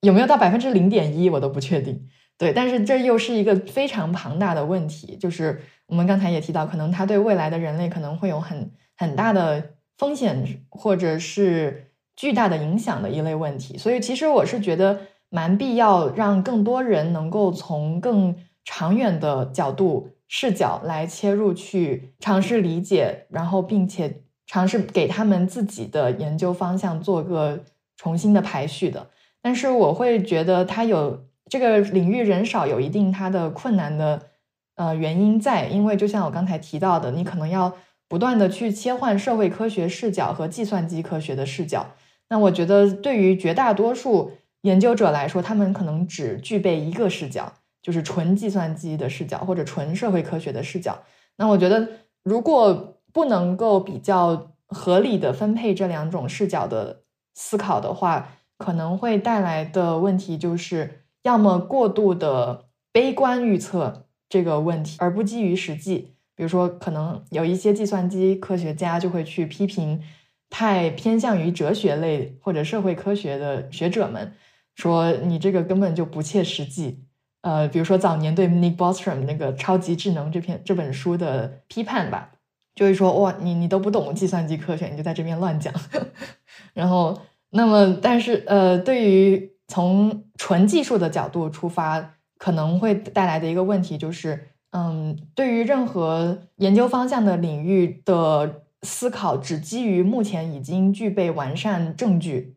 有没有到百分之零点一，我都不确定。对，但是这又是一个非常庞大的问题，就是我们刚才也提到，可能它对未来的人类可能会有很很大的风险，或者是巨大的影响的一类问题。所以，其实我是觉得蛮必要让更多人能够从更长远的角度。视角来切入，去尝试理解，然后并且尝试给他们自己的研究方向做个重新的排序的。但是我会觉得它有这个领域人少，有一定它的困难的呃原因在，因为就像我刚才提到的，你可能要不断的去切换社会科学视角和计算机科学的视角。那我觉得对于绝大多数研究者来说，他们可能只具备一个视角。就是纯计算机的视角或者纯社会科学的视角，那我觉得如果不能够比较合理的分配这两种视角的思考的话，可能会带来的问题就是，要么过度的悲观预测这个问题，而不基于实际。比如说，可能有一些计算机科学家就会去批评太偏向于哲学类或者社会科学的学者们，说你这个根本就不切实际。呃，比如说早年对 Nick Bostrom 那个《超级智能》这篇这本书的批判吧，就是说哇，你你都不懂计算机科学，你就在这边乱讲。然后，那么但是呃，对于从纯技术的角度出发，可能会带来的一个问题就是，嗯，对于任何研究方向的领域的思考，只基于目前已经具备完善证据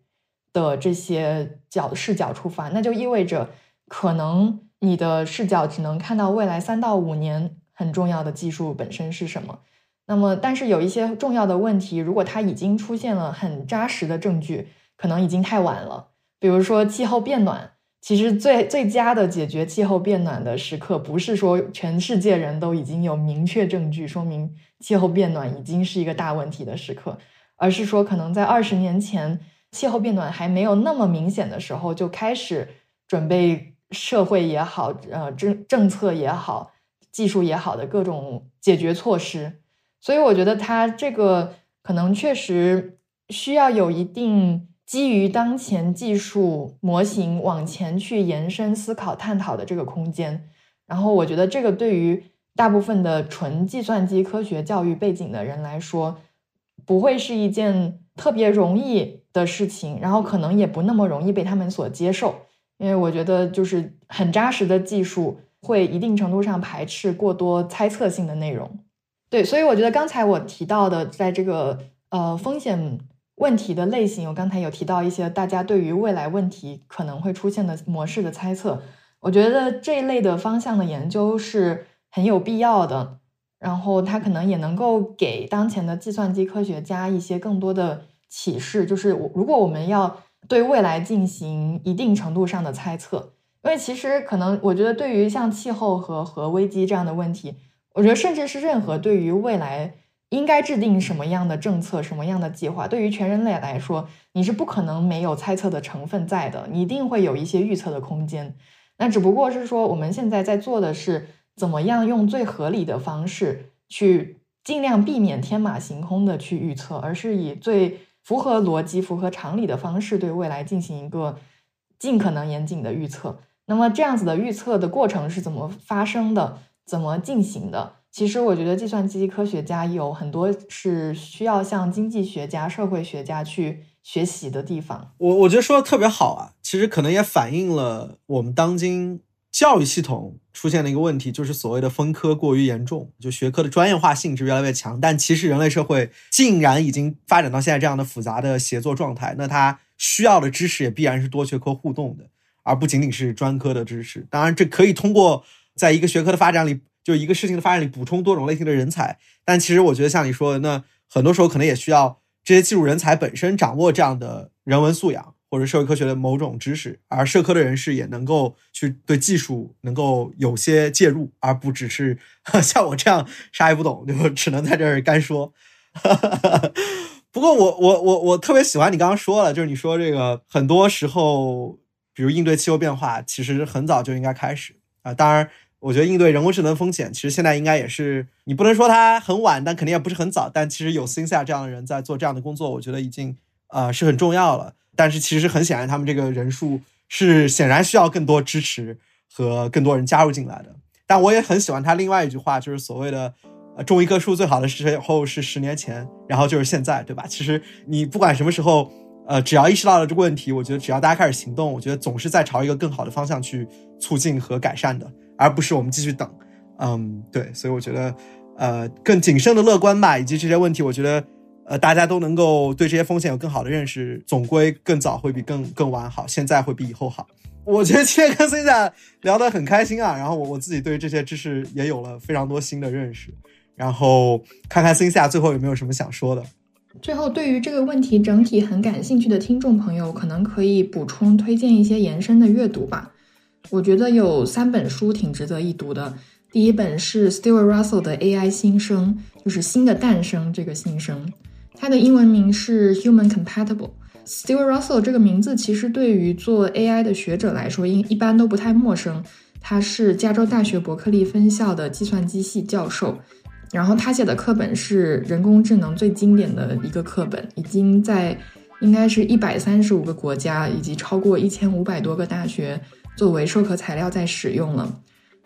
的这些角视角出发，那就意味着可能。你的视角只能看到未来三到五年很重要的技术本身是什么。那么，但是有一些重要的问题，如果它已经出现了很扎实的证据，可能已经太晚了。比如说气候变暖，其实最最佳的解决气候变暖的时刻，不是说全世界人都已经有明确证据说明气候变暖已经是一个大问题的时刻，而是说可能在二十年前气候变暖还没有那么明显的时候，就开始准备。社会也好，呃，政政策也好，技术也好的各种解决措施，所以我觉得它这个可能确实需要有一定基于当前技术模型往前去延伸思考、探讨的这个空间。然后我觉得这个对于大部分的纯计算机科学教育背景的人来说，不会是一件特别容易的事情，然后可能也不那么容易被他们所接受，因为我觉得就是很扎实的技术会一定程度上排斥过多猜测性的内容。对，所以我觉得刚才我提到的，在这个呃风险。问题的类型，我刚才有提到一些大家对于未来问题可能会出现的模式的猜测，我觉得这一类的方向的研究是很有必要的，然后它可能也能够给当前的计算机科学家一些更多的启示，就是如果我们要对未来进行一定程度上的猜测，因为其实可能我觉得对于像气候和核危机这样的问题，我觉得甚至是任何对于未来。应该制定什么样的政策，什么样的计划？对于全人类来说，你是不可能没有猜测的成分在的，你一定会有一些预测的空间。那只不过是说，我们现在在做的是怎么样用最合理的方式去尽量避免天马行空的去预测，而是以最符合逻辑、符合常理的方式对未来进行一个尽可能严谨的预测。那么这样子的预测的过程是怎么发生的？怎么进行的？其实我觉得计算机科学家有很多是需要向经济学家、社会学家去学习的地方。我我觉得说的特别好啊，其实可能也反映了我们当今教育系统出现的一个问题，就是所谓的分科过于严重，就学科的专业化性质越来越强。但其实人类社会竟然已经发展到现在这样的复杂的协作状态，那它需要的知识也必然是多学科互动的，而不仅仅是专科的知识。当然，这可以通过在一个学科的发展里。就一个事情的发展里补充多种类型的人才，但其实我觉得像你说的，那很多时候可能也需要这些技术人才本身掌握这样的人文素养或者社会科学的某种知识，而社科的人士也能够去对技术能够有些介入，而不只是 像我这样啥也不懂，就只能在这儿干说。不过我我我我特别喜欢你刚刚说了，就是你说这个很多时候，比如应对气候变化，其实很早就应该开始啊，当然。我觉得应对人工智能风险，其实现在应该也是你不能说它很晚，但肯定也不是很早。但其实有 c i n 这样的人在做这样的工作，我觉得已经呃是很重要了。但是其实很显然，他们这个人数是显然需要更多支持和更多人加入进来的。但我也很喜欢他另外一句话，就是所谓的呃种一棵树最好的时候是十年前，然后就是现在，对吧？其实你不管什么时候，呃，只要意识到了这个问题，我觉得只要大家开始行动，我觉得总是在朝一个更好的方向去促进和改善的。而不是我们继续等，嗯，对，所以我觉得，呃，更谨慎的乐观吧，以及这些问题，我觉得，呃，大家都能够对这些风险有更好的认识，总归更早会比更更晚好，现在会比以后好。我觉得今天跟 C 仔聊得很开心啊，然后我我自己对这些知识也有了非常多新的认识，然后看看 C 仔最后有没有什么想说的。最后，对于这个问题整体很感兴趣的听众朋友，可能可以补充推荐一些延伸的阅读吧。我觉得有三本书挺值得一读的。第一本是 Stewart Russell 的 AI 新生，就是新的诞生这个新生，它的英文名是 Human Compatible。Stewart Russell 这个名字其实对于做 AI 的学者来说，应一般都不太陌生。他是加州大学伯克利分校的计算机系教授，然后他写的课本是人工智能最经典的一个课本，已经在应该是一百三十五个国家以及超过一千五百多个大学。作为授课材料在使用了。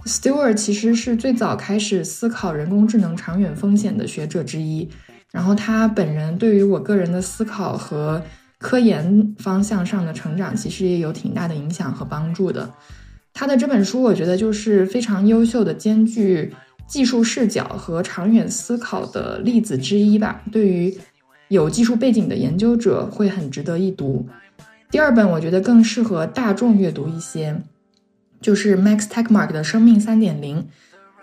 Stewart 其实是最早开始思考人工智能长远风险的学者之一，然后他本人对于我个人的思考和科研方向上的成长，其实也有挺大的影响和帮助的。他的这本书，我觉得就是非常优秀的兼具技术视角和长远思考的例子之一吧。对于有技术背景的研究者，会很值得一读。第二本我觉得更适合大众阅读一些，就是 Max Tegmark 的《生命三点零》。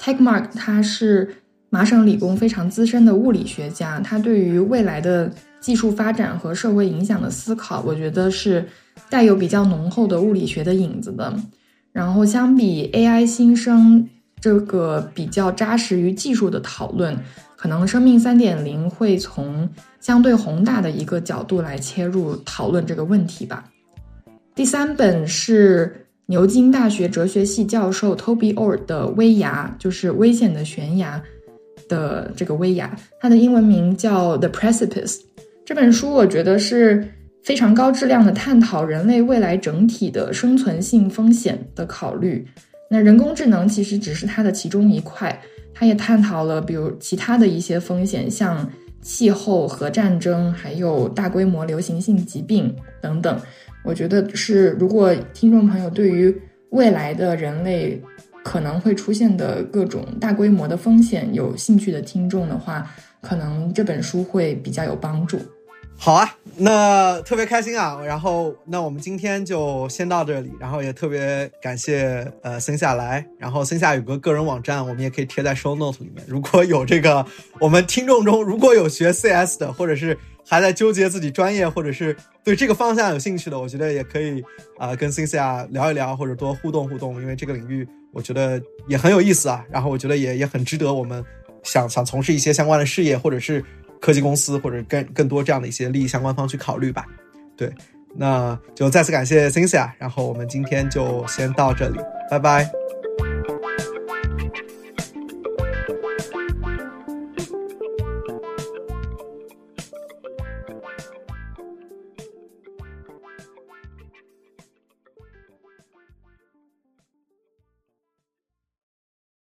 Tegmark 他是麻省理工非常资深的物理学家，他对于未来的技术发展和社会影响的思考，我觉得是带有比较浓厚的物理学的影子的。然后相比 AI 新生这个比较扎实于技术的讨论。可能生命三点零会从相对宏大的一个角度来切入讨论这个问题吧。第三本是牛津大学哲学系教授 Toby Ord 的《危崖》，就是危险的悬崖的这个危崖，它的英文名叫《The Precipice》。这本书我觉得是非常高质量的探讨人类未来整体的生存性风险的考虑。那人工智能其实只是它的其中一块，它也探讨了比如其他的一些风险，像气候、核战争，还有大规模流行性疾病等等。我觉得是，如果听众朋友对于未来的人类可能会出现的各种大规模的风险有兴趣的听众的话，可能这本书会比较有帮助。好啊，那特别开心啊！然后那我们今天就先到这里，然后也特别感谢呃森下来，然后森下有个个人网站，我们也可以贴在 show note 里面。如果有这个我们听众中如果有学 CS 的，或者是还在纠结自己专业，或者是对这个方向有兴趣的，我觉得也可以啊跟森下聊一聊，或者多互动互动，因为这个领域我觉得也很有意思啊。然后我觉得也也很值得我们想想从事一些相关的事业，或者是。科技公司或者更更多这样的一些利益相关方去考虑吧，对，那就再次感谢 Cynthia，然后我们今天就先到这里，拜拜。